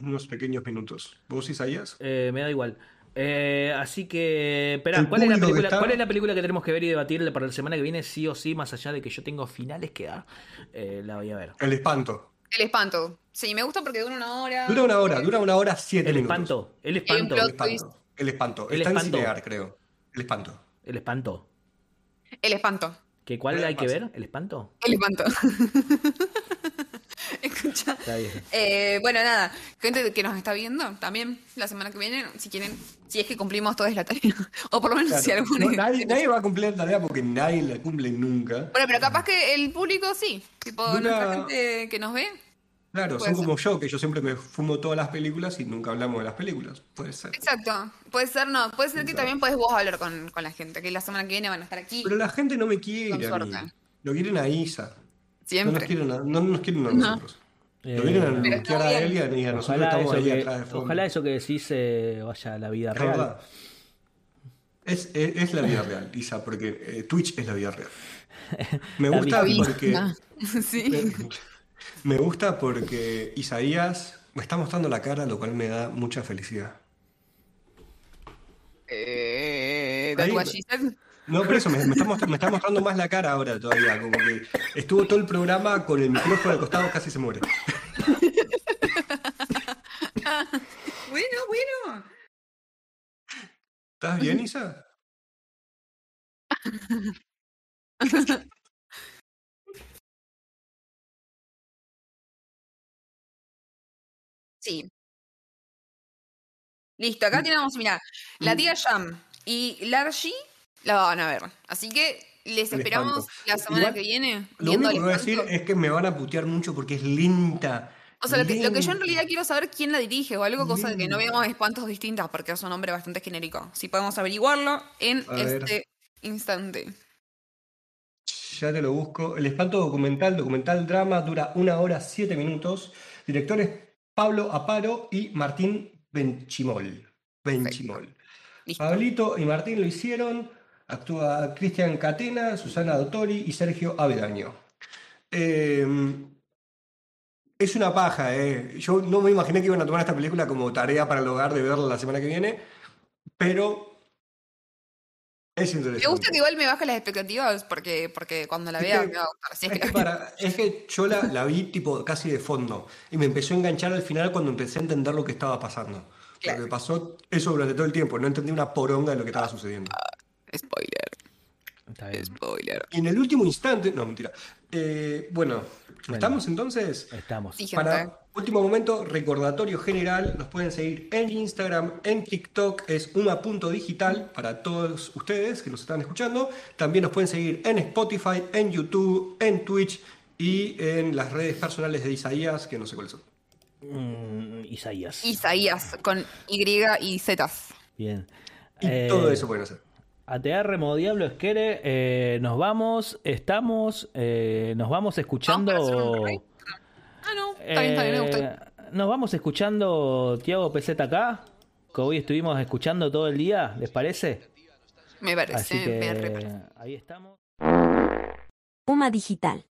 Unos pequeños minutos. ¿Vos, Isaías? Eh, me da igual. Eh, así que. Espera, ¿cuál es, la película, está- ¿cuál es la película que tenemos que ver y debatir para la semana que viene? Sí o sí, más allá de que yo tengo finales que dar. eh, la voy a ver. El espanto. El espanto. Sí, me gusta porque dura una hora. Dura una hora, dura una hora siete El minutos. espanto. El espanto. El espanto. El espanto. El Está espanto. en Cinear, creo. El espanto. El espanto. El espanto. ¿Que ¿Cuál hay que ver? ¿El espanto? El espanto. Escucha. Está bien. Eh, bueno, nada, gente que nos está viendo también la semana que viene, si quieren, si es que cumplimos toda la tarea. O por lo menos Claro. si alguno. No, nadie, nadie va a cumplir la tarea porque nadie la cumple nunca. Bueno, pero capaz que el público sí. Tipo, Dura- nuestra gente que nos ve. Claro, Puede son como yo, que yo siempre me fumo todas las películas y nunca hablamos de las películas. Puede ser. Exacto. Puede ser, no. Puede ser que también puedes vos hablar con, con la gente, que la semana que viene van a estar aquí. Pero la gente no me quiere a mí. Lo quieren a Isa. No nos Siempre. quieren a, no nos quieren a No. nosotros. Lo quieren a bloquear está a bien. Elian y a nosotros Ojalá estamos eso, ahí que, atrás de fondo. ojalá eso que decís eh, vaya a la vida real. verdad. Es, es, es la vida real, Isa, porque eh, Twitch es la vida real. Me gusta porque. Sí. Me gusta porque Isaías me está mostrando la cara, lo cual me da mucha felicidad. Eh, Ahí-. No, por eso me, me está me está mostrando más la cara ahora todavía. Como que estuvo todo el programa con el micrófono al costado, casi se muere. Bueno, bueno. ¿Estás bien, Isa? Sí. Listo, acá tenemos, mira, la tía Jam y Largy la van a ver. Así que les El esperamos espanto. la semana Igual, que viene. Lo único que voy a decir es que me van a putear mucho porque es lenta. O sea, lo que, lo que yo en realidad quiero saber quién la dirige o algo, cosa de que no veamos espantos distintas, porque es un nombre bastante genérico. Si podemos averiguarlo en A ver. este instante. Ya te lo busco. El espanto documental, documental drama, dura una hora siete minutos. Directores Pablo Aparo y Martín Benchimol. Benchimol. Pablito y Martín lo hicieron. Actúa Cristian Catena, Susana Dottori y Sergio Avedaño. Eh, es una paja, eh. Yo no me imaginé que iban a tomar esta película como tarea para el hogar de verla la semana que viene, pero es interesante. Me gusta que igual me baja las expectativas porque, porque cuando la Es vea que- me va a gustar. Es Es que- que, para- es que yo la, la vi tipo casi de fondo y me empezó a enganchar al final cuando empecé a entender lo que estaba pasando. Claro. Lo que pasó eso durante todo el tiempo, no entendí una poronga de lo que estaba sucediendo. Spoiler, Está bien. spoiler. Y en el último instante, no, mentira. Eh, bueno, ¿estamos entonces? Estamos. Sí. Para último momento, recordatorio general, nos pueden seguir en Instagram, en TikTok, es uma.digital para todos ustedes que nos están escuchando. También nos pueden seguir en Spotify, en YouTube, en Twitch y en las redes personales de Isaías, que no sé cuáles son. Mm, Isaías. Isaías con Y y Z. Bien. Y Eh, todo eso pueden hacer. ATR Modo Diablo Esquere, eh, nos vamos, estamos, eh, nos vamos escuchando. Vamos para hacer un remake. Ah, no, está bien, está bien, me gusta. Eh, Nos vamos escuchando Tiago PZK, que hoy estuvimos escuchando todo el día, ¿les parece? Me parece, Así me que parece. ahí estamos. Puma Digital.